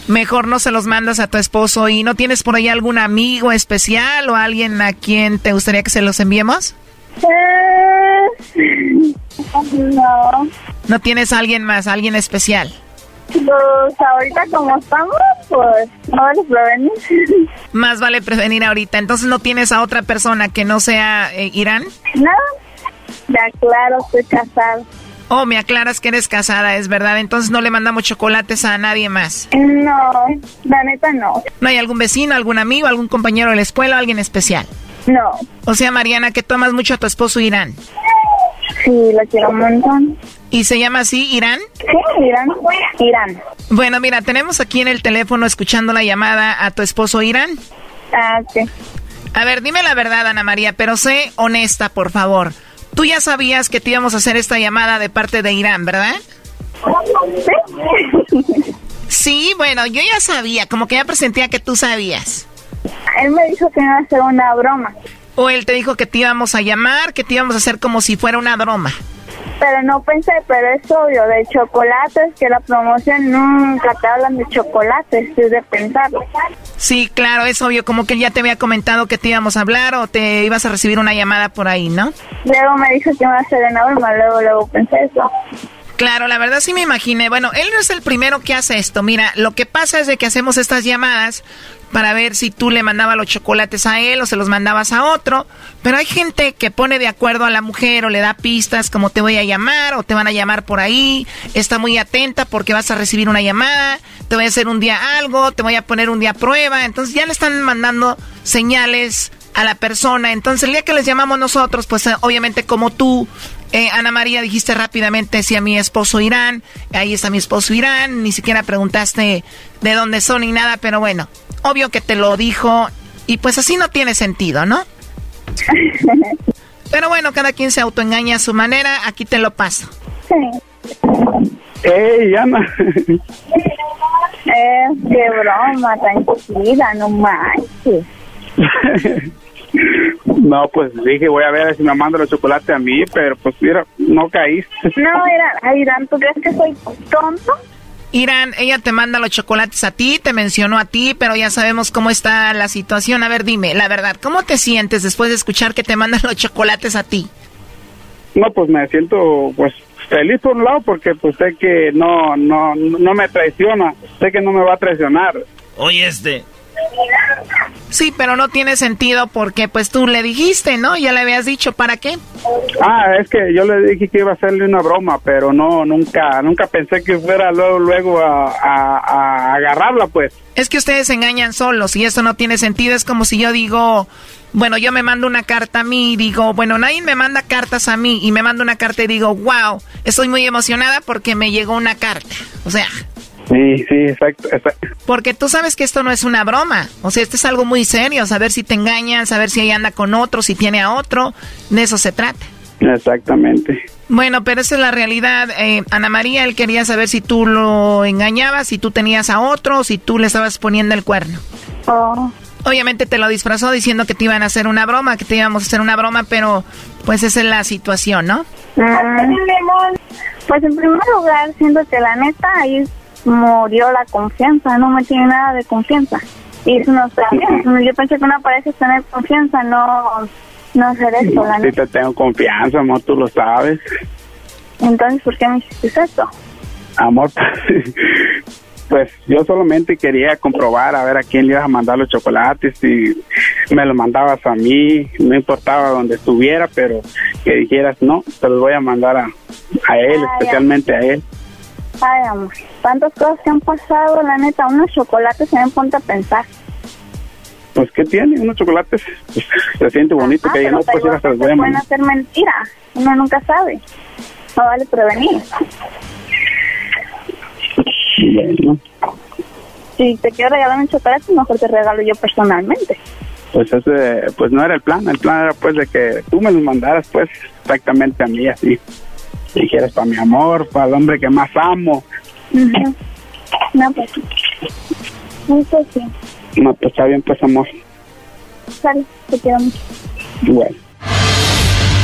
Mejor no se los mandas a tu esposo y no tienes por ahí algún amigo especial o alguien a quien te gustaría que se los enviemos? Eh, no. ¿No tienes a alguien más, alguien especial? Pues ahorita como estamos, pues no vale prevenir. Más vale prevenir ahorita. Entonces no tienes a otra persona que no sea eh, Irán? No, ya claro, estoy casada. Oh, me aclaras que eres casada, es verdad. Entonces no le mandamos chocolates a nadie más. No, la neta no. ¿No hay algún vecino, algún amigo, algún compañero de la escuela, alguien especial? No. O sea, Mariana, que tomas mucho a tu esposo Irán. Sí, lo quiero un montón. ¿Y se llama así Irán? Sí, Irán. Irán. Bueno, mira, tenemos aquí en el teléfono escuchando la llamada a tu esposo Irán. Ah, sí. A ver, dime la verdad, Ana María, pero sé honesta, por favor. Tú ya sabías que te íbamos a hacer esta llamada de parte de Irán, ¿verdad? Sí. Sí, bueno, yo ya sabía, como que ya presentía que tú sabías. Él me dijo que iba a hacer una broma. O él te dijo que te íbamos a llamar, que te íbamos a hacer como si fuera una broma. Pero no pensé, pero es obvio, de chocolates, que la promoción nunca te hablan de chocolates, es de pensarlo. Sí, claro, es obvio, como que él ya te había comentado que te íbamos a hablar o te ibas a recibir una llamada por ahí, ¿no? Luego me dijo que iba a hacer broma, luego, luego pensé eso. Claro, la verdad sí me imaginé. Bueno, él no es el primero que hace esto. Mira, lo que pasa es de que hacemos estas llamadas para ver si tú le mandabas los chocolates a él o se los mandabas a otro. Pero hay gente que pone de acuerdo a la mujer o le da pistas como te voy a llamar o te van a llamar por ahí. Está muy atenta porque vas a recibir una llamada, te voy a hacer un día algo, te voy a poner un día a prueba. Entonces ya le están mandando señales a la persona. Entonces el día que les llamamos nosotros, pues eh, obviamente como tú eh, Ana María, dijiste rápidamente si a mi esposo Irán, ahí está mi esposo Irán, ni siquiera preguntaste de dónde son ni nada, pero bueno, obvio que te lo dijo y pues así no tiene sentido, ¿no? (laughs) Pero bueno, cada quien se autoengaña a su manera, aquí te lo paso. Sí. ¡Ey, Ana! Eh, qué broma, tranquila, no manches. (laughs) No, pues dije, voy a ver si me manda los chocolates a mí, pero pues mira, no caíste. No, Irán, Irán, ¿tú crees que soy tonto? Irán, ella te manda los chocolates a ti, te mencionó a ti, pero ya sabemos cómo está la situación. A ver, dime, la verdad, ¿cómo te sientes después de escuchar que te mandan (laughs) los chocolates a ti? No, pues me siento pues feliz por un lado porque pues sé que no no no me traiciona, sé que no me va a traicionar. Oye, este, Sí, pero no tiene sentido porque pues tú le dijiste, ¿no? Ya le habías dicho, ¿para qué? Ah, es que yo le dije que iba a hacerle una broma, pero no, nunca, nunca pensé que fuera luego, luego a, a- a agarrarla, pues. Es que ustedes se engañan solos y eso no tiene sentido. Es como si yo digo, bueno, yo me mando una carta a mí y digo, bueno, nadie me manda cartas a mí y me mando una carta y digo, wow, estoy muy emocionada porque me llegó una carta. O sea, Sí, sí, exacto, exacto. porque tú sabes que esto no es una broma. O sea, esto es algo muy serio. Saber si te engañan, saber si ella anda con otro, si tiene a otro. De eso se trata. Exactamente. Bueno, pero esa es la realidad. Eh, Ana María, él quería saber si tú lo engañabas, si tú tenías a otro, si tú le estabas poniendo el cuerno. Oh. Obviamente te lo disfrazó diciendo que te iban a hacer una broma, que te íbamos a hacer una broma, pero pues esa es la situación, ¿no? Mm, Pues en primer lugar, siento que la neta ahí murió la confianza, no me tiene nada de confianza. Y eso no está bien. Yo pensé que una pareja es tener confianza, no, no hacer eso, Sí neta. te tengo confianza, amor, tú lo sabes. Entonces, ¿por qué me hiciste eso? Amor, (laughs) pues yo solamente quería comprobar a ver a quién le ibas a mandar los chocolates, si me los mandabas a mí, no importaba donde estuviera, pero que dijeras, no, te los voy a mandar a, a él, Ah, especialmente a él. Ay, amor, tantas cosas que han pasado, la neta, unos chocolates se me ponte a pensar. Pues, ¿qué tiene? Unos chocolates, pues, (laughs) se siente bonito Ah, que pero no, pues igual ya se los se voy a pueden hacer mentira, uno nunca sabe. No vale prevenir. Bueno, Si te quiero regalar un chocolate, mejor te regalo yo personalmente. pues ese, pues no era el plan, el plan era pues de que tú me los mandaras pues exactamente a mí así. Dijeras para mi amor, para el hombre que más amo. No, pues. Eso sí. No, pues está bien, pues amor. Sale, te quiero mucho. Bueno.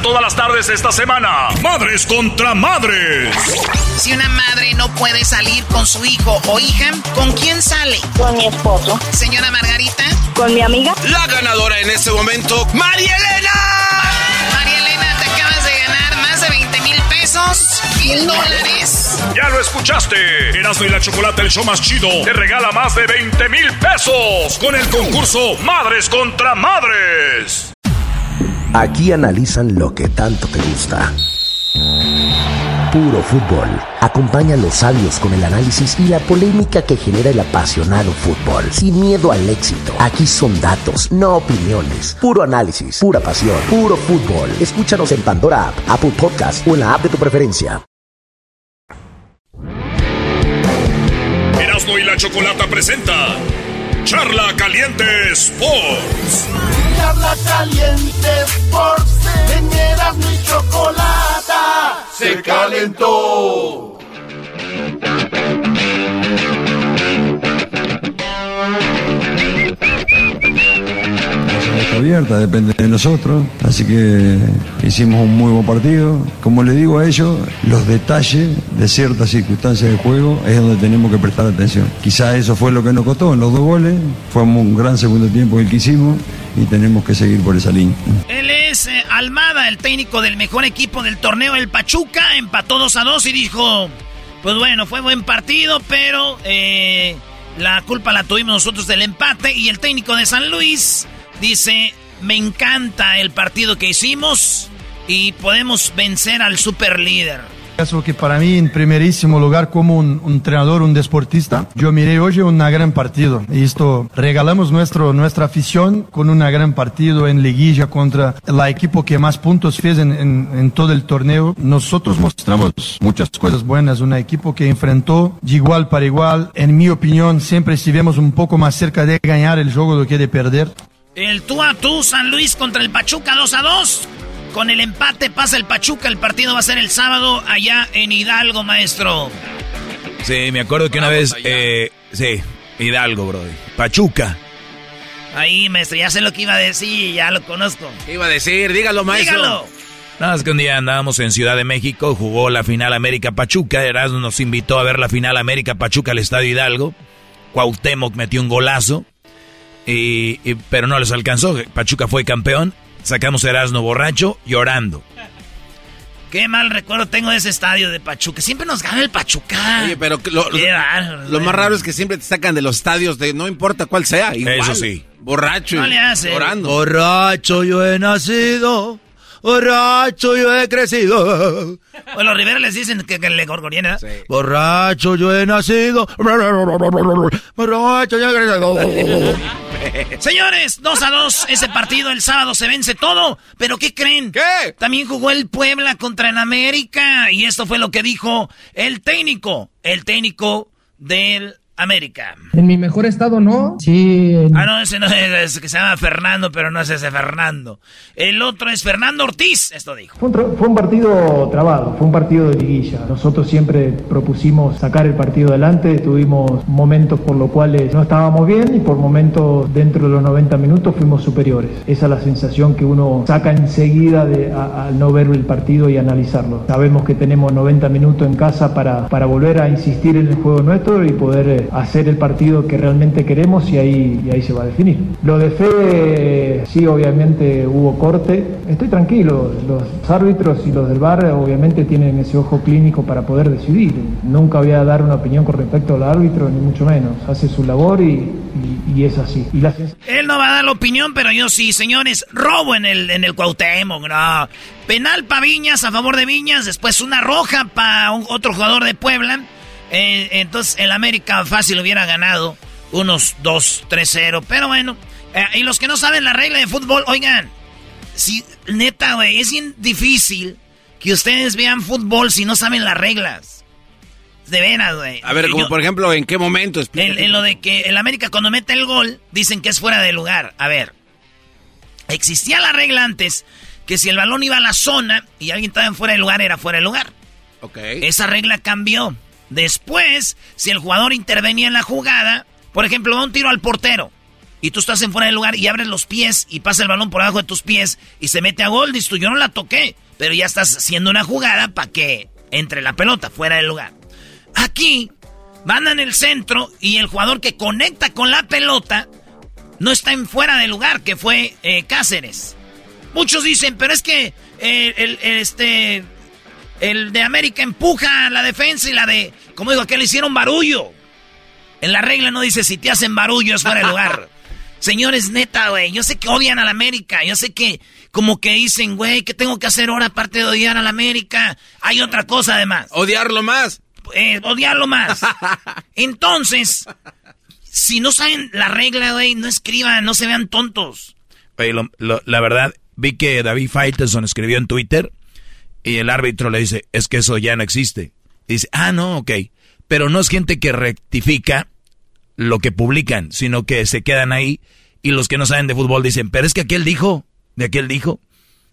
todas las tardes esta semana. Madres contra madres. Si una madre no puede salir con su hijo o hija, ¿con quién sale? Con mi esposo. Señora Margarita. Con mi amiga. La ganadora en este momento, María Elena. María Elena, te acabas de ganar más de 20 mil pesos, mil dólares. Ya lo escuchaste. Erasmo y la Chocolate, el show más chido, te regala más de 20 mil pesos con el concurso Madres contra Madres. Aquí analizan lo que tanto te gusta. Puro fútbol. Acompaña los sabios con el análisis y la polémica que genera el apasionado fútbol. Sin miedo al éxito. Aquí son datos, no opiniones. Puro análisis, pura pasión, puro fútbol. Escúchanos en Pandora App, Apple Podcast o en la app de tu preferencia. Erasmo y la Chocolata presenta Charla Caliente Sports. Charla Caliente Sports. En Erasmo y chocolata. Se calentó. Abierta, depende de nosotros, así que hicimos un muy buen partido. Como le digo a ellos, los detalles de ciertas circunstancias de juego es donde tenemos que prestar atención. Quizá eso fue lo que nos costó en los dos goles, fue un gran segundo tiempo el que hicimos y tenemos que seguir por esa línea. Él es eh, Almada, el técnico del mejor equipo del torneo, el Pachuca, empató 2 a 2 y dijo, pues bueno, fue buen partido, pero eh, la culpa la tuvimos nosotros del empate y el técnico de San Luis dice, me encanta el partido que hicimos y podemos vencer al super líder. Eso que para mí, en primerísimo lugar, como un, un entrenador, un deportista, yo miré hoy un gran partido. Y esto, regalamos nuestro, nuestra afición con un gran partido en liguilla contra el equipo que más puntos fez en, en, en todo el torneo. Nosotros mostramos muchas cosas buenas, un equipo que enfrentó de igual para igual. En mi opinión, siempre estivemos un poco más cerca de ganar el juego do que de perder. El tú a tú, San Luis contra el Pachuca 2 a 2. Con el empate pasa el Pachuca. El partido va a ser el sábado allá en Hidalgo, maestro. Sí, me acuerdo que una vez, eh, sí, Hidalgo, bro. Pachuca. Ahí, maestro, ya sé lo que iba a decir, ya lo conozco. ¿Qué iba a decir? Dígalo, maestro. Dígalo. Nada más que un día andábamos en Ciudad de México, jugó la final América Pachuca, Erasmo nos invitó a ver la final América Pachuca al Estadio Hidalgo. Cuauhtémoc metió un golazo, y, y- pero no les alcanzó. Pachuca fue campeón, sacamos a Erasmo borracho llorando. Qué mal recuerdo tengo de ese estadio de Pachuca. Siempre nos gana el Pachuca. Oye, pero lo, más raro es que siempre te sacan de los estadios de no importa cuál sea. Igual, Eso sí. Borracho. No y le hace. Llorando. Borracho yo he nacido, borracho yo he crecido. O los Rivera les dicen que, que le gorgorían, ¿eh? Borracho yo he nacido, borracho yo he crecido. Señores, 2 a 2 ese partido el sábado se vence todo, pero ¿qué creen? ¿Qué? También jugó el Puebla contra el América y esto fue lo que dijo el técnico, el técnico del América. En mi mejor estado no. Sí. en- Ah, no, ese no es, es que se llama Fernando, pero no es ese Fernando. El otro es Fernando Ortiz, esto dijo. Fue un, tra- fue un partido trabado, fue un partido de liguilla. Nosotros siempre propusimos sacar el partido adelante, tuvimos momentos por los cuales no estábamos bien y por momentos dentro de los 90 minutos fuimos superiores. Esa es la sensación que uno saca enseguida de, al no ver el partido y analizarlo. Sabemos que tenemos 90 minutos en casa para, para volver a insistir en el juego nuestro y poder eh, hacer el partido que realmente queremos y ahí, y ahí se va a definir. Lo de Fede, sí, obviamente hubo corte. Estoy tranquilo, los árbitros y los del bar obviamente tienen ese ojo clínico para poder decidir. Nunca voy a dar una opinión con respecto al árbitro, ni mucho menos. Hace su labor y, y- es así. Y Él no va a dar la opinión, pero yo sí, señores. Robo en el, en el Cuauhtémoc, no. Penal para Viñas, a favor de Viñas. Después una roja para otro jugador de Puebla. Eh, entonces el América fácil hubiera ganado unos 2-3-0. Pero bueno, eh, y los que no saben la regla de fútbol, oigan. Si, neta, güey, es difícil que ustedes vean fútbol si no saben las reglas. De veras, güey. A ver, como por ejemplo, ¿en qué momento? En, en, lo de que el América cuando mete el gol, dicen que es fuera de lugar. A ver, existía la regla antes que si el balón iba a la zona y alguien estaba en fuera de lugar, era fuera de lugar. Ok. Esa regla cambió. Después, si el jugador intervenía en la jugada, por ejemplo, da un tiro al portero y tú estás en fuera de lugar y abres los pies y pasa el balón por abajo de tus pies y se mete a gol, dices tú, yo no la toqué, pero ya estás haciendo una jugada para que entre la pelota fuera del lugar. Aquí van en el centro y el jugador que conecta con la pelota no está en fuera de lugar, que fue eh, Cáceres. Muchos dicen, pero es que eh, el, este, el de América empuja la defensa y la de, como digo, que le hicieron barullo. En la regla no dice si te hacen barullo es fuera de lugar. (laughs) Señores, neta, güey, yo sé que odian a la América, yo sé que como que dicen, güey, ¿qué tengo que hacer ahora aparte de odiar a la América? Hay otra cosa además. Odiarlo más. Eh, odiarlo más. (laughs) Entonces, si no saben la regla, güey, no escriban, no se vean tontos. Oye, la verdad, vi que David Faitelson escribió en Twitter y el árbitro le dice, es que eso ya no existe. dice, ah, no, ok. Pero no es gente que rectifica lo que publican, sino que se quedan ahí y los que no saben de fútbol dicen, pero es que aquel dijo, de aquel dijo.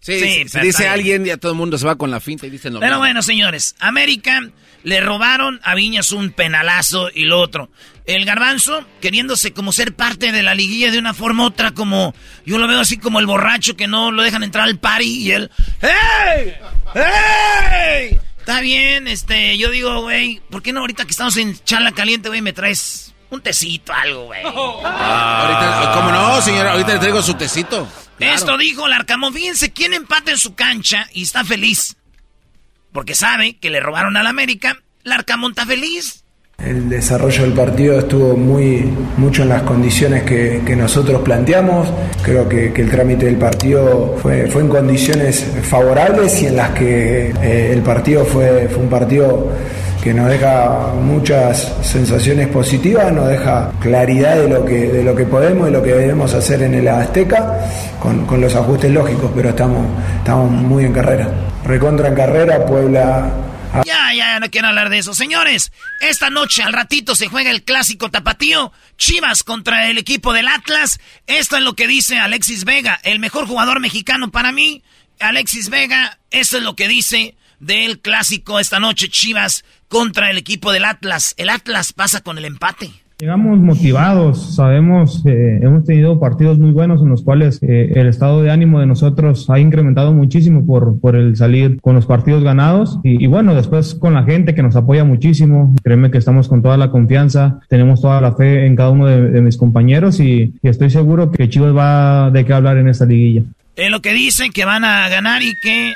Sí, si dice alguien ya todo el mundo se va con la finta y dicen lo Pero bueno, señores, América le robaron a Viñas un penalazo y lo otro. El garbanzo, queriéndose como ser parte de la liguilla de una forma u otra, como yo lo veo así como el borracho que no lo dejan entrar al party y él, ¡Hey! ¡Hey! Está bien, este, yo digo, güey, ¿por qué no ahorita que estamos en charla caliente, güey, me traes un tecito, algo, güey. Ah, ¿Cómo no, señora? Ahorita le traigo su tecito. Esto dijo el Arcamón. Fíjense, ¿quién empata en su cancha y está feliz? Porque sabe que le robaron al América. El Arcamón está feliz. El desarrollo del partido estuvo muy mucho en las condiciones que, nosotros planteamos. Creo que, el trámite del partido fue, fue en condiciones favorables y en las que eh, el partido fue, fue un partido que nos deja muchas sensaciones positivas, nos deja claridad de lo que, de lo que podemos y lo que debemos hacer en el Azteca, con, con los ajustes lógicos, pero estamos, estamos muy en carrera. Recontra en carrera, Puebla ya, ya, no quiero hablar de eso. Señores, esta noche al ratito se juega el clásico tapatío. Chivas contra el equipo del Atlas. Esto es lo que dice Alexis Vega, el mejor jugador mexicano para mí. Alexis Vega, eso es lo que dice del clásico esta noche Chivas contra el equipo del Atlas. El Atlas pasa con el empate. Llegamos motivados, sabemos, eh, hemos tenido partidos muy buenos en los cuales eh, el estado de ánimo de nosotros ha incrementado muchísimo por, por el salir con los partidos ganados y, bueno, después con la gente que nos apoya muchísimo, créeme que estamos con toda la confianza, tenemos toda la fe en cada uno de, mis compañeros y, estoy seguro que Chivas va de qué hablar en esta liguilla. Es lo que dicen que van a ganar y que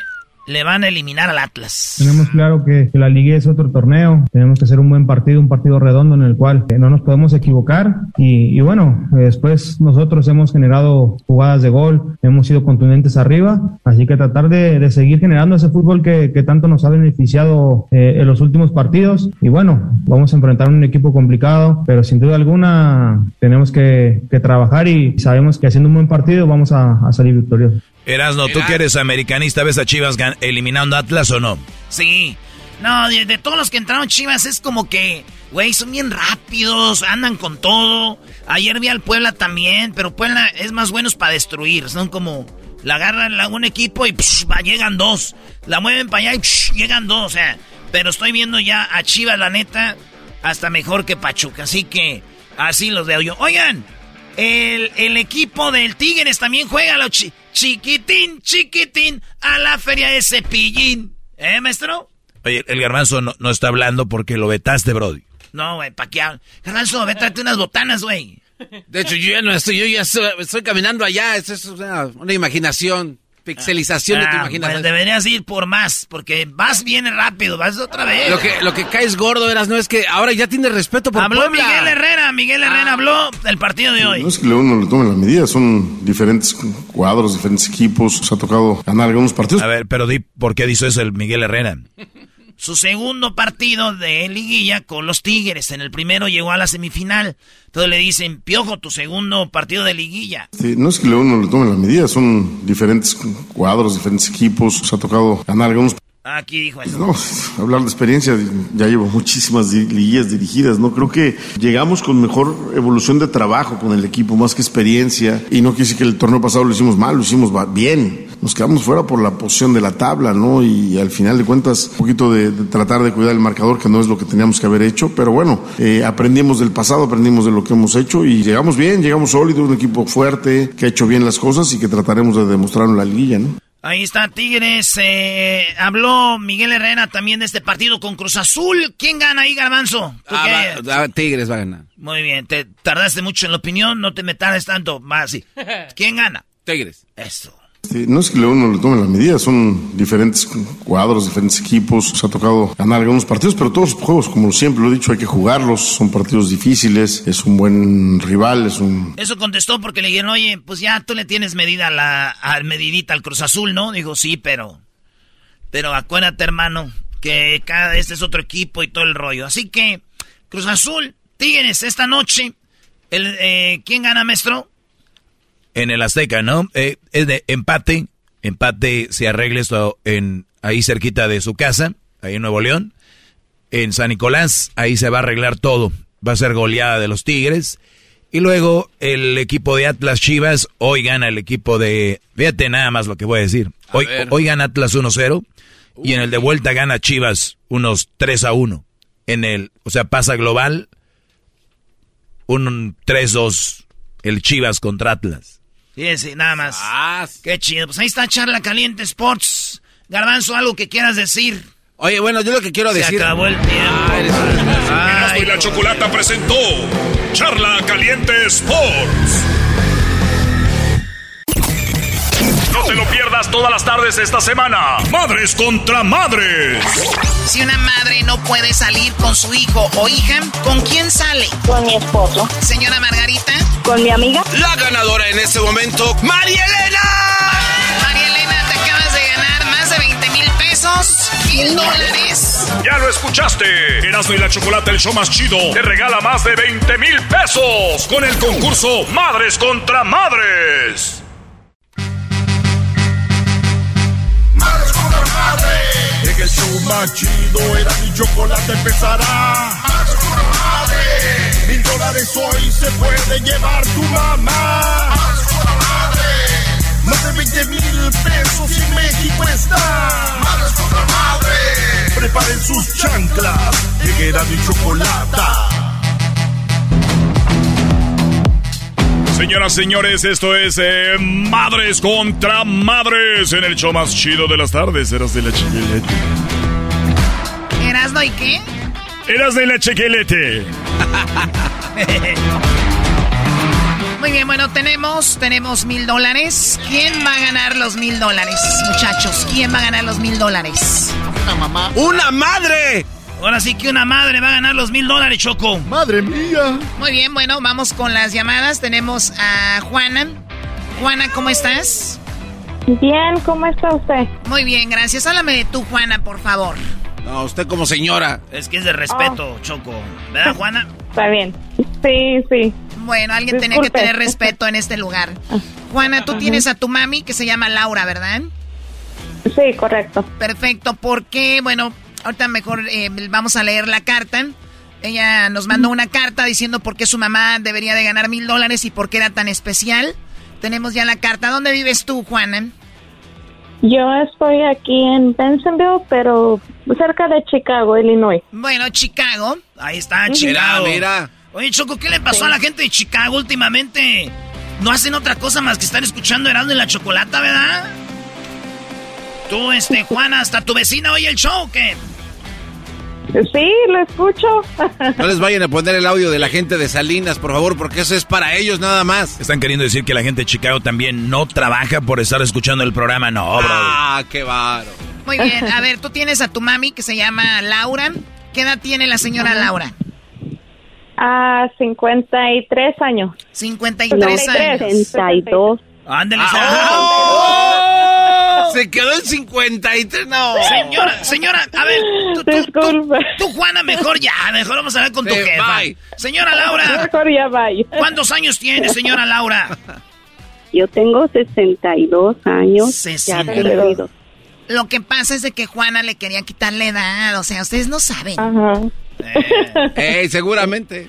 le van a eliminar al Atlas. Tenemos claro que, la Liga es otro torneo, tenemos que hacer un buen partido, un partido redondo en el cual eh, no nos podemos equivocar y, bueno, después nosotros hemos generado jugadas de gol, hemos sido contundentes arriba, así que tratar de, seguir generando ese fútbol que, tanto nos ha beneficiado eh, en los últimos partidos y bueno, vamos a enfrentar un equipo complicado, pero sin duda alguna tenemos que, trabajar y sabemos que haciendo un buen partido vamos a, a salir victoriosos. Erasno, ¿tú que eres americanista ves a Chivas eliminando a Atlas o no? Sí. No, de, todos los que entraron Chivas es como que, güey, son bien rápidos, andan con todo. Ayer vi al Puebla también, pero Puebla es más bueno para destruir. Son como, la agarran a un equipo y va, llegan dos. La mueven para allá y llegan dos. O sea, pero estoy viendo ya a Chivas, la neta, hasta mejor que Pachuca. Así que así los veo yo. Oigan, el, el equipo del Tigres también juega los chiquitín, chiquitín, a la feria de cepillín. ¿Eh, maestro? Oye, el garbanzo no, está hablando porque lo vetaste, Brody. No, güey, ¿pa' qué? Garbanzo, ve, tráete unas botanas, güey. De hecho, yo ya no estoy, yo ya estoy, caminando allá, es, es una, una imaginación. Pixelización de tu ah, imaginación. Pues deberías ir por más, porque vas bien rápido, vas otra vez. Lo que, lo que caes gordo, eras, no es que ahora ya tienes respeto por Habló Miguel Herrera, Miguel Herrera ah. habló del partido de hoy. No es que uno le tome las medidas, son diferentes cuadros, diferentes equipos, se ha tocado ganar algunos partidos. A ver, pero di, ¿por qué dice eso el Miguel Herrera? Su segundo partido de liguilla con los Tigres. En el primero llegó a la semifinal. Entonces le dicen, Piojo, tu segundo partido de liguilla. no es que uno le tome las medidas, son diferentes cuadros, diferentes equipos. Se ha tocado ganar algunos. Aquí dijo eso. No, hablar de experiencia, ya llevo muchísimas liguillas dirigidas, ¿no? Creo que llegamos con mejor evolución de trabajo con el equipo, más que experiencia, y no quise que el torneo pasado lo hicimos mal, lo hicimos bien. Nos quedamos fuera por la posición de la tabla, ¿no? Y al final de cuentas, un poquito de, tratar de cuidar el marcador, que no es lo que teníamos que haber hecho, pero bueno, eh, aprendimos del pasado, aprendimos de lo que hemos hecho y llegamos bien, llegamos sólidos, un equipo fuerte, que ha hecho bien las cosas y que trataremos de demostrarlo en la liguilla, ¿no? Ahí está Tigres. Eh, habló Miguel Herrera también de este partido con Cruz Azul. ¿Quién gana ahí, Garbanzo? Ah, tigres va a ganar. Muy bien. Te tardaste mucho en la opinión. No te me tardes tanto. Más así. ¿Quién gana? Tigres. Eso no es que uno le tome las medidas, son diferentes cuadros, diferentes equipos. Se ha tocado ganar algunos partidos, pero todos los juegos, como siempre lo he dicho, hay que jugarlos. Son partidos difíciles, es un buen rival, es un... Eso contestó porque le dijeron, oye, pues ya tú le tienes medida la, al medidita al Cruz Azul, ¿no? Digo, sí, pero... Pero acuérdate, hermano, que cada este es otro equipo y todo el rollo. Así que, Cruz Azul, Tigres, esta noche, el, eh, ¿quién gana, maestro? En el Azteca, ¿no? Eh, es de empate, empate se arregle esto en ahí cerquita de su casa, ahí en Nuevo León. En San Nicolás, ahí se va a arreglar todo. Va a ser goleada de los Tigres. Y luego el equipo de Atlas Chivas, hoy gana el equipo de... Fíjate nada más lo que voy a decir. Hoy, hoy gana Atlas 1-0 y en el de vuelta gana Chivas unos 3 a 1. En el, o sea, pasa global un 3-2 el Chivas contra Atlas. Fíjense, nada más. Qué chido. Pues ahí está Charla Caliente Sports. Garbanzo, algo que quieras decir. Oye, bueno, yo lo que quiero decir. Se acabó el tiempo. Ah, y la Chocolata presentó Charla Caliente Sports. Te lo pierdas todas las tardes esta semana. Madres contra madres. Si una madre no puede salir con su hijo o hija, ¿con quién sale? Con mi esposo. Señora Margarita. Con mi amiga. La ganadora en este momento, María Elena. María Elena, te acabas de ganar más de 20 mil pesos. Mil dólares. Ya lo escuchaste. Erasmo y la Chocolate, el show más chido, te regala más de 20 mil pesos con el concurso Madres contra Madres. En el show más chido, era mi chocolate empezará. Mil dólares hoy se puede llevar tu mamá. Más de 20 mil pesos y México está. Madres contra madre. Preparen sus chanclas, que era mi chocolate. Señoras, señores, esto es eh, Madres contra Madres en el show más chido de las tardes. Eras de la chiquilete. ¿Erasno y qué? Eras de la chiquilete. (laughs) Muy bien, bueno, tenemos, tenemos mil dólares. ¿Quién va a ganar los mil dólares, muchachos? ¿Quién va a ganar los mil dólares? Una mamá. ¡Una madre! Ahora sí que una madre va a ganar los mil dólares, Choco. Madre mía. Muy bien, bueno, vamos con las llamadas. Tenemos a Juana. Juana, ¿cómo estás? Bien, ¿cómo está usted? Muy bien, gracias. Háblame de tú, Juana, por favor. No, usted como señora. Es que es de respeto, Choco. ¿Verdad, Juana? Está bien. Sí, sí. Bueno, alguien tenía que tener respeto en este lugar. Juana, tú tienes a tu mami que se llama Laura, ¿verdad? Sí, correcto. Perfecto, porque, bueno, Ahorita mejor eh, vamos a leer la carta. Ella nos mandó una carta diciendo por qué su mamá debería de ganar mil dólares y por qué era tan especial. Tenemos ya la carta. ¿Dónde vives tú, Juana? Yo estoy aquí en Bensenville, pero cerca de Chicago, Illinois. Bueno, Chicago. Ahí está, Chicago. Mira, Oye, Choco, ¿qué le pasó a la gente de Chicago últimamente? No hacen otra cosa más que estar escuchando Erasmo y la Chocolata, ¿verdad? Tú, este, (laughs) Juana, hasta tu vecina oye el show, ¿qué? (laughs) Sí, lo escucho. (laughs) No les vayan a poner el audio de la gente de Salinas, por favor, porque eso es para ellos nada más. Están queriendo decir que la gente de Chicago también no trabaja por estar escuchando el programa. No, bro. Ah, qué baro. Muy bien, a ver, tú tienes a tu mami que se llama Laura. ¿Qué edad tiene la señora Laura? Ah, 53 años. 53 años. 62. Ándale, (laughs) se quedó en 53, no. Señora, señora, a ver, tú, tú, Juana, mejor ya, mejor vamos a hablar con tu jefa. Señora Laura. Mejor ya bye. ¿Cuántos años tiene, señora Laura? Yo tengo 62 años. 62. Lo que pasa es de que Juana le quería quitar la edad, o sea, ustedes no saben. Ajá. Eh, (laughs) seguramente.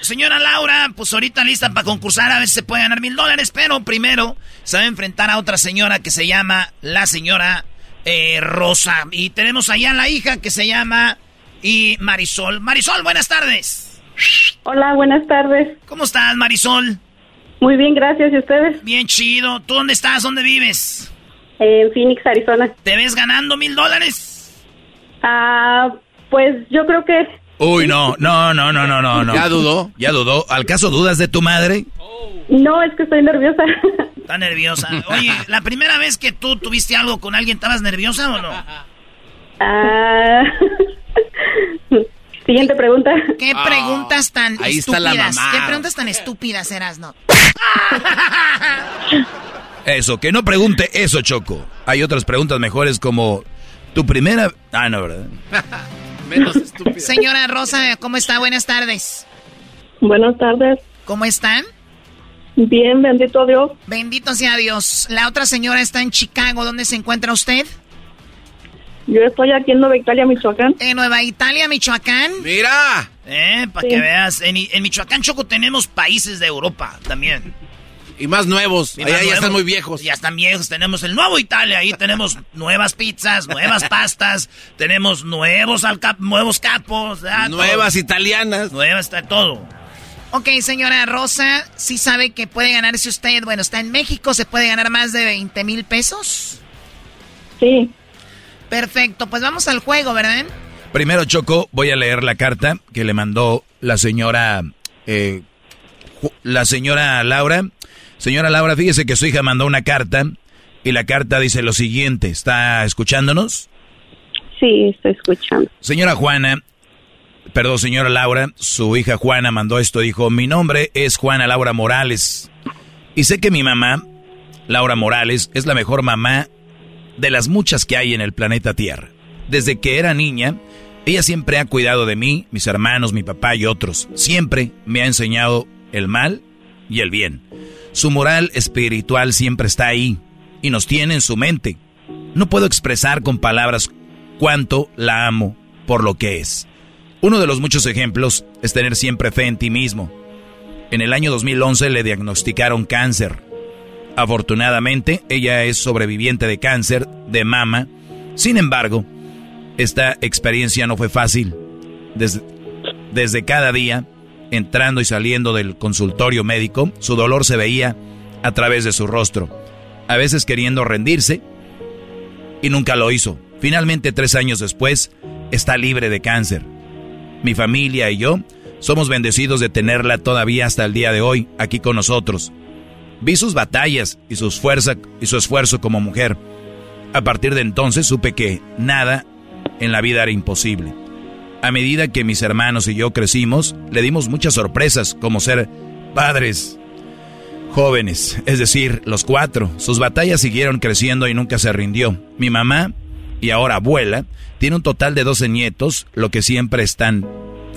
Señora Laura, pues ahorita lista para concursar, a ver si se puede ganar mil dólares, pero primero se va a enfrentar a otra señora que se llama la señora eh, Rosa. Y tenemos allá a la hija que se llama y Marisol. Marisol, buenas tardes. Hola, buenas tardes. ¿Cómo estás, Marisol? Muy bien, gracias. ¿Y ustedes? Bien chido. ¿Tú dónde estás? ¿Dónde vives? En Phoenix, Arizona. ¿Te ves ganando mil dólares? Ah, pues yo creo que... Uy, no, no, no, no, no, no, no. ¿Ya dudó? ¿Ya dudó? ¿Al caso dudas de tu madre? No, es que estoy nerviosa. Está nerviosa. Oye, la primera vez que tú tuviste algo con alguien, ¿estabas nerviosa o no? Ah... (laughs) Siguiente pregunta. ¿Qué Ah, preguntas tan ahí está estúpidas? la mamá. ¿Qué preguntas tan estúpidas eras, no? (laughs) Eso, que no pregunte eso, Choco. Hay otras preguntas mejores como tu primera... Ah, no, ¿verdad? (laughs) Menos estúpido. Señora Rosa, ¿cómo está? Buenas tardes. Buenas tardes. ¿Cómo están? Bien, bendito Dios. Bendito sea Dios. La otra señora está en Chicago. ¿Dónde se encuentra usted? Yo estoy aquí en Nueva Italia, Michoacán. En Nueva Italia, Michoacán. Mira. Eh, para Sí. que veas. En, en Michoacán, Choco, tenemos países de Europa también. Y más nuevos. Y Allá más ya están muy viejos. Ya están viejos. Tenemos el nuevo Italia. Ahí tenemos nuevas pizzas, nuevas pastas. Tenemos nuevos, alca- nuevos capos. Nuevas todo. italianas. Nuevas, está todo. Ok, señora Rosa, ¿sí sabe que puede ganarse usted? Bueno, está en México, ¿se puede ganar más de 20 mil pesos? Sí. Perfecto, pues vamos al juego, ¿verdad? Primero, Choco, voy a leer la carta que le mandó la señora... eh, la señora Laura. Señora Laura, fíjese que su hija mandó una carta y la carta dice lo siguiente. ¿Está escuchándonos? Sí, estoy escuchando. Señora Juana, perdón, señora Laura, su hija Juana mandó esto, dijo, mi nombre es Juana Laura Morales. Y sé que mi mamá, Laura Morales, es la mejor mamá de las muchas que hay en el planeta Tierra. Desde que era niña, ella siempre ha cuidado de mí, mis hermanos, mi papá y otros. Siempre me ha enseñado el mal y el bien. Su moral espiritual siempre está ahí y nos tiene en su mente. No puedo expresar con palabras cuánto la amo por lo que es. Uno de los muchos ejemplos es tener siempre fe en ti mismo. En el año 2011 le diagnosticaron cáncer. Afortunadamente, ella es sobreviviente de cáncer de mama. Sin embargo, esta experiencia no fue fácil. Desde, desde cada día, entrando y saliendo del consultorio médico, su dolor se veía a través de su rostro. A veces queriendo rendirse, y nunca lo hizo. Finalmente, tres años después, está libre de cáncer. Mi familia y yo somos bendecidos de tenerla todavía hasta el día de hoy aquí con nosotros. Vi sus batallas y, sus fuerza, y su esfuerzo como mujer. A partir de entonces supe que nada en la vida era imposible. A medida que mis hermanos y yo crecimos, le dimos muchas sorpresas como ser padres jóvenes, es decir, los cuatro. Sus batallas siguieron creciendo y nunca se rindió. Mi mamá, y ahora abuela, tiene un total de 12 nietos, lo que siempre están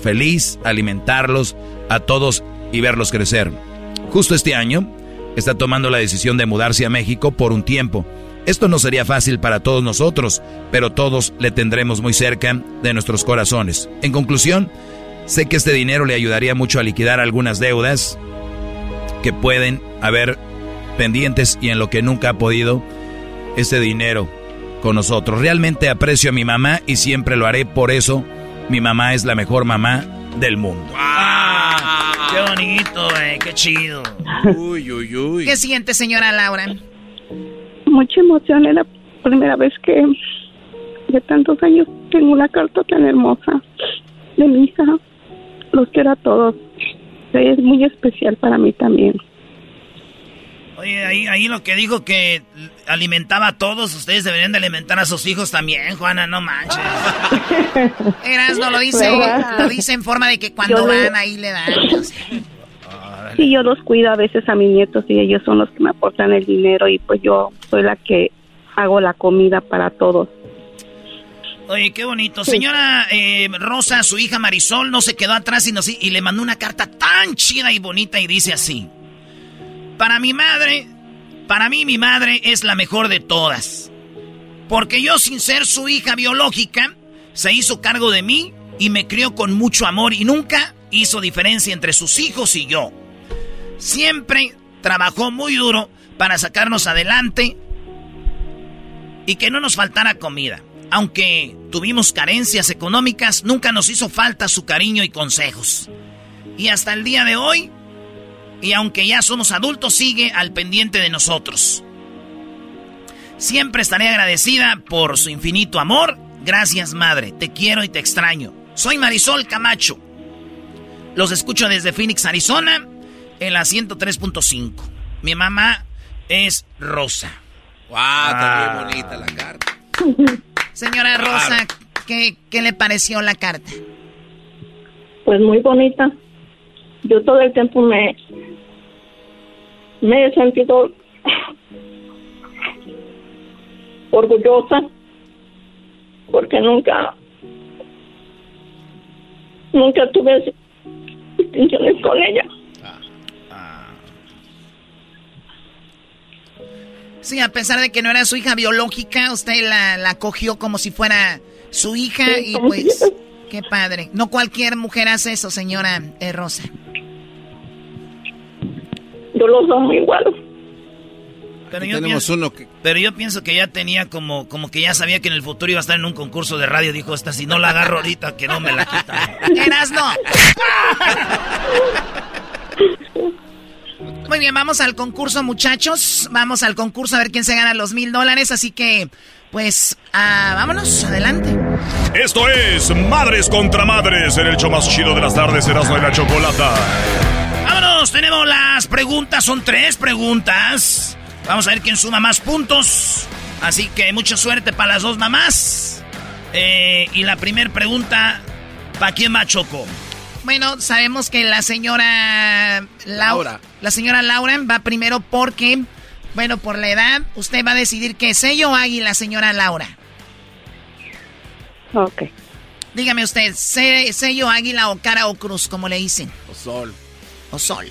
feliz alimentarlos a todos y verlos crecer. Justo este año está tomando la decisión de mudarse a México por un tiempo. Esto no sería fácil para todos nosotros, pero todos le tendremos muy cerca de nuestros corazones. En conclusión, sé que este dinero le ayudaría mucho a liquidar algunas deudas que pueden haber pendientes y en lo que nunca ha podido este dinero con nosotros. Realmente aprecio a mi mamá y siempre lo haré, por eso mi mamá es la mejor mamá del mundo. Ah, ¡Qué bonito, güey! ¡Qué chido! Uy, uy, uy. ¿Qué siente, señora Laura? Mucha emoción. Es la primera vez que de tantos años tengo una carta tan hermosa de mi hija. Los quiero a todos. Es muy especial para mí también. Oye, ahí, ahí lo que dijo que alimentaba a todos, ustedes deberían de alimentar a sus hijos también, Juana, no manches. (laughs) Erasno lo dice, ¿Verdad? lo dice en forma de que cuando Yo le- van ahí le dan. o sea. Sí, yo los cuido a veces a mis nietos y ellos son los que me aportan el dinero y pues yo soy la que hago la comida para todos. Oye, qué bonito. Señora eh, Rosa, su hija Marisol, no se quedó atrás y, nos- y le mandó una carta tan chida y bonita y dice así. Para mi madre, para mí mi madre es la mejor de todas. Porque yo, sin ser su hija biológica, se hizo cargo de mí y me crió con mucho amor y nunca hizo diferencia entre sus hijos y yo. Siempre trabajó muy duro para sacarnos adelante y que no nos faltara comida. Aunque tuvimos carencias económicas, nunca nos hizo falta su cariño y consejos. Y hasta el día de hoy, y aunque ya somos adultos, sigue al pendiente de nosotros. Siempre estaré agradecida por su infinito amor. Gracias, madre. Te quiero y te extraño. Soy Marisol Camacho. Los escucho desde Phoenix, Arizona, en la 103.5. Mi mamá es Rosa. ¡Wow! Está muy bonita la carta. Señora Rosa, ¿qué, ¿qué le pareció la carta? Pues muy bonita. Yo todo el tiempo me, me he sentido orgullosa porque nunca nunca tuve distinciones con ella. Sí, a pesar de que no era su hija biológica, usted la, la cogió como si fuera su hija y pues qué padre. No cualquier mujer hace eso, señora eh, Rosa. Yo los amo igual. Pero yo, pienso, pero yo pienso que ya tenía como, como que ya sabía que en el futuro iba a estar en un concurso de radio. Dijo, esta si no la agarro ahorita, que no me la quita. ¡Eras no! (laughs) Muy bien, vamos al concurso, muchachos. Vamos al concurso a ver quién se gana los mil dólares. Así que, pues, ah, vámonos, adelante. Esto es Madres contra Madres en el show más chido de las tardes, Erasmo de la Chocolata. Vámonos, tenemos las preguntas, son tres preguntas. Vamos a ver quién suma más puntos. Así que mucha suerte para las dos mamás. Eh, y la primera pregunta, ¿para quién va Choco? Bueno, sabemos que la señora Laura, la señora Laura va primero porque, bueno, por la edad, usted va a decidir qué sello o águila, señora Laura. Ok. Dígame usted, sello águila o cara o cruz, como le dicen. O sol. O sol.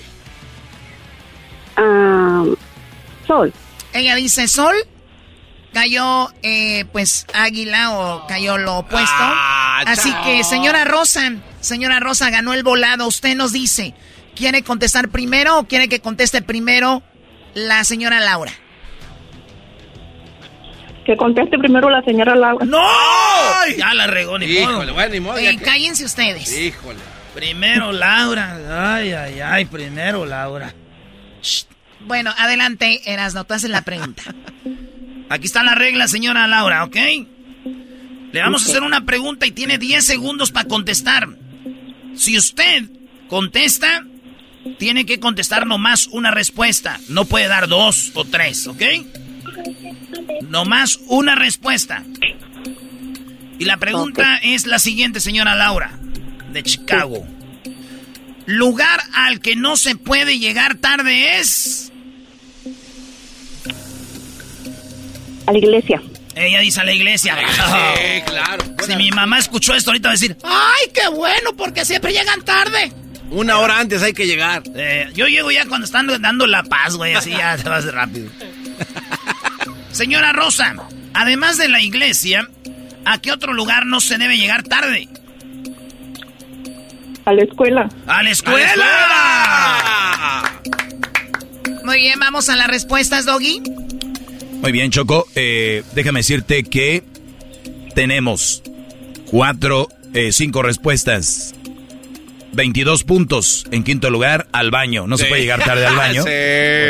Ah, sol. Ella dice sol. Cayó, eh, pues, águila o cayó lo opuesto. Ah, Así que, señora Rosa, señora Rosa ganó el volado. Usted nos dice, ¿quiere contestar primero o quiere que conteste primero la señora Laura? Que conteste primero la señora Laura. ¡No! Ya la regó, ni modo. Híjole, bueno, ni modo. Eh, que- cállense ustedes. Híjole. Primero Laura. Ay, ay, ay, primero Laura. Bueno, adelante, Erasno, tú haces la pregunta. (laughs) Aquí está la regla, señora Laura, ¿ok? Le vamos a hacer una pregunta y tiene 10 segundos para contestar. Si usted contesta, tiene que contestar nomás una respuesta. No puede dar dos o tres, ¿ok? Nomás una respuesta. Y la pregunta es la siguiente, señora Laura, de Chicago. Lugar al que no se puede llegar tarde es... A la iglesia. Ella dice a la iglesia. (laughs) Sí, claro. Si mi mamá escuchó esto ahorita va a decir, ¡Ay, qué bueno! Porque siempre llegan tarde. Una hora antes hay que llegar. Eh, yo llego ya cuando están dando la paz, güey, así ya se va a hacer rápido. (laughs) Señora Rosa, además de la iglesia, ¿a qué otro lugar no se debe llegar tarde? A la escuela. ¡A la escuela! Muy bien, vamos a las respuestas, Doggy. Muy bien, Choco. Eh, déjame decirte que tenemos cuatro, eh, cinco respuestas. 22 puntos. En quinto lugar, al baño. No se puede llegar tarde al baño. (laughs) Sí.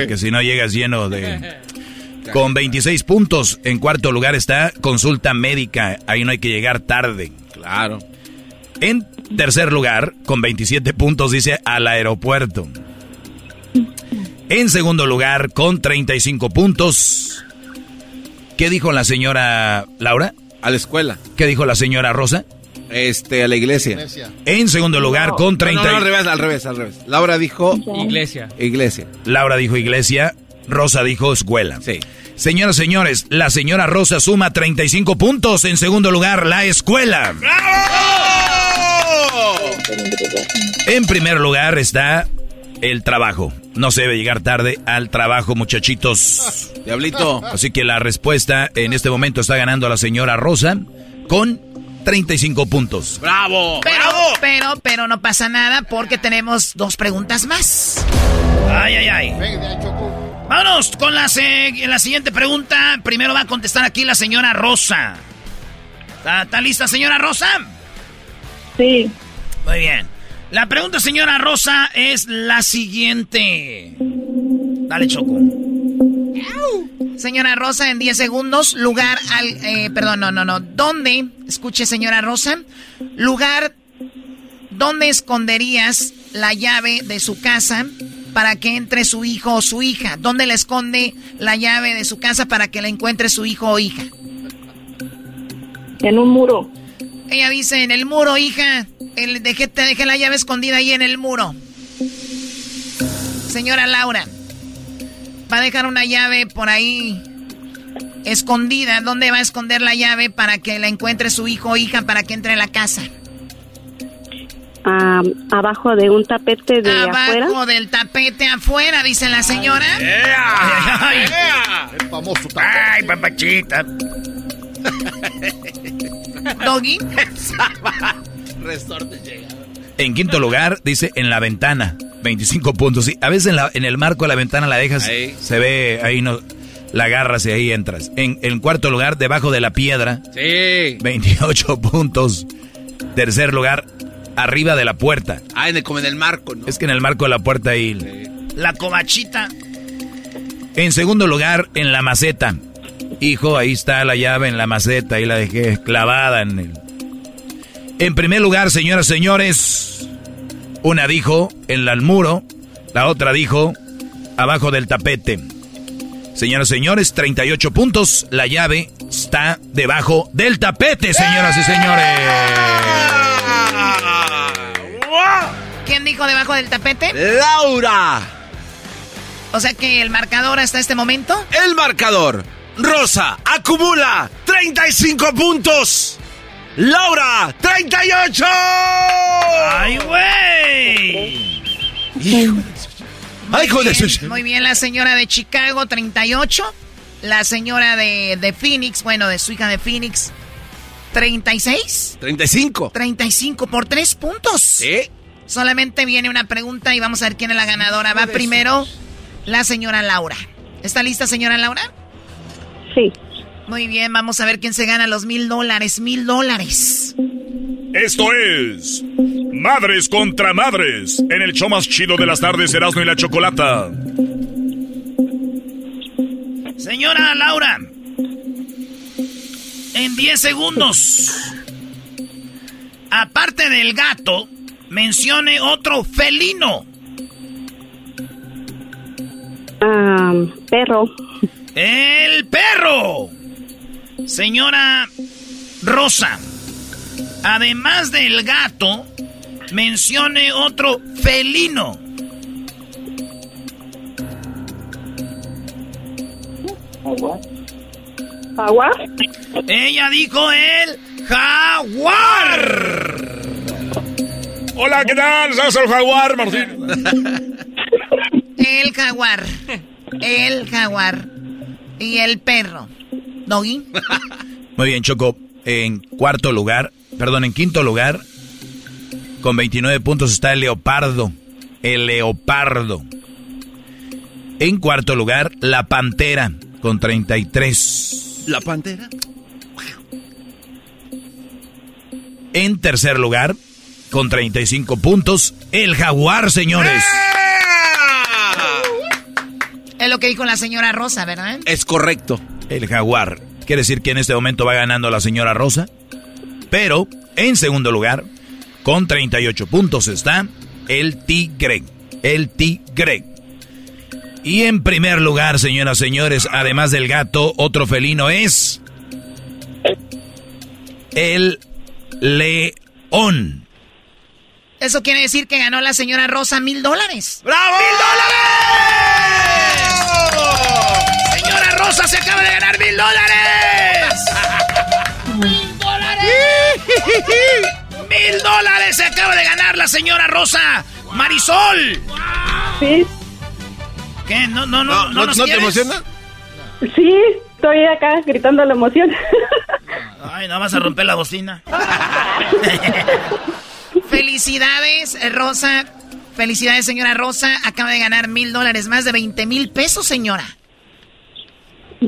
Porque si no llegas lleno de... (laughs) Con 26 puntos. En cuarto lugar está consulta médica. Ahí no hay que llegar tarde. Claro. En tercer lugar, con 27 puntos, dice al aeropuerto. En segundo lugar, con 35 puntos. ¿Qué dijo la señora Laura? A la escuela. ¿Qué dijo la señora Rosa? Este, a la iglesia. En segundo lugar, con 30. No, no, al revés, al revés, al revés. Laura dijo... Iglesia. Iglesia. Laura dijo iglesia, Rosa dijo escuela. Sí. Señoras, señores, la señora Rosa suma 35 puntos. En segundo lugar, la escuela. En primer lugar está el trabajo. No se debe llegar tarde al trabajo, muchachitos. Diablito. Así que la respuesta en este momento está ganando a la señora Rosa con 35 puntos. ¡Bravo! Pero, ¡Bravo! pero, pero no pasa nada porque tenemos dos preguntas más. Ay, ay, ay. Vámonos con la, la siguiente pregunta. Primero va a contestar aquí la señora Rosa. ¿Está, está lista, señora Rosa? Sí. Muy bien. La pregunta, señora Rosa, es la siguiente. Dale, Choco. Señora Rosa, en 10 segundos, lugar al... Eh, perdón, no, no, no. ¿Dónde, escuche señora Rosa, lugar donde esconderías la llave de su casa para que entre su hijo o su hija? ¿Dónde le esconde la llave de su casa para que la encuentre su hijo o hija? En un muro. Ella dice, en el muro, hija. El, dejé, te dejé la llave escondida ahí en el muro. Señora Laura, va a dejar una llave por ahí escondida. ¿Dónde va a esconder la llave para que la encuentre su hijo o hija para que entre a la casa? Ah, abajo de un tapete de Abajo afuera. del tapete afuera, dice la señora. Ay, El famoso ay, papachita. (laughs) Doggy. Resorte llega. En quinto lugar, dice en la ventana. 25 puntos. Sí, a veces en, la- en el marco de la ventana la dejas, Ahí. se ve, ahí no, la agarras y ahí entras. En, en cuarto lugar, debajo de la piedra. Sí. 28 puntos. Tercer lugar, arriba de la puerta. Ah, en el, como en el marco, ¿no? Es que en el marco de la puerta ahí. La cobachita. En segundo lugar, en la maceta. Hijo, ahí está la llave en la maceta, ahí la dejé clavada en el... En primer lugar, señoras y señores, una dijo en el muro, la otra dijo abajo del tapete. Señoras y señores, 38 puntos, la llave está debajo del tapete, señoras y señores. ¿Quién dijo debajo del tapete? Laura. O sea que el marcador hasta este momento. El marcador. Rosa acumula 35 puntos. Laura, 38. ¡Ay, güey! Hijo de Ay, hijo de Bien, su- Muy bien, la señora de Chicago, 38. La señora de, de Phoenix, bueno, de su hija de Phoenix, 36. 35. 35 por 3 puntos. Sí. Solamente viene una pregunta y vamos a ver quién es la ganadora. Va primero la señora Laura. ¿Está lista, señora Laura? Sí. Muy bien, vamos a ver quién se gana los mil dólares. Mil dólares. Esto es Madres contra Madres en el show más chido de las tardes, Erasmo y la Chocolata. Señora Laura, en 10 segundos, aparte del gato, mencione otro felino. Ah, perro. El perro. Señora Rosa, además del gato, mencione otro felino. ¿Agua? Ella dijo el jaguar. Hola, ¿qué tal? ¿Sabes el jaguar, Martín? (laughs) El jaguar. El jaguar. Y el perro. Doggy. (laughs) Muy bien, Choco. En cuarto lugar, perdón, en quinto lugar, con 29 puntos está el leopardo. El leopardo. En cuarto lugar, la pantera, con 33. ¿La pantera? En tercer lugar, con 35 puntos, el jaguar, señores. Es lo que dijo la señora Rosa, ¿verdad? Es correcto. El jaguar. Quiere decir que en este momento va ganando la señora Rosa. Pero, en segundo lugar, con 38 puntos está el tigre. El tigre. Y en primer lugar, señoras y señores, además del gato, otro felino es... El león. Eso quiere decir que ganó la señora Rosa mil dólares. ¡Bravo! Señora Rosa se acaba de ganar mil dólares. ¡Mil dólares! (laughs) ¡Mil dólares se acaba de ganar la señora Rosa! ¡Marisol! Sí. ¿Qué? ¿No, no, no, no, nos ¿no te emociona? Sí, estoy acá gritando la emoción. (laughs) Ay, no vas a romper la bocina. (laughs) Felicidades, eh, Rosa. Felicidades, señora Rosa. Acaba de ganar mil dólares, más de 20 mil pesos, señora.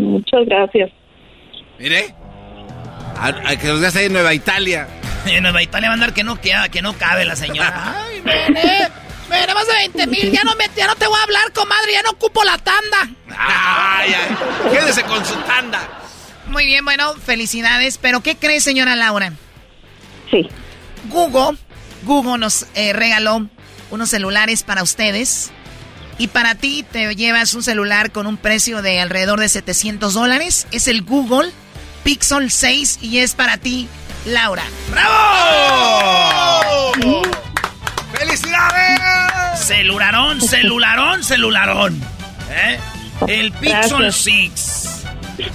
Muchas gracias. Mire. A, a que los veas ahí en Nueva Italia. (laughs) En Nueva Italia va a andar que no, que, que no cabe la señora. (laughs) Ay, mire, mire, más de 20 mil. Ya no, me, ya no te voy a hablar, comadre. Ya no ocupo la tanda. Ay, ay. Quédese con su tanda. Muy bien, bueno, felicidades. Pero, ¿qué cree, señora Laura? Sí. Google, Google nos eh, regaló unos celulares para ustedes. Y para ti te llevas un celular con un precio de alrededor de 700 dólares. Es el Google Pixel 6 y es para ti, Laura. ¡Bravo! ¡Felicidades! Celularón, celularón, celularón. ¿Eh? El Pixel Gracias. 6.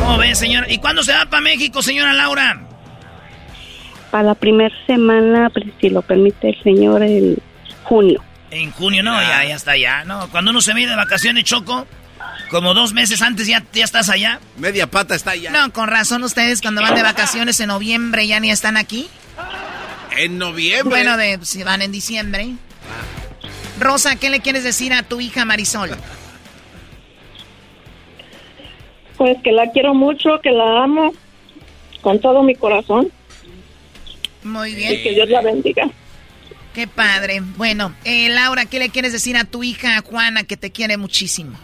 ¿Cómo ven, señora? ¿Y cuándo se va para México, señora Laura? Para la primera semana, pues, si lo permite el señor, en junio. En junio, no, ya, ya está allá. No, cuando uno se viene de vacaciones, Choco, como dos meses antes ya, ya estás allá. Media pata está allá. No, con razón ustedes cuando van de vacaciones en noviembre ya ni están aquí. En noviembre. Bueno, de, si van en diciembre. Rosa, ¿qué le quieres decir a tu hija Marisol? Pues que la quiero mucho, que la amo con todo mi corazón Muy y bien. que Dios la bendiga. Qué padre. Bueno, eh, Laura, ¿qué le quieres decir a tu hija Juana que te quiere muchísimo?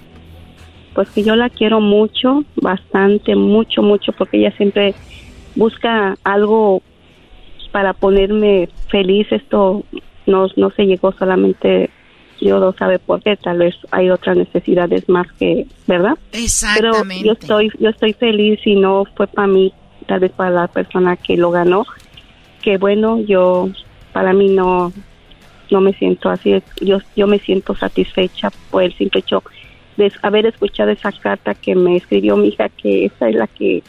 Pues que yo la quiero mucho, bastante, mucho, mucho, porque ella siempre busca algo para ponerme feliz. Esto no, no se llegó solamente, Dios lo sabe por qué, tal vez hay otras necesidades más que, ¿verdad? Exactamente. Pero yo estoy, yo estoy feliz y no fue para mí, tal vez para la persona que lo ganó. Que bueno, yo, para mí no, no me siento así. Yo, yo me siento satisfecha por el simple hecho de haber escuchado esa carta que me escribió mi hija, que esa es la que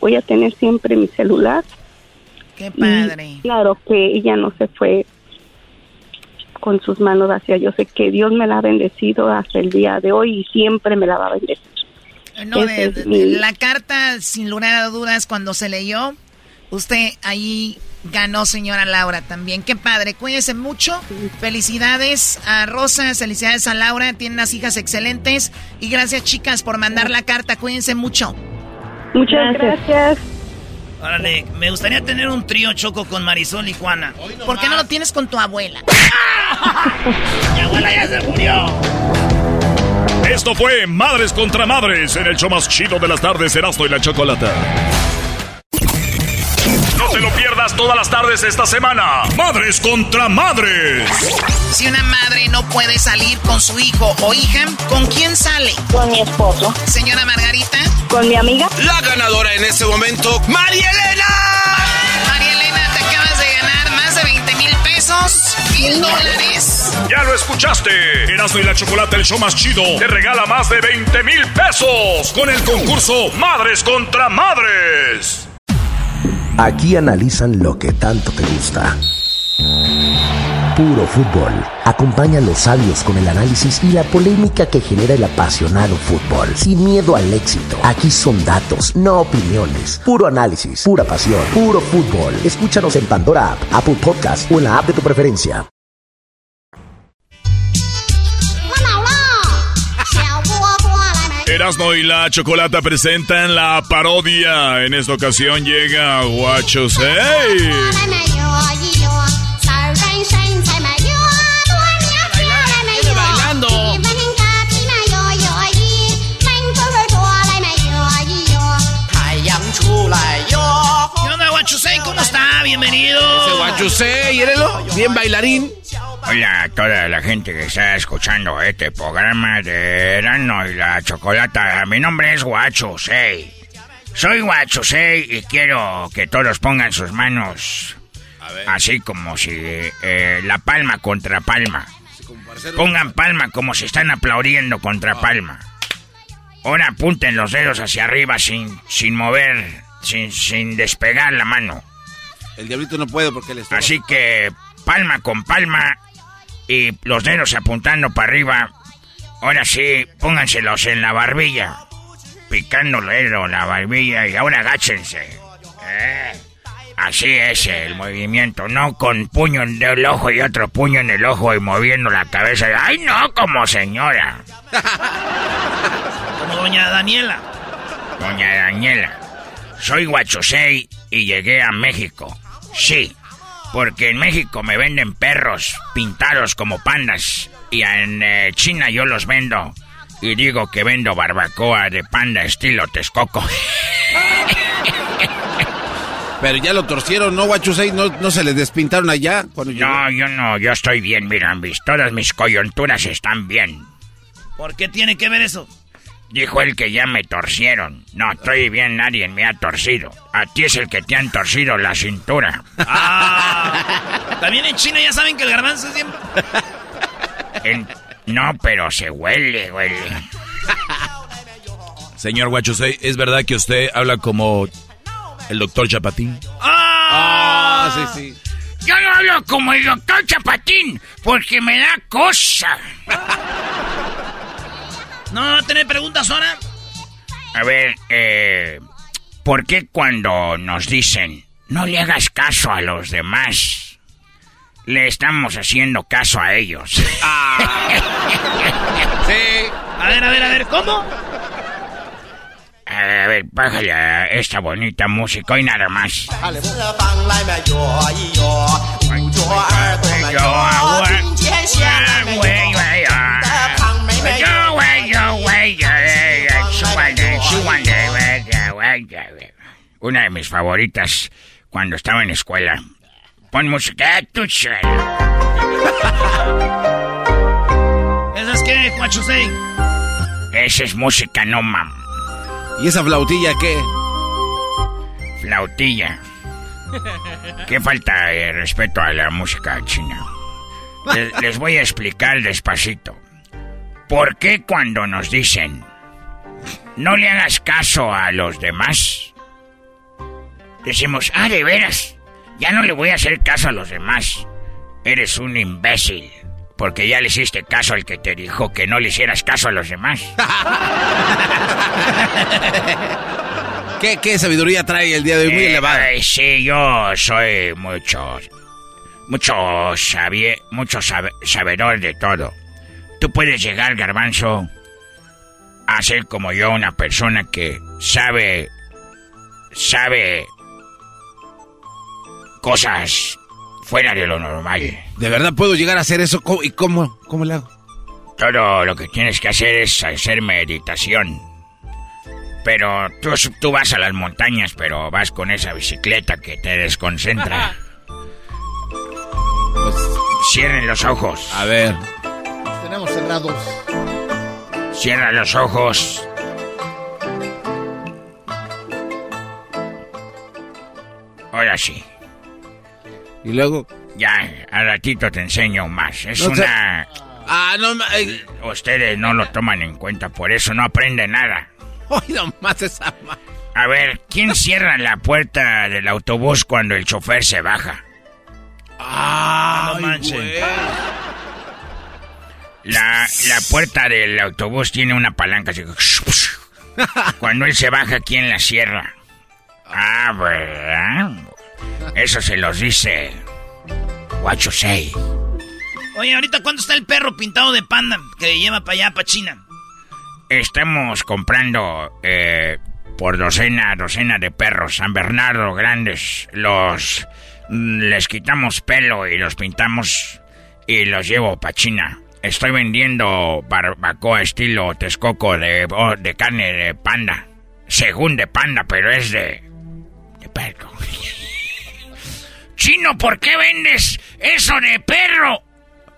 voy a tener siempre en mi celular. Qué Y padre. claro que ella no se fue con sus manos hacia yo sé que Dios me la ha bendecido hasta el día de hoy y siempre me la va a bendecir. No, de- es de- mi- la carta, sin lugar a dudas, cuando se leyó, usted ahí ganó, señora Laura, también. Qué padre, cuídense mucho. Felicidades a Rosa, felicidades a Laura, tienen unas hijas excelentes. Y gracias, chicas, por mandar la carta, cuídense mucho. Muchas gracias. Órale, me gustaría tener un trío Choco con Marisol y Juana. ¿Por qué no lo tienes con tu abuela? (laughs) Mi abuela ya se murió. Esto fue Madres contra Madres en el show más chido de las tardes, Erasmo y la Chocolata. No te lo pierdas todas las tardes esta semana. Madres contra Madres. Si una madre no puede salir con su hijo o hija, ¿con quién sale? Con mi esposo. Señora Margarita. Con mi amiga. La ganadora en este momento, María Elena. María Elena, te acabas de ganar más de 20 mil pesos, mil dólares. Ya lo escuchaste. Erasmo y la Chocolata, el show más chido, te regala más de 20 mil pesos con el concurso Madres contra Madres. Aquí analizan lo que tanto te gusta. Puro fútbol. Acompaña a los sabios con el análisis y la polémica que genera el apasionado fútbol. Sin miedo al éxito. Aquí son datos, no opiniones. Puro análisis, pura pasión, puro fútbol. Escúchanos en Pandora App, Apple Podcast o en la app de tu preferencia. Erasmo y la Chocolata presentan la parodia. En esta ocasión llega Guachos. ¡Hey! Bienvenido. Ese guachusé, ¿yérelo? Bien bailarín. Hola a toda la gente que está escuchando este programa de Erano y la Chocolata. Mi nombre es Guacho Sei. Soy Guacho Sei y quiero que todos pongan sus manos así como si eh, la palma contra palma. Pongan palma como si están aplaudiendo contra palma. Ahora apunten los dedos hacia arriba sin, sin mover, sin, sin despegar la mano. El diablito no puede porque él está. Así que palma con palma y los dedos apuntando para arriba. Ahora sí, pónganselos en la barbilla. Picándole la barbilla y ahora agáchense. Eh, así es el movimiento, no con puño en el ojo y otro puño en el ojo y moviendo la cabeza. ¡Ay, no, como señora! (laughs) como doña Daniela. Doña Daniela. Soy Guachosei y llegué a México. Sí, porque en México me venden perros pintados como pandas y en eh, China yo los vendo y digo que vendo barbacoa de panda estilo Texcoco. (laughs) Pero ya lo torcieron, ¿no, Guachusei? ¿No, ¿No se les despintaron allá? no, yo no, yo estoy bien, miran, todas mis coyunturas están bien. ¿Por qué tiene que ver eso? Dijo el que ya me torcieron. No, estoy bien, nadie me ha torcido. A ti es el que te han torcido la cintura. Ah, también en China ya saben que el garbanzo siempre... No, pero se huele, huele. Señor Guachosei, ¿es verdad que usted habla como el doctor Chapatín? ¡Ah! ah sí, sí. Yo no hablo como el doctor Chapatín porque me da cosa. No, ¿tener preguntas ahora? A ver, eh, ¿por qué cuando nos dicen no le hagas caso a los demás, le estamos haciendo caso a ellos? Ah. sí. A ver, a ver, a ver, ¿cómo? A ver, bájale a esta bonita música y nada más. Una de mis favoritas cuando estaba en escuela. Pon música tu (laughs) ¿Esa es qué, Juachusei? Esa es música, no mam. ¿Y esa flautilla qué? Flautilla. (laughs) ¿Qué falta de respeto a la música china? (laughs) les voy a explicar despacito. ¿Por qué cuando nos dicen no le hagas caso a los demás? Decimos, ah, de veras, ya no le voy a hacer caso a los demás. Eres un imbécil, porque ya le hiciste caso al que te dijo que no le hicieras caso a los demás. (laughs) ¿Qué, sabiduría trae el día de hoy? Muy elevada. sí, yo soy mucho, mucho, sabie, mucho sabedor de todo. Tú puedes llegar, garbanzo, a ser como yo, una persona que sabe, sabe cosas fuera de lo normal. ¿De verdad puedo llegar a hacer eso? ¿Y cómo, cómo le hago? Todo lo que tienes que hacer es hacer meditación. Pero tú, tú vas a las montañas, pero vas con esa bicicleta que te desconcentra. Pues, (laughs) cierren los ojos. A ver. tenemos cerrados. Cierra los ojos. Ahora sí. Y luego. Ya, al ratito te enseño más. Es una. Ah, no. Ustedes no lo toman en cuenta, por eso no aprenden nada. Hoy más esa. A ver, ¿quién (laughs) cierra la puerta del autobús cuando el chofer se baja? Ah, no manches. La, la puerta del autobús tiene una palanca así. Cuando él se baja, ¿quién la cierra? Ah, ¿verdad? Eso se los dice. Guacho say. Oye, ahorita ¿cuándo está el perro pintado de panda que lleva para allá, para China? Estamos comprando eh, por docena, docena de perros San Bernardo grandes. Los mm, les quitamos pelo y los pintamos y los llevo para China. Estoy vendiendo barbacoa estilo Texcoco de, oh, de carne de panda. Según de panda, pero es de. de perro. (laughs) Chino, ¿por qué vendes eso de perro?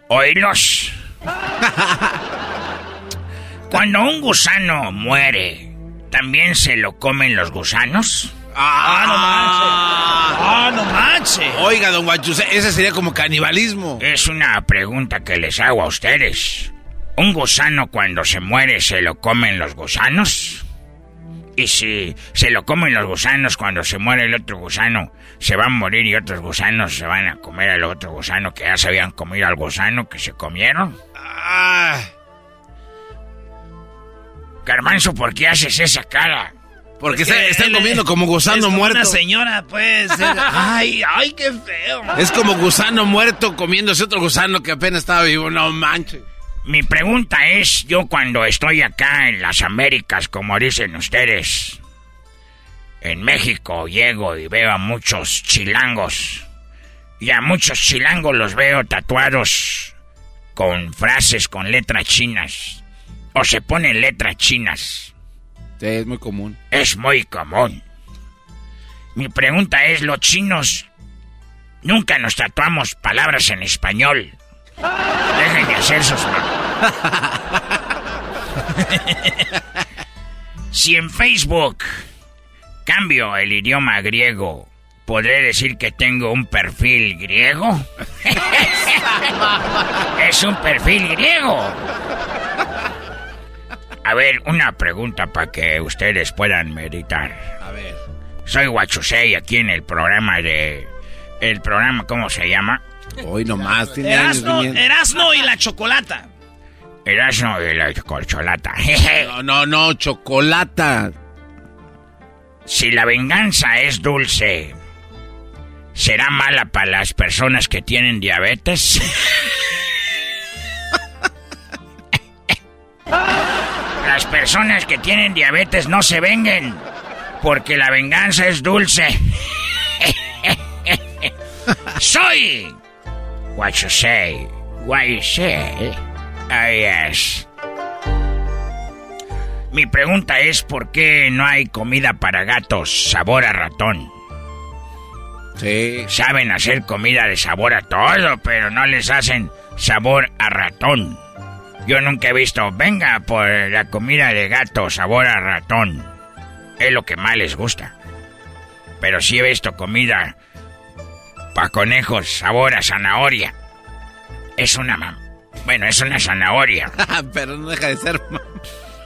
Oílos. (laughs) Cuando un gusano muere, ¿también se lo comen los gusanos? Ah, no manches. Ah, no manches. Oiga, don Guachus, ese sería como canibalismo. Es una pregunta que les hago a ustedes. ¿Un gusano cuando se muere se lo comen los gusanos? Y si se lo comen los gusanos cuando se muere el otro gusano, se van a morir y otros gusanos se van a comer al otro gusano que ya se habían comido al gusano que se comieron. Ah. Carmanzo, ¿por qué haces esa cara? Porque están comiendo como gusano es muerto. Una señora, pues. (laughs) ay, ay, qué feo. Es como gusano muerto comiéndose otro gusano que apenas estaba vivo. No manches. Mi pregunta es, yo cuando estoy acá en las Américas, como dicen ustedes, en México llego y veo a muchos chilangos. Y a muchos chilangos los veo tatuados con frases con letras chinas. O se ponen letras chinas. Sí, es muy común. Es muy común. Mi pregunta es, los chinos nunca nos tatuamos palabras en español. Dejen de hacer sus... (laughs) si en Facebook cambio el idioma griego, ¿podré decir que tengo un perfil griego? (laughs) es un perfil griego. A ver, una pregunta para que ustedes puedan meditar. A ver. Soy Guachusei aquí en el programa de... El programa, ¿cómo se llama? Hoy nomás tiene Erasno, Erasno y la chocolata. Erasno y la chocolata. (laughs) no, no, no, chocolata. Si la venganza es dulce, ¿será mala para las personas que tienen diabetes? (laughs) (laughs) las personas que tienen diabetes no se venguen, porque la venganza es dulce. (laughs) Soy what you say, what you say. Ah, yes. Mi pregunta es por qué no hay comida para gatos sabor a ratón. Sí. Saben hacer comida de sabor a todo, pero no les hacen sabor a ratón. Yo nunca he visto, venga por la comida de gato sabor a ratón. Es lo que más les gusta. Pero sí he visto comida para conejos sabor a zanahoria. Es una mam. Bueno, es una zanahoria. (laughs) Pero no deja de ser mam.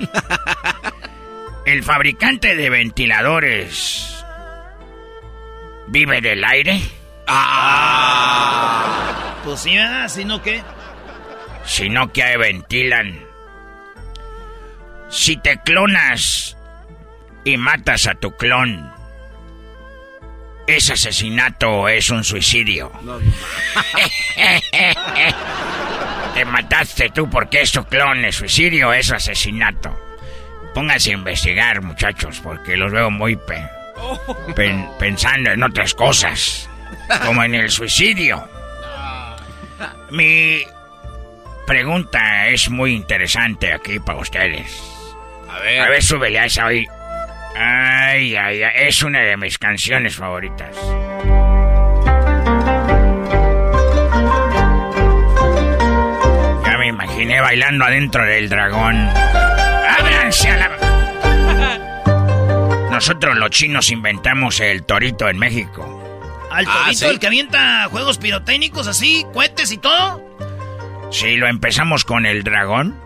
(laughs) El fabricante de ventiladores vive del aire. Ah. Pues sí, ¿verdad? Sino que. Sino que ventilan. Si te clonas y matas a tu clon, ¿es asesinato o es un suicidio? No. (laughs) te mataste tú porque es tu clon, ¿es suicidio o es asesinato? Pónganse a investigar, muchachos, porque los veo muy pe pen pensando en otras cosas, como en el suicidio. Mi pregunta es muy interesante aquí para ustedes. A ver. A ver, súbele a esa hoy. Ay, ay, ay, es una de mis canciones favoritas. Ya me imaginé bailando adentro del dragón. ¡Ábranse a la... (laughs) Nosotros los chinos inventamos el torito en México. ¿Al Ah, torito, ¿sí? el que avienta juegos pirotécnicos así, cohetes y todo? Sí, lo empezamos con el dragón.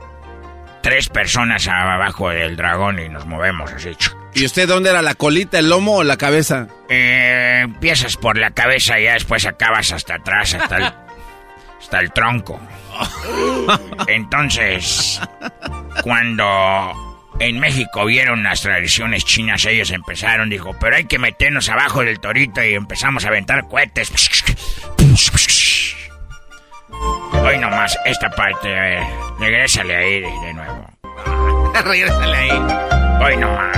Tres personas abajo del dragón y nos movemos así. ¿Y usted dónde era? ¿La colita, el lomo o la cabeza? Eh, empiezas por la cabeza y ya después acabas hasta atrás, hasta el, (laughs) hasta el tronco. Entonces, cuando en México vieron las tradiciones chinas, ellos empezaron, dijo, pero hay que meternos abajo del torito y empezamos a aventar cohetes. Hoy nomás esta parte, a ver, regrésale ahí de, de nuevo. (laughs) Regrésale ahí. Hoy nomás.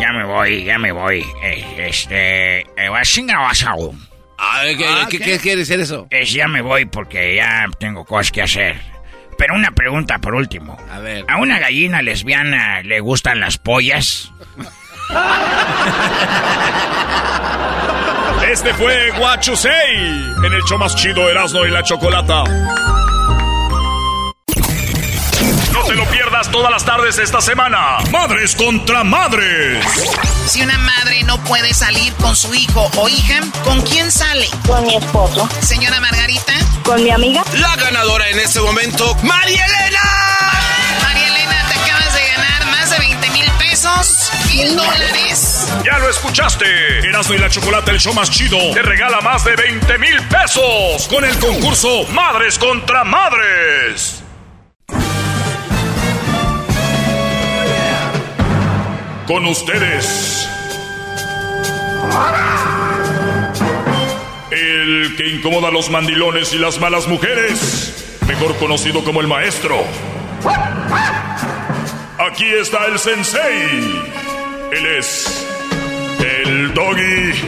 Ya me voy, ya me voy. Eh, este. Eh, Washinga Wasau. Ay, ¿qué, Ah, qué- ¿qué? qué quiere decir eso? Es, ya me voy porque ya tengo cosas que hacer. Pero una pregunta por último. A ver. ¿A una gallina lesbiana le gustan las pollas? (laughs) Este fue Guachusei en el show más chido Erasmo y la Chocolata. No te lo pierdas todas las tardes esta semana. Madres contra madres. Si una madre no puede salir con su hijo o hija, ¿con quién sale? Con mi esposo. Señora Margarita. Con mi amiga. La ganadora en este momento, María Elena. Pesos, mil dólares. Ya lo escuchaste. Erasmo y la Chocolate, el show más chido, te regala más de 20 mil pesos con el concurso Madres contra Madres. Con ustedes. El que incomoda a los mandilones y las malas mujeres, mejor conocido como el maestro. Aquí está el sensei. Él es el doggy. (laughs)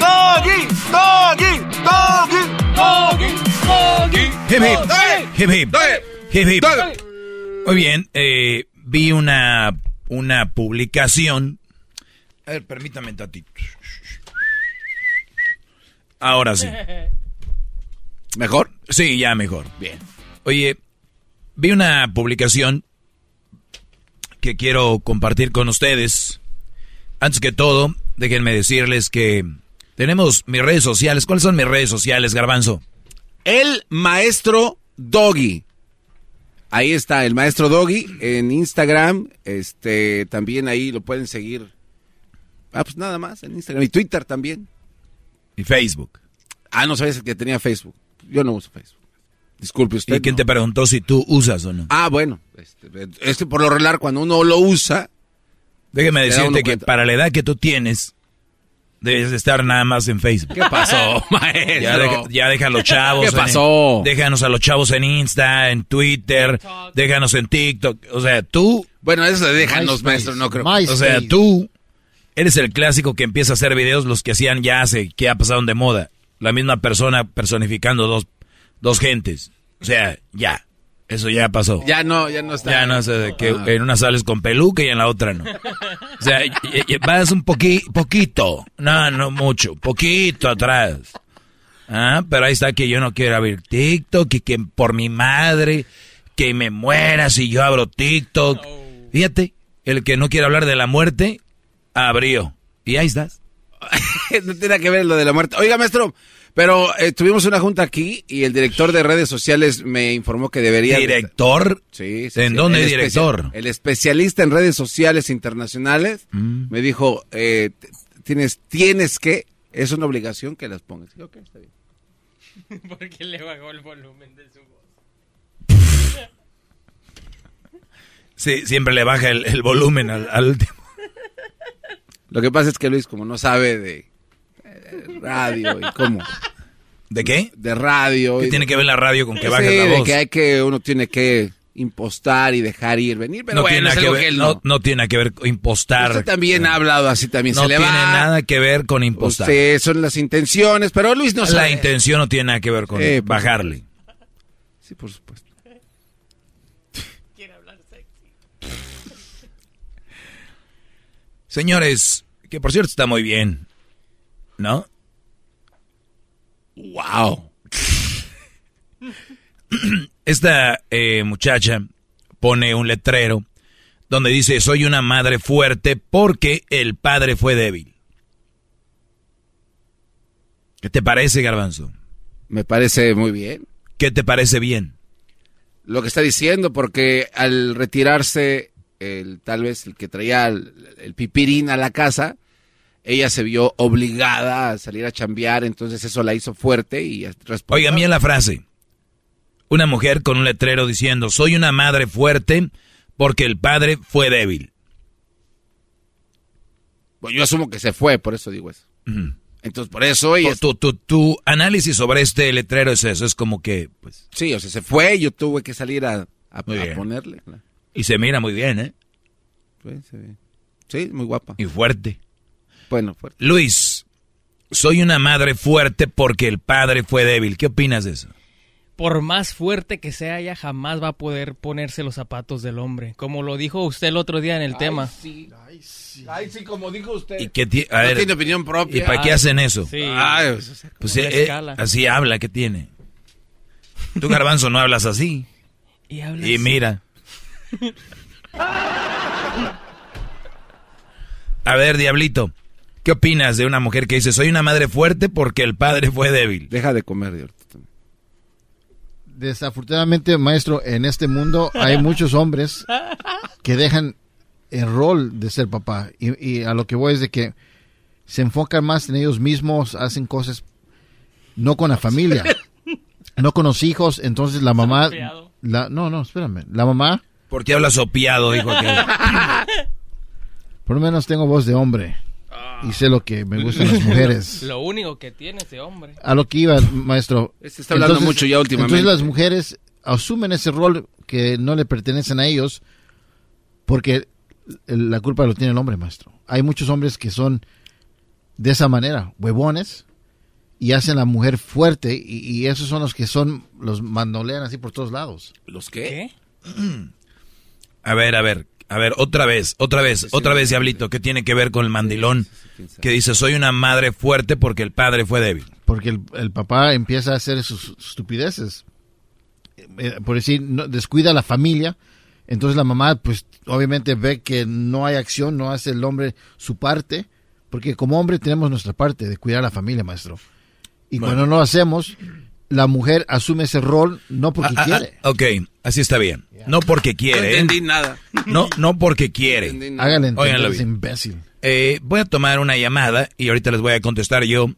Doggy, doggy, doggy, doggy, doggy. Hip hip, hip hip, hip hip. Muy bien, eh, vi una, una publicación. A ver, permítame tantito. Ahora sí. (laughs) ¿Mejor? Sí, ya mejor. Bien. Oye, vi una publicación que quiero compartir con ustedes. Antes que todo, déjenme decirles que tenemos mis redes sociales. ¿Cuáles son mis redes sociales, Garbanzo? El maestro Doggy. Ahí está, el maestro Doggy en Instagram. Este, también ahí lo pueden seguir. Ah, pues nada más, en Instagram. Y Twitter también. Y Facebook. Ah, no sabías que tenía Facebook. Yo no uso Facebook. Disculpe usted. ¿Y quién te preguntó si tú usas o no? Ah, bueno. Este, este por lo regular, cuando uno lo usa. Déjeme decirte que para la edad que tú tienes, debes estar nada más en Facebook. ¿Qué pasó, (laughs) maestro? Ya deja, ya deja a los chavos. ¿Qué pasó? En, déjanos a los chavos en Insta, en Twitter, déjanos en TikTok. O sea, tú. Bueno, eso de déjanos, maestro, no creo. O sea, tú eres el clásico que empieza a hacer videos, los que hacían ya hace, que ha pasado de moda. La misma persona personificando dos, dos gentes. O sea, ya. Eso ya pasó. Ya no, ya no está. Ya no sé, de que Ah. en una sales con peluca y en la otra no. O sea, y- y- vas un poqui, poquito. No, no mucho. Poquito atrás. Ah, pero ahí está que yo no quiero abrir TikTok y que por mi madre, que me muera si yo abro TikTok. Fíjate, el que no quiere hablar de la muerte, abrió. Y ahí estás. (laughs) no tiene que ver lo de la muerte. Oiga, maestro, pero eh, tuvimos una junta aquí y el director de redes sociales me informó que debería... ¿Director? Sí, sí, ¿En sí. dónde El director? El especialista en redes sociales internacionales Mm. me dijo, eh, tienes, tienes que, es una obligación que las pongas. Sí, ok, está bien. (laughs) Porque le bajó el volumen de su voz. Sí, siempre le baja el, el volumen al, al último. Lo que pasa es que Luis, como no sabe de radio y cómo... ¿De qué? De radio. ¿Qué y tiene de- que ver la radio con que Sí, bajes la de voz? que hay que, uno tiene que impostar y dejar ir, venir, pero no, bueno, tiene es que algo ver, que él no, no. no tiene que ver con impostar. Usted también ha hablado así, también no se le tiene va. nada que ver con impostar. Usted, son las intenciones, pero Luis no la sabe. intención no tiene nada que ver con Eh, por bajarle. Sí, por supuesto. Señores, que por cierto está muy bien, ¿no? Wow. Esta eh, muchacha pone un letrero donde dice soy una madre fuerte porque el padre fue débil. ¿Qué te parece, Garbanzo? Me parece muy bien. ¿Qué te parece bien? Lo que está diciendo, porque al retirarse, el, tal vez el que traía el, el pipirín a la casa, ella se vio obligada a salir a chambear, entonces eso la hizo fuerte y respondió. Oiga, mira la frase. Una mujer con un letrero diciendo, soy una madre fuerte porque el padre fue débil. Bueno, yo asumo que se fue, por eso digo eso. Ujú. Entonces, por eso ella... Tu, tu, tu análisis sobre este letrero es eso, es como que, pues... Sí, o sea, se fue, yo tuve que salir a, a- a ponerle. Y se mira muy bien, ¿eh? Pues. Sí, muy guapa. Y fuerte. Bueno, fuerte. Luis, soy una madre fuerte porque el padre fue débil. ¿Qué opinas de eso? Por más fuerte que sea, ella jamás va a poder ponerse los zapatos del hombre. Como lo dijo usted el otro día en el tema. Sí. Ay, sí, como dijo usted. ¿Y qué ti- a No ver, tiene opinión propia. ¿Y para qué Ay, hacen eso? Sí. Ay, Pues Como eh, eh, así habla, ¿qué tiene? Tú, Garbanzo, no hablas así. Y, hablas y mira. A ver, Diablito, ¿qué opinas de una mujer que dice, soy una madre fuerte porque el padre fue débil? Deja de comer, Dios. Desafortunadamente, maestro, en este mundo hay muchos hombres que dejan el rol de ser papá. Y, a lo que voy es de que se enfocan más en ellos mismos, hacen cosas no con la familia, (laughs) no con los hijos. Entonces la mamá... La, no, no, espérame. La mamá... ¿Por qué hablas opiado, dijo aquel? (laughs) Por lo menos tengo voz de hombre. Y sé lo que me gustan las mujeres. (laughs) Lo único que tiene ese hombre. A lo que iba, maestro. Se está hablando mucho ya últimamente. Entonces las mujeres asumen ese rol que no le pertenecen a ellos porque la culpa lo tiene el hombre, maestro. Hay muchos hombres que son de esa manera, huevones, y hacen la mujer fuerte, y, esos son los que son, los mandolean así por todos lados. ¿Los qué? (clears throat) A ver, a ver, a ver, otra vez, otra vez, otra vez, Diablito, ¿qué tiene que ver con el mandilón? Que dice, soy una madre fuerte porque el padre fue débil. Porque el, papá empieza a hacer sus estupideces. Eh, por decir, no, descuida a la familia. Entonces la mamá, pues, obviamente ve que no hay acción, no hace el hombre su parte. Porque como hombre tenemos nuestra parte de cuidar a la familia, maestro. Y cuando no lo hacemos, la mujer asume ese rol no porque ah, ah, quiere. Ah, ok, así está bien. No porque quiere. No ¿eh? entendí nada. No, no porque quiere. Háganle entender, es imbécil. Eh, voy a tomar una llamada y ahorita les voy a contestar yo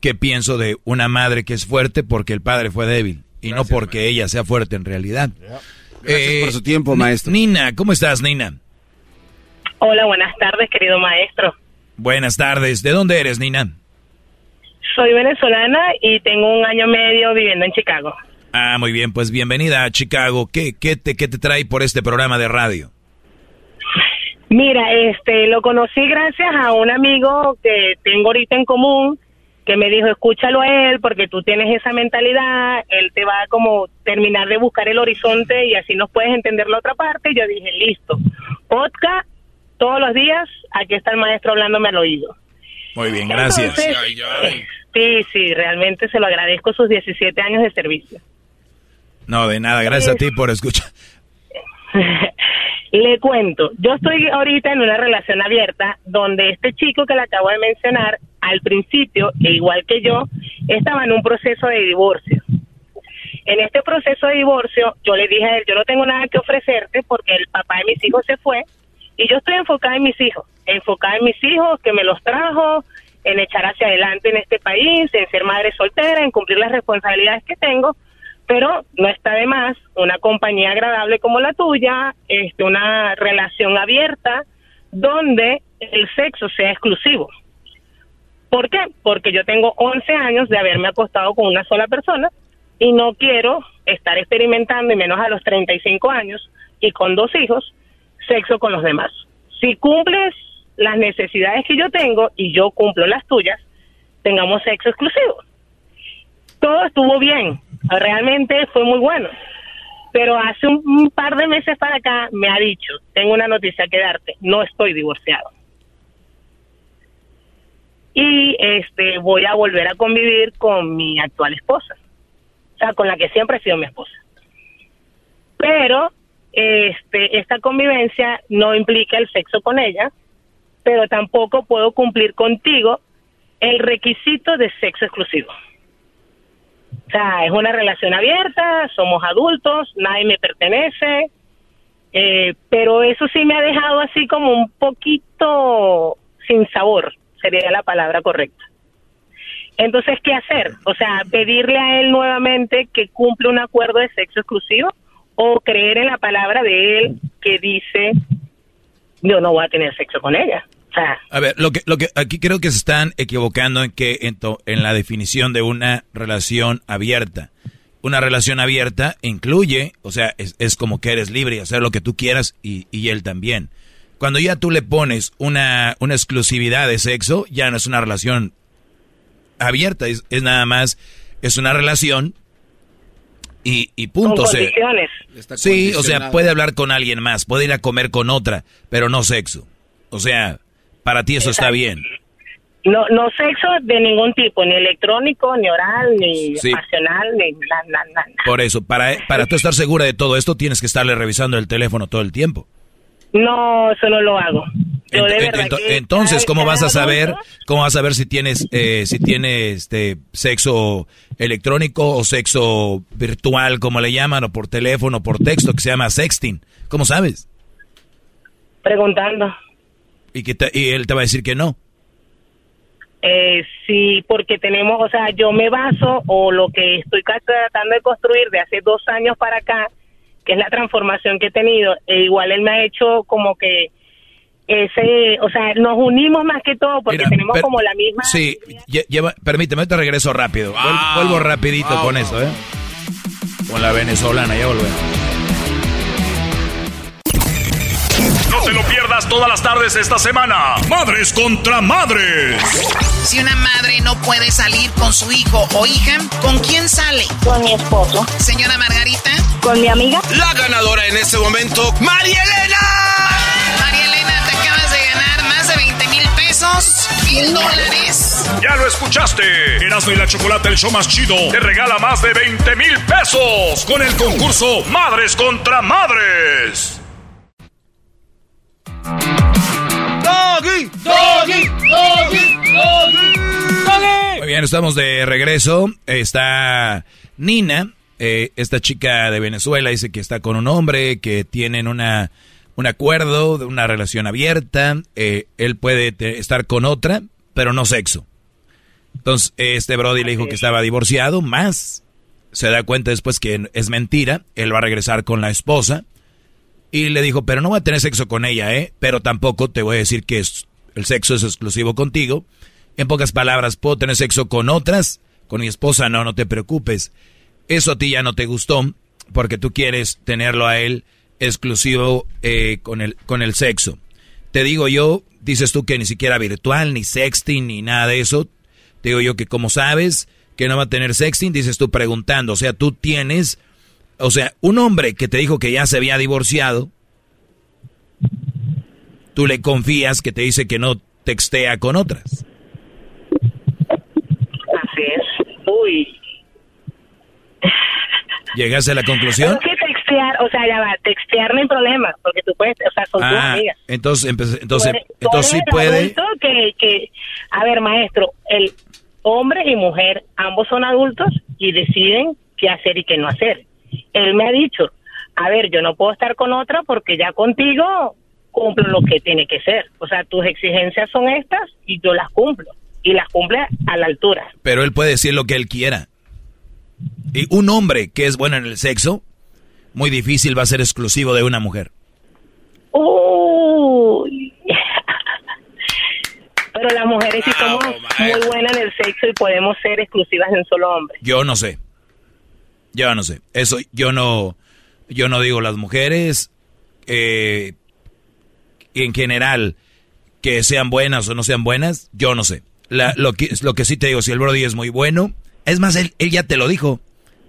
qué pienso de una madre que es fuerte porque el padre fue débil y no porque ella sea fuerte en realidad. Gracias por su tiempo, maestro. Nina, ¿cómo estás, Nina? Hola, buenas tardes, querido maestro. Buenas tardes. ¿De dónde eres, Nina? Soy venezolana y tengo un año medio viviendo en Chicago. Ah, muy bien, pues bienvenida a Chicago. ¿Qué, qué, te, qué te trae por este programa de radio? Mira, este, lo conocí gracias a un amigo que tengo ahorita en común que me dijo, escúchalo a él porque tú tienes esa mentalidad, él te va a como terminar de buscar el horizonte y así nos puedes entender la otra parte. Y yo dije, listo, podcast todos los días, aquí está el maestro hablándome al oído. Muy bien, gracias. Sí, sí, realmente se lo agradezco sus 17 años de servicio. No, de nada, gracias a ti por escuchar. (laughs) le cuento, yo estoy ahorita en una relación abierta donde este chico que le acabo de mencionar, al principio, e igual que yo, estaba en un proceso de divorcio. En este proceso de divorcio, yo le dije a él, yo no tengo nada que ofrecerte porque el papá de mis hijos se fue y yo estoy enfocada en mis hijos, enfocada en mis hijos, que me los trajo, en echar hacia adelante en este país, en ser madre soltera, en cumplir las responsabilidades que tengo, pero no está de más una compañía agradable como la tuya, este, una relación abierta donde el sexo sea exclusivo. ¿Por qué? Porque yo tengo 11 años de haberme acostado con una sola persona y no quiero estar experimentando, y menos a los 35 años, y con dos hijos, sexo con los demás. Si cumples las necesidades que yo tengo y yo cumplo las tuyas, tengamos sexo exclusivo. Todo estuvo bien, realmente fue muy bueno. Pero hace un, par de meses para acá me ha dicho, tengo una noticia que darte, no estoy divorciado. Y este voy a volver a convivir con mi actual esposa, o sea, con la que siempre he sido mi esposa. Pero este esta convivencia no implica el sexo con ella, pero tampoco puedo cumplir contigo el requisito de sexo exclusivo. O sea, es una relación abierta, somos adultos, nadie me pertenece, eh, pero eso sí me ha dejado así como un poquito sin sabor, sería la palabra correcta. Entonces, ¿qué hacer? O sea, pedirle a él nuevamente que cumple un acuerdo de sexo exclusivo o creer en la palabra de él que dice, yo no voy a tener sexo con ella. A ver, lo que, lo que aquí creo que se están equivocando en que en, en la definición de una relación abierta. Una relación abierta incluye, o sea, es, como que eres libre y hacer lo que tú quieras y, y él también. Cuando ya tú le pones una, una exclusividad de sexo, ya no es una relación abierta, es, es nada más, es una relación y, y punto. Con condiciones. Sí, o sea, puede hablar con alguien más, puede ir a comer con otra, pero no sexo. O sea, para ti eso está bien. No, no sexo de ningún tipo, ni electrónico, ni oral, ni Sí. pasional, ni nada, nada, nada. Por eso, para, para tú estar segura de todo esto, tienes que estarle revisando el teléfono todo el tiempo. No, eso no lo hago. Yo de Ent- verdad ento- que entonces, ¿cómo vas a saber, cómo vas a saber si tienes, eh, si tienes este sexo electrónico o sexo virtual, como le llaman, o por teléfono, por texto, que se llama sexting? ¿Cómo sabes? Preguntando. Y que te- y él te va a decir que no. Eh, sí, porque tenemos, o sea, yo me baso o lo que estoy tratando de construir de hace dos años para acá, que es la transformación que he tenido, e igual él me ha hecho como que ese, o sea, nos unimos más que todo porque Mira, tenemos per- como la misma... Sí, lle- lleva, permíteme, te regreso rápido. Vuel- Vuelvo rapidito Wow. con eso, ¿eh? Con la venezolana, ya volvemos. No te lo pierdas todas las tardes esta semana. Madres contra madres. Si una madre no puede salir con su hijo o hija, ¿con quién sale? Con mi esposo. Señora Margarita. Con mi amiga. La ganadora en este momento, María Elena. María Elena, te acabas de ganar más de 20 mil pesos, mil dólares. Ya lo escuchaste. Erasmo y la Chocolate, el show más chido, te regala más de 20 mil pesos con el concurso Madres contra Madres. Estamos de regreso. Está Nina, eh, esta chica de Venezuela, dice que está con un hombre, que tienen una, un acuerdo de una relación abierta. eh, él puede estar con otra, pero no sexo. Entonces, este Brody le dijo que estaba divorciado, más se da cuenta después que es mentira. Él va a regresar con la esposa. Y le dijo, pero no voy a tener sexo con ella, ¿eh? Pero tampoco te voy a decir que es- el sexo es exclusivo contigo. En pocas palabras, puedo tener sexo con otras, con mi esposa no, no te preocupes. Eso a ti ya no te gustó, porque tú quieres tenerlo a él exclusivo eh, con, el, con el sexo. Te digo yo, dices tú que ni siquiera virtual, ni sexting, ni nada de eso. Te digo yo que como sabes que no va a tener sexting, dices tú preguntando. O sea, tú tienes, o sea, un hombre que te dijo que ya se había divorciado, tú le confías que te dice que no textea con otras. Así Uy. ¿Llegaste a la conclusión? Es que textear, o sea, ya va, textear no hay problema, porque tú puedes, o sea, con tus Ah, amigas. entonces, entonces, tú entonces sí puede. Que, que, a ver, maestro, el hombre y mujer, ambos son adultos y deciden qué hacer y qué no hacer. Él me ha dicho, a ver, yo no puedo estar con otra porque ya contigo cumplo lo que tiene que ser. O sea, tus exigencias son estas y yo las cumplo. Y las cumple a la altura. Pero él puede decir lo que él quiera. Y un hombre que es bueno en el sexo, muy difícil va a ser exclusivo de una mujer. Uy. Pero las mujeres sí somos muy buenas en el sexo y podemos ser exclusivas de un solo hombre. Yo no sé. Yo no sé. Eso yo no, yo no digo las mujeres eh, en general que sean buenas o no sean buenas. Yo no sé. La- lo que lo que sí te digo, si el Brody es muy bueno, es más él, él ya te lo dijo.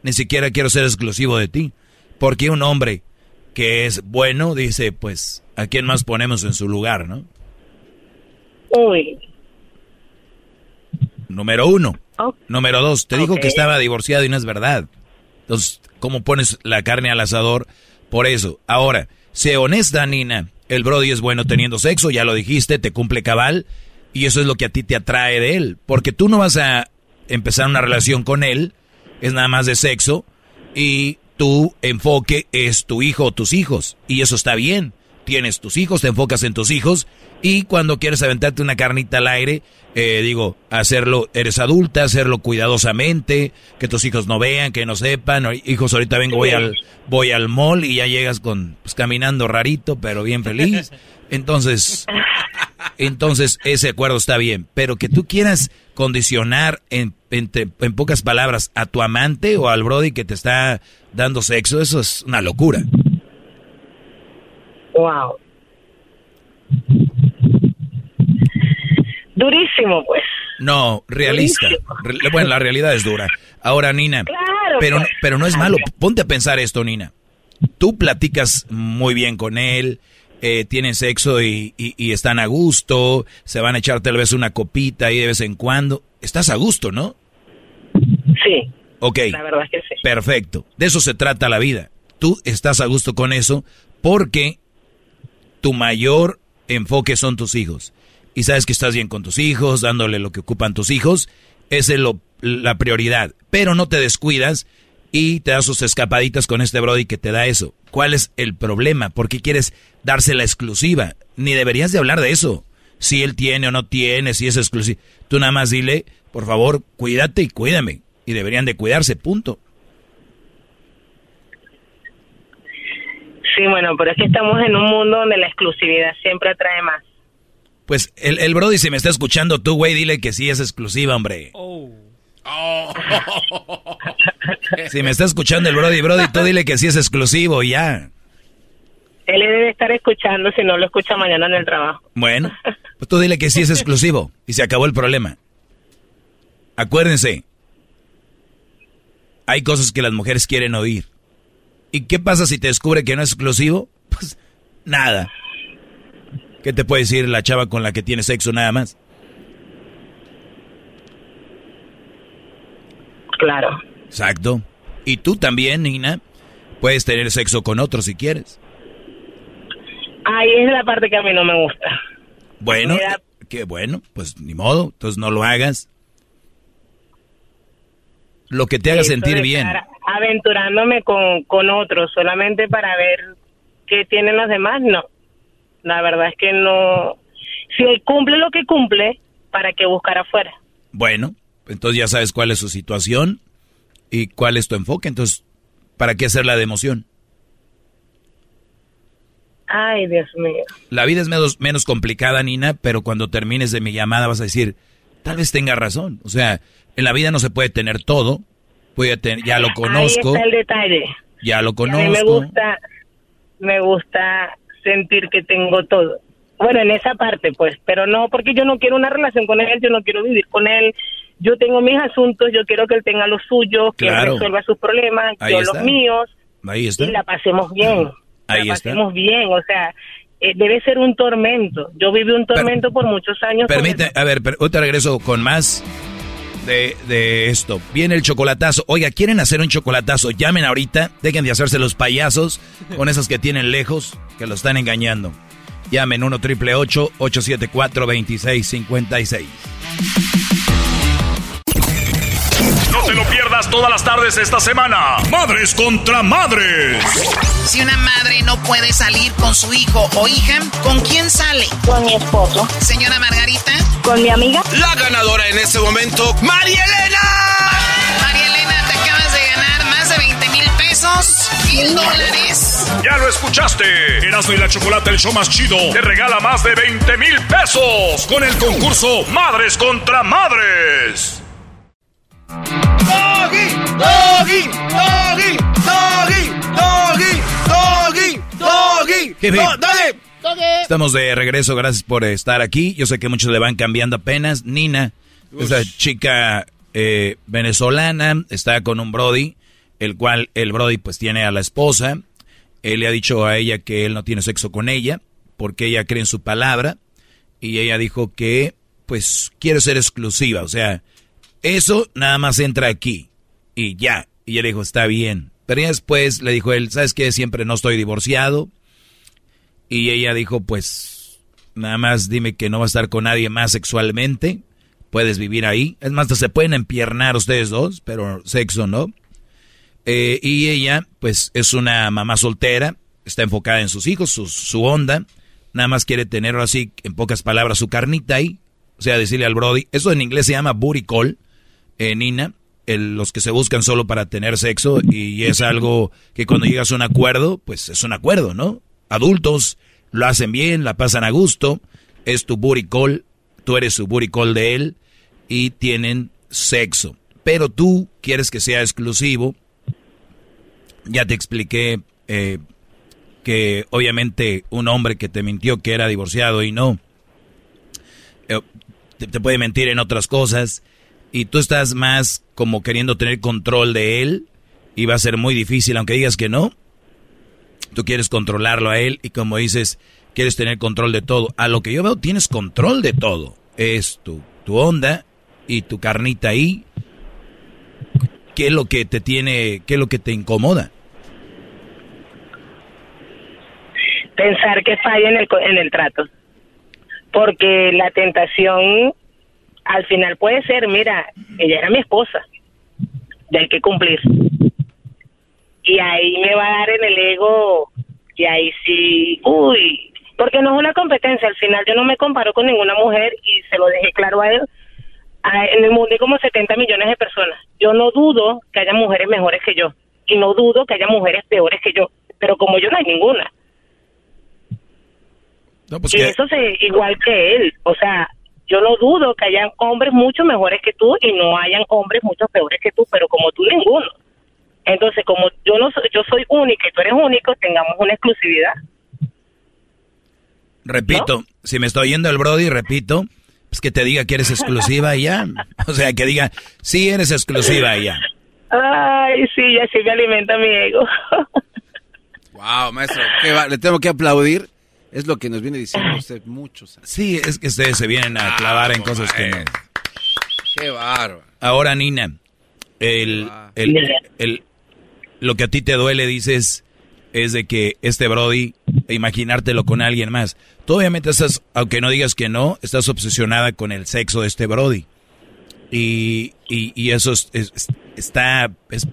Ni siquiera quiero ser exclusivo de ti, porque un hombre que es bueno dice, pues, ¿a quién más ponemos en su lugar, no? Uy. Número uno. Oh. Número dos, te dijo que estaba divorciado y no es verdad. Entonces, ¿cómo pones la carne al asador por eso? Ahora, sé honesta, Nina. El Brody es bueno teniendo sexo, ya lo dijiste, te cumple cabal. Y eso es lo que a ti te atrae de él. Porque tú no vas a empezar una relación con él, es nada más de sexo. Y tu enfoque es tu hijo o tus hijos. Y eso está bien. Tienes tus hijos, te enfocas en tus hijos. Y cuando quieres aventarte una carnita al aire, eh, digo, hacerlo, eres adulta, hacerlo cuidadosamente, que tus hijos no vean, que no sepan. Hijos, ahorita vengo, voy al, voy al mall y ya llegas con, pues, caminando rarito, pero bien feliz. (laughs) Entonces, entonces ese acuerdo está bien. Pero que tú quieras condicionar en, en, te- en pocas palabras a tu amante o al Brody que te está dando sexo, eso es una locura. Wow. Durísimo, pues. No, realista. Re- Bueno, la realidad es dura. Ahora, Nina, Claro, pero, pues. pero no es malo. Ponte a pensar esto, Nina. Tú platicas muy bien con él, eh, tienen sexo y, están a gusto, se van a echar tal vez una copita ahí de vez en cuando. Estás a gusto, ¿no? Sí. Ok. La verdad es que sí. Perfecto. De eso se trata la vida. Tú estás a gusto con eso porque tu mayor enfoque son tus hijos. Y sabes que estás bien con tus hijos, dándole lo que ocupan tus hijos. Esa es la prioridad. Pero no te descuidas y te das sus escapaditas con este Brody que te da eso. ¿Cuál es el problema? ¿Por qué quieres darse la exclusiva? Ni deberías de hablar de eso. Si él tiene o no tiene, si es exclusivo. Tú nada más dile, por favor, cuídate y cuídame. Y deberían de cuidarse, punto. Sí, bueno, pero es que estamos en un mundo donde la exclusividad siempre atrae más. Pues el, el Brody, si me está escuchando tú, güey, dile que sí es exclusiva, hombre. Oh. Si me está escuchando el Brody, Brody, tú dile que sí es exclusivo ya. Él debe estar escuchando si no lo escucha mañana en el trabajo. Bueno, (laughs) pues tú dile que sí es exclusivo y se acabó el problema. Acuérdense, hay cosas que las mujeres quieren oír. ¿Y qué pasa si te descubre que no es exclusivo? Pues nada. ¿Qué te puede decir la chava con la que tiene sexo nada más? Claro. Exacto. Y tú también, Nina, puedes tener sexo con otro si quieres. Ahí es la parte que a mí no me gusta. Bueno, qué bueno, pues ni modo, entonces no lo hagas. Lo que te haga sentir bien. Aventurándome con, con otros solamente para ver qué tienen los demás, no. La verdad es que no. Si él cumple lo que cumple, ¿para qué buscar afuera? Bueno, entonces ya sabes cuál es su situación y cuál es tu enfoque. Entonces, ¿para qué hacerla de emoción? Ay, Dios mío. La vida es menos, menos complicada, Nina, pero cuando termines de mi llamada vas a decir, tal vez tenga razón. O sea, en la vida no se puede tener todo. Voy a tener, ya lo conozco. Ahí está el detalle. Ya lo conozco. A mí me gusta, me gusta sentir que tengo todo. Bueno, en esa parte, pues, pero no, porque yo no quiero una relación con él, yo no quiero vivir con él, yo tengo mis asuntos, yo quiero que él tenga los suyos, que él resuelva sus problemas, yo los míos. Ahí está. Y la pasemos bien. Ahí la pasemos bien, o sea, eh, debe ser un tormento. Yo viví un tormento por muchos años. Permite, a ver, te regreso con más de, de, esto. Viene el chocolatazo. Oiga, ¿quieren hacer un chocolatazo? Llamen ahorita. Dejen de hacerse los payasos con esos que tienen lejos, que lo están engañando. Llamen 1 triple 874 2656. No te lo pierdas todas las tardes esta semana. Madres contra madres. Si una madre no puede salir con su hijo o hija, ¿con quién sale? Con mi esposo. Señora Margarita. Con mi amiga. La ganadora en este momento, María Elena. María Elena, te acabas de ganar más de 20 mil pesos, mil dólares. Ya lo escuchaste. Erasmo y la Chocolate, el show más chido, te regala más de 20 mil pesos con el concurso Madres contra Madres. Doggy, doggy, doggy, doggy, doggy, doggy, doggy, doggy. Estamos de regreso, gracias por estar aquí. Yo sé que muchos le van cambiando apenas. Nina, esa chica eh, venezolana, está con un Brody, el cual el Brody pues tiene a la esposa. Él le ha dicho a ella que él no tiene sexo con ella, porque ella cree en su palabra. Y ella dijo que pues quiere ser exclusiva, o sea, eso nada más entra aquí. Y ya. Y ella dijo, está bien. Pero después le dijo él, ¿sabes qué? Siempre no estoy divorciado. Y ella dijo, pues, nada más dime que no va a estar con nadie más sexualmente. Puedes vivir ahí. Es más, se pueden empiernar ustedes dos, pero sexo no. Eh, y ella, pues, es una mamá soltera. Está enfocada en sus hijos, su, onda. Nada más quiere tener así, en pocas palabras, su carnita ahí. O sea, decirle al Brody. Eso en inglés se llama booty eh, Nina, los que se buscan solo para tener sexo y es algo que cuando llegas a un acuerdo, pues es un acuerdo, ¿no? Adultos lo hacen bien, la pasan a gusto, es tu booty call, tú eres su booty call de él y tienen sexo. Pero tú quieres que sea exclusivo. Ya te expliqué eh, que obviamente un hombre que te mintió que era divorciado y no, eh, te puede mentir en otras cosas y tú estás más como queriendo tener control de él y va a ser muy difícil, aunque digas que no, tú quieres controlarlo a él y como dices, quieres tener control de todo. A lo que yo veo, tienes control de todo. Es tu, tu onda y tu carnita ahí. ¿Qué es lo que te tiene, qué es lo que te incomoda? Pensar que falla en el, en el trato. Porque la tentación al final puede ser, mira, ella era mi esposa, y hay que cumplir. Y ahí me va a dar en el ego, y ahí sí, uy, porque no es una competencia, al final yo no me comparo con ninguna mujer y se lo dejé claro a él. en el mundo hay como 70 millones de personas. Yo no dudo que haya mujeres mejores que yo y no dudo que haya mujeres peores que yo, pero como yo no hay ninguna. Pues y eso es igual que él, o sea, yo no dudo que hayan hombres mucho mejores que tú y no hayan hombres mucho peores que tú, pero como tú ninguno. Entonces, como yo no soy, yo soy única y tú eres único, tengamos una exclusividad. Repito, si me estoy yendo el Brody, repito, pues que te diga que eres exclusiva y ya. (laughs) O sea, que diga, sí eres exclusiva y ya. Ay, sí, ya sí me alimenta mi ego. wow, maestro, le tengo que aplaudir es lo que nos viene diciendo usted muchos. Sí, es que ustedes se vienen a clavar en cosas que no. Qué bárbaro. Ahora, Nina, el, el, lo que a ti te duele, dices, es de que este Brody, imaginártelo con alguien más. Tú obviamente estás, aunque no digas que no, estás obsesionada con el sexo de este Brody. Y, y, eso es, está es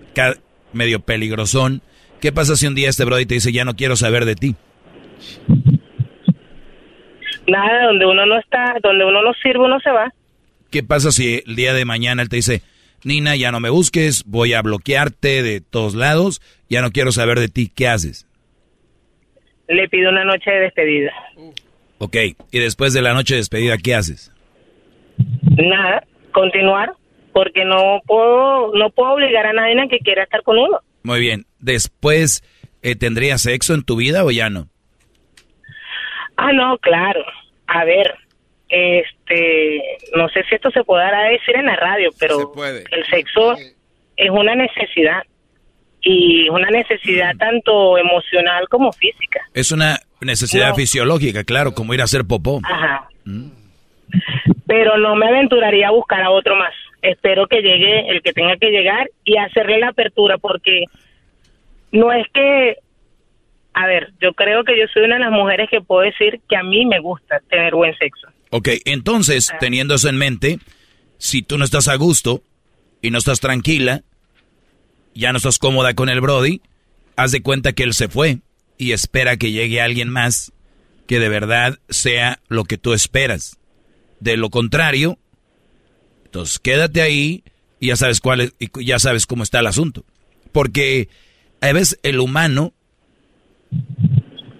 medio peligrosón. ¿Qué pasa si un día este Brody te dice, ya no quiero saber de ti? Nada, donde uno no está, donde uno no sirve, uno se va. ¿Qué pasa si el día de mañana él te dice, Nina, ya no me busques, voy a bloquearte de todos lados, ya no quiero saber de ti, ¿qué haces? Le pido una noche de despedida. Ok, y después de la noche de despedida, ¿qué haces? Nada, continuar, porque no puedo, no puedo obligar a nadie a que quiera estar con uno. Muy bien, después, eh, ¿tendría sexo en tu vida o ya no? Ah, no, claro. A ver, este, no sé si esto se podrá decir en la radio, pero el sexo es una necesidad y una necesidad tanto emocional como física. Es una necesidad fisiológica, claro, como ir a hacer popó. Ajá. Mm. Pero no me aventuraría a buscar a otro más. Espero que llegue el que tenga que llegar y hacerle la apertura porque no es que a ver, yo creo que yo soy una de las mujeres que puedo decir que a mí me gusta tener buen sexo. Ok, entonces, ah. teniendo eso en mente, si tú no estás a gusto y no estás tranquila, ya no estás cómoda con el Brody, haz de cuenta que él se fue y espera que llegue alguien más que de verdad sea lo que tú esperas. De lo contrario, entonces quédate ahí y ya sabes cuál es, y ya sabes cómo está el asunto. Porque a veces el humano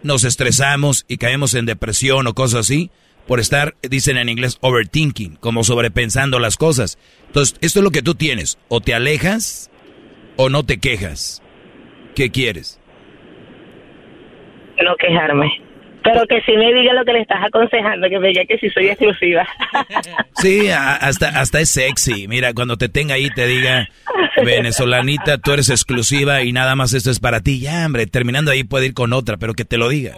nos estresamos y caemos en depresión o cosas así por estar, dicen en inglés, overthinking, como sobrepensando las cosas. Entonces, esto es lo que tú tienes. O te alejas o no te quejas. ¿Qué quieres? No quejarme. Pero que si me diga lo que le estás aconsejando, que me diga que si soy exclusiva. (laughs) Sí, hasta, hasta es sexy. Mira, cuando te tenga ahí te diga, venezolanita, tú eres exclusiva y nada más esto es para ti. Ya, hombre, terminando ahí puede ir con otra, pero que te lo diga.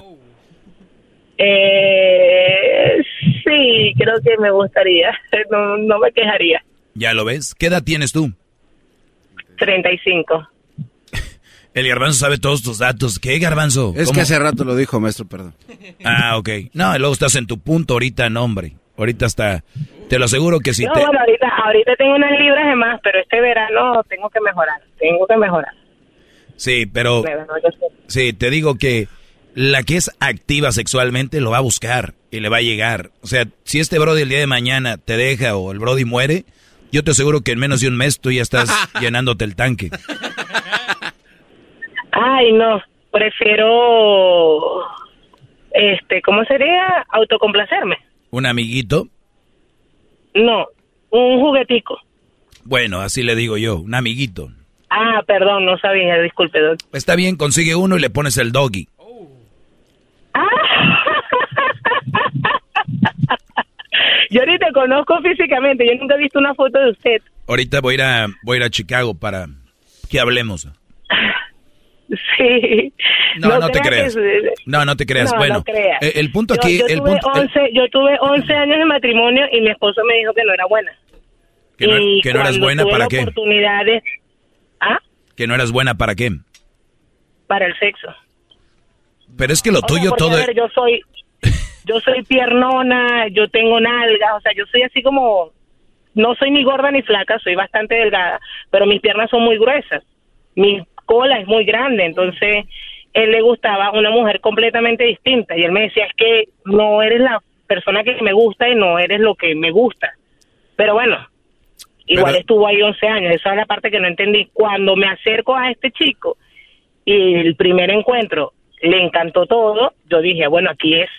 Eh, sí, creo que me gustaría. (laughs) No, no me quejaría. ¿Ya lo ves? ¿Qué edad tienes tú? 35. El garbanzo sabe todos tus datos. ¿Qué garbanzo? Es que hace rato lo dijo, maestro, perdón. Ah, ok. No, y luego estás en tu punto ahorita, no, hombre. Ahorita está, te lo aseguro que si no, te... Bueno, ahorita, ahorita tengo unas libras de más, pero este verano tengo que mejorar, tengo que mejorar. Sí, pero... Sí, te digo que la que es activa sexualmente lo va a buscar y le va a llegar. O sea, si este Brody el día de mañana te deja o el Brody muere, yo te aseguro que en menos de un mes tú ya estás (laughs) llenándote el tanque. Ay, no, prefiero, este, ¿cómo sería? Autocomplacerme. ¿Un amiguito? No, un juguetico. Bueno, así le digo yo, un amiguito. Ah, perdón, no sabía, disculpe, Está bien, consigue uno y le pones el doggy. Ah. (laughs) yo ni te conozco físicamente, yo nunca he visto una foto de usted. Ahorita voy a ir a, voy a, ir a Chicago para que hablemos. (laughs) (laughs) Sí. No, no, te creas. no, no te creas. bueno, eh, el punto aquí... Yo, el tuve punto, 11, yo tuve 11 años de matrimonio y mi esposo me dijo que no era buena. Que no, que no eras buena para qué. oportunidades... ¿Ah? Que no eras buena para qué. Para el sexo. Pero es que lo tuyo todo... A ver, yo soy... Yo soy piernona, yo tengo nalgas, o sea, yo soy así como... No soy ni gorda ni flaca, soy bastante delgada, pero mis piernas son muy gruesas. Mi cola es muy grande, entonces él le gustaba una mujer completamente distinta y él me decía es que no eres la persona que me gusta y no eres lo que me gusta. Pero bueno, igual estuvo ahí 11 años, esa es la parte que no entendí. Cuando me acerco a este chico y el primer encuentro le encantó todo, yo dije, bueno, aquí es.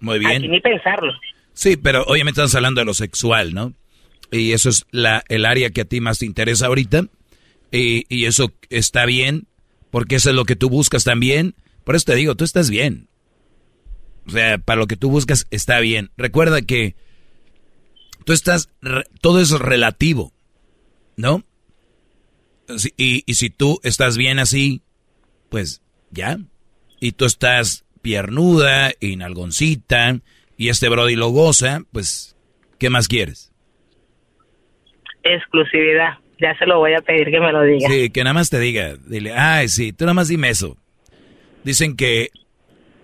Muy bien. Aquí ni pensarlo. Sí, pero obviamente estamos hablando de lo sexual, ¿no? Y eso es la, el área que a ti más te interesa ahorita. Y, y eso está bien, porque eso es lo que tú buscas también. Por eso te digo, tú estás bien. O sea, para lo que tú buscas está bien. Recuerda que tú estás, todo es relativo, ¿no? Y, y si tú estás bien así, pues ya. Y tú estás piernuda y y este Brody lo goza, pues, ¿qué más quieres? Exclusividad. Ya se lo voy a pedir que me lo diga. Sí, que nada más te diga. Dile, ay, sí, tú nada más dime eso. Dicen que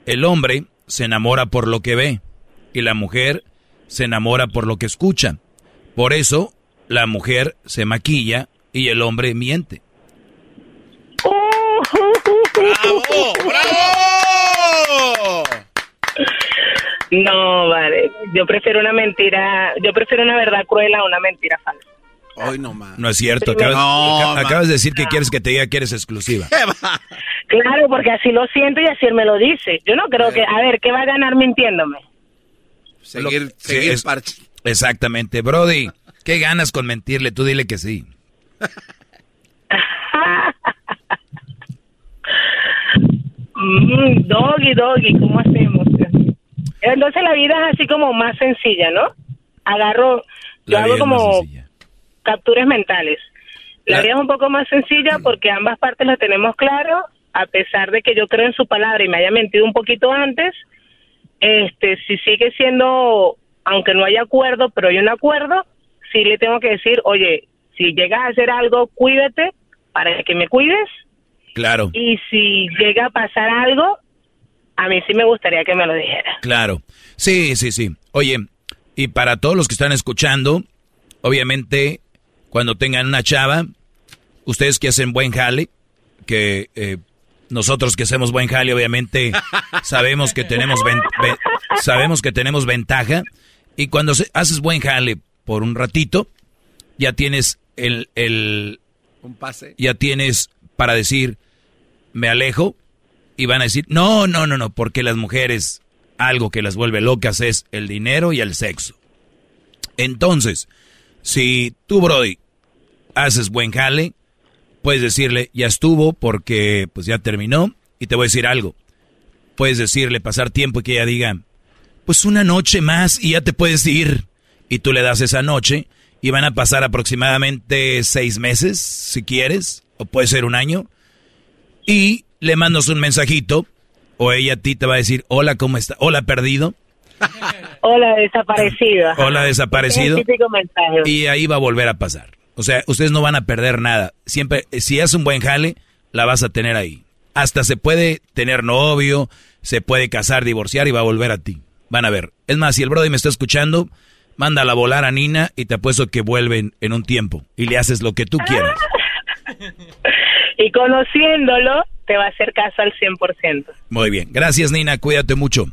el hombre se enamora por lo que ve y la mujer se enamora por lo que escucha. Por eso la mujer se maquilla y el hombre miente. ¡Bravo! ¡Bravo! No, vale. Yo prefiero una mentira, yo prefiero una verdad cruel a una mentira falsa. Hoy no más. No es cierto. Acabas, No, acabas de decir que quieres que te diga que eres exclusiva. Claro, porque así lo siento y así él me lo dice. Yo no creo que, a ver, ¿qué va a ganar mintiéndome? Seguir, seguir es- parche. Exactamente. Brody, ¿qué ganas con mentirle? Tú dile que sí. Mm, doggy, doggy, ¿cómo hacemos? Entonces la vida es así como más sencilla, ¿no? Agarro, yo La hago vida es más como capturas mentales. La vida es un poco más sencilla porque ambas partes lo tenemos claro, a pesar de que yo creo en su palabra y me haya mentido un poquito antes, este, si sigue siendo, aunque no haya acuerdo, pero hay un acuerdo, sí le tengo que decir, oye, si llegas a hacer algo, cuídate para que me cuides Claro, y si llega a pasar algo, a mí sí me gustaría que me lo dijera. claro. Sí, sí, sí. Oye, y para todos los que están escuchando, obviamente, cuando tengan una chava, ustedes que hacen buen jale, que eh, nosotros que hacemos buen jale, obviamente, (laughs) sabemos que tenemos ven- ven- sabemos que tenemos ventaja. Y cuando se- haces buen jale por un ratito, ya tienes el, el Un pase. ya tienes para decir, me alejo, y van a decir, no, no, no, no, porque las mujeres, algo que las vuelve locas es el dinero y el sexo. Entonces, si tú, Brody, haces buen jale, puedes decirle, ya estuvo porque pues ya terminó, y te voy a decir algo. Puedes decirle, pasar tiempo y que ella diga, pues una noche más y ya te puedes ir. Y tú le das esa noche y van a pasar aproximadamente seis meses, si quieres, o puede ser un año. Y le mandas un mensajito, o ella a ti te va a decir, hola, ¿cómo está? Hola, perdido. Hola, desaparecido. Hola, desaparecido. Es el típico mensaje. Y ahí va a volver a pasar. O sea, ustedes no van a perder nada. Siempre, si es un buen jale, la vas a tener ahí. Hasta se puede tener novio, se puede casar, divorciar y va a volver a ti. Van a ver. Es más, si el Brody me está escuchando, mándala a volar a Nina y te apuesto que vuelven en un tiempo. Y le haces lo que tú quieras. (laughs) Y conociéndolo, te va a hacer caso al 100%. Muy bien. Gracias, Nina. Cuídate mucho.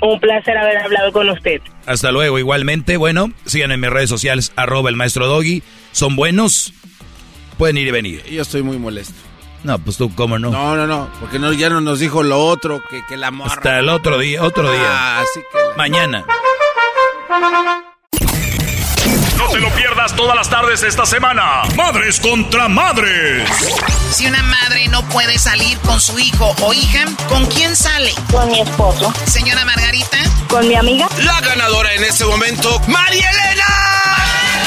Un placer haber hablado con usted. Hasta luego. Igualmente, bueno, sigan en mis redes sociales, arroba el maestro Doggy. Son buenos. Pueden ir y venir. Yo estoy muy molesto. No, pues tú, ¿cómo no? No, no, no, porque no, ya no nos dijo lo otro, que, que la morra. Hasta el otro día, otro día. Ah, así que... Mañana. No te lo pierdas todas las tardes esta semana. Madres contra madres. Si una madre no puede salir con su hijo o hija, ¿con quién sale? Con mi esposo. Señora Margarita. Con mi amiga. La ganadora en este momento, María Elena.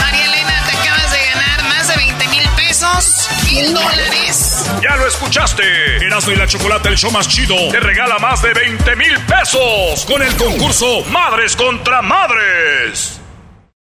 María Elena, te acabas de ganar más de 20 mil pesos, mil dólares. Ya lo escuchaste. escuchaste. Erasmo y la Chocolate, el show más chido, te regala más de 20 mil pesos con el concurso Madres contra Madres.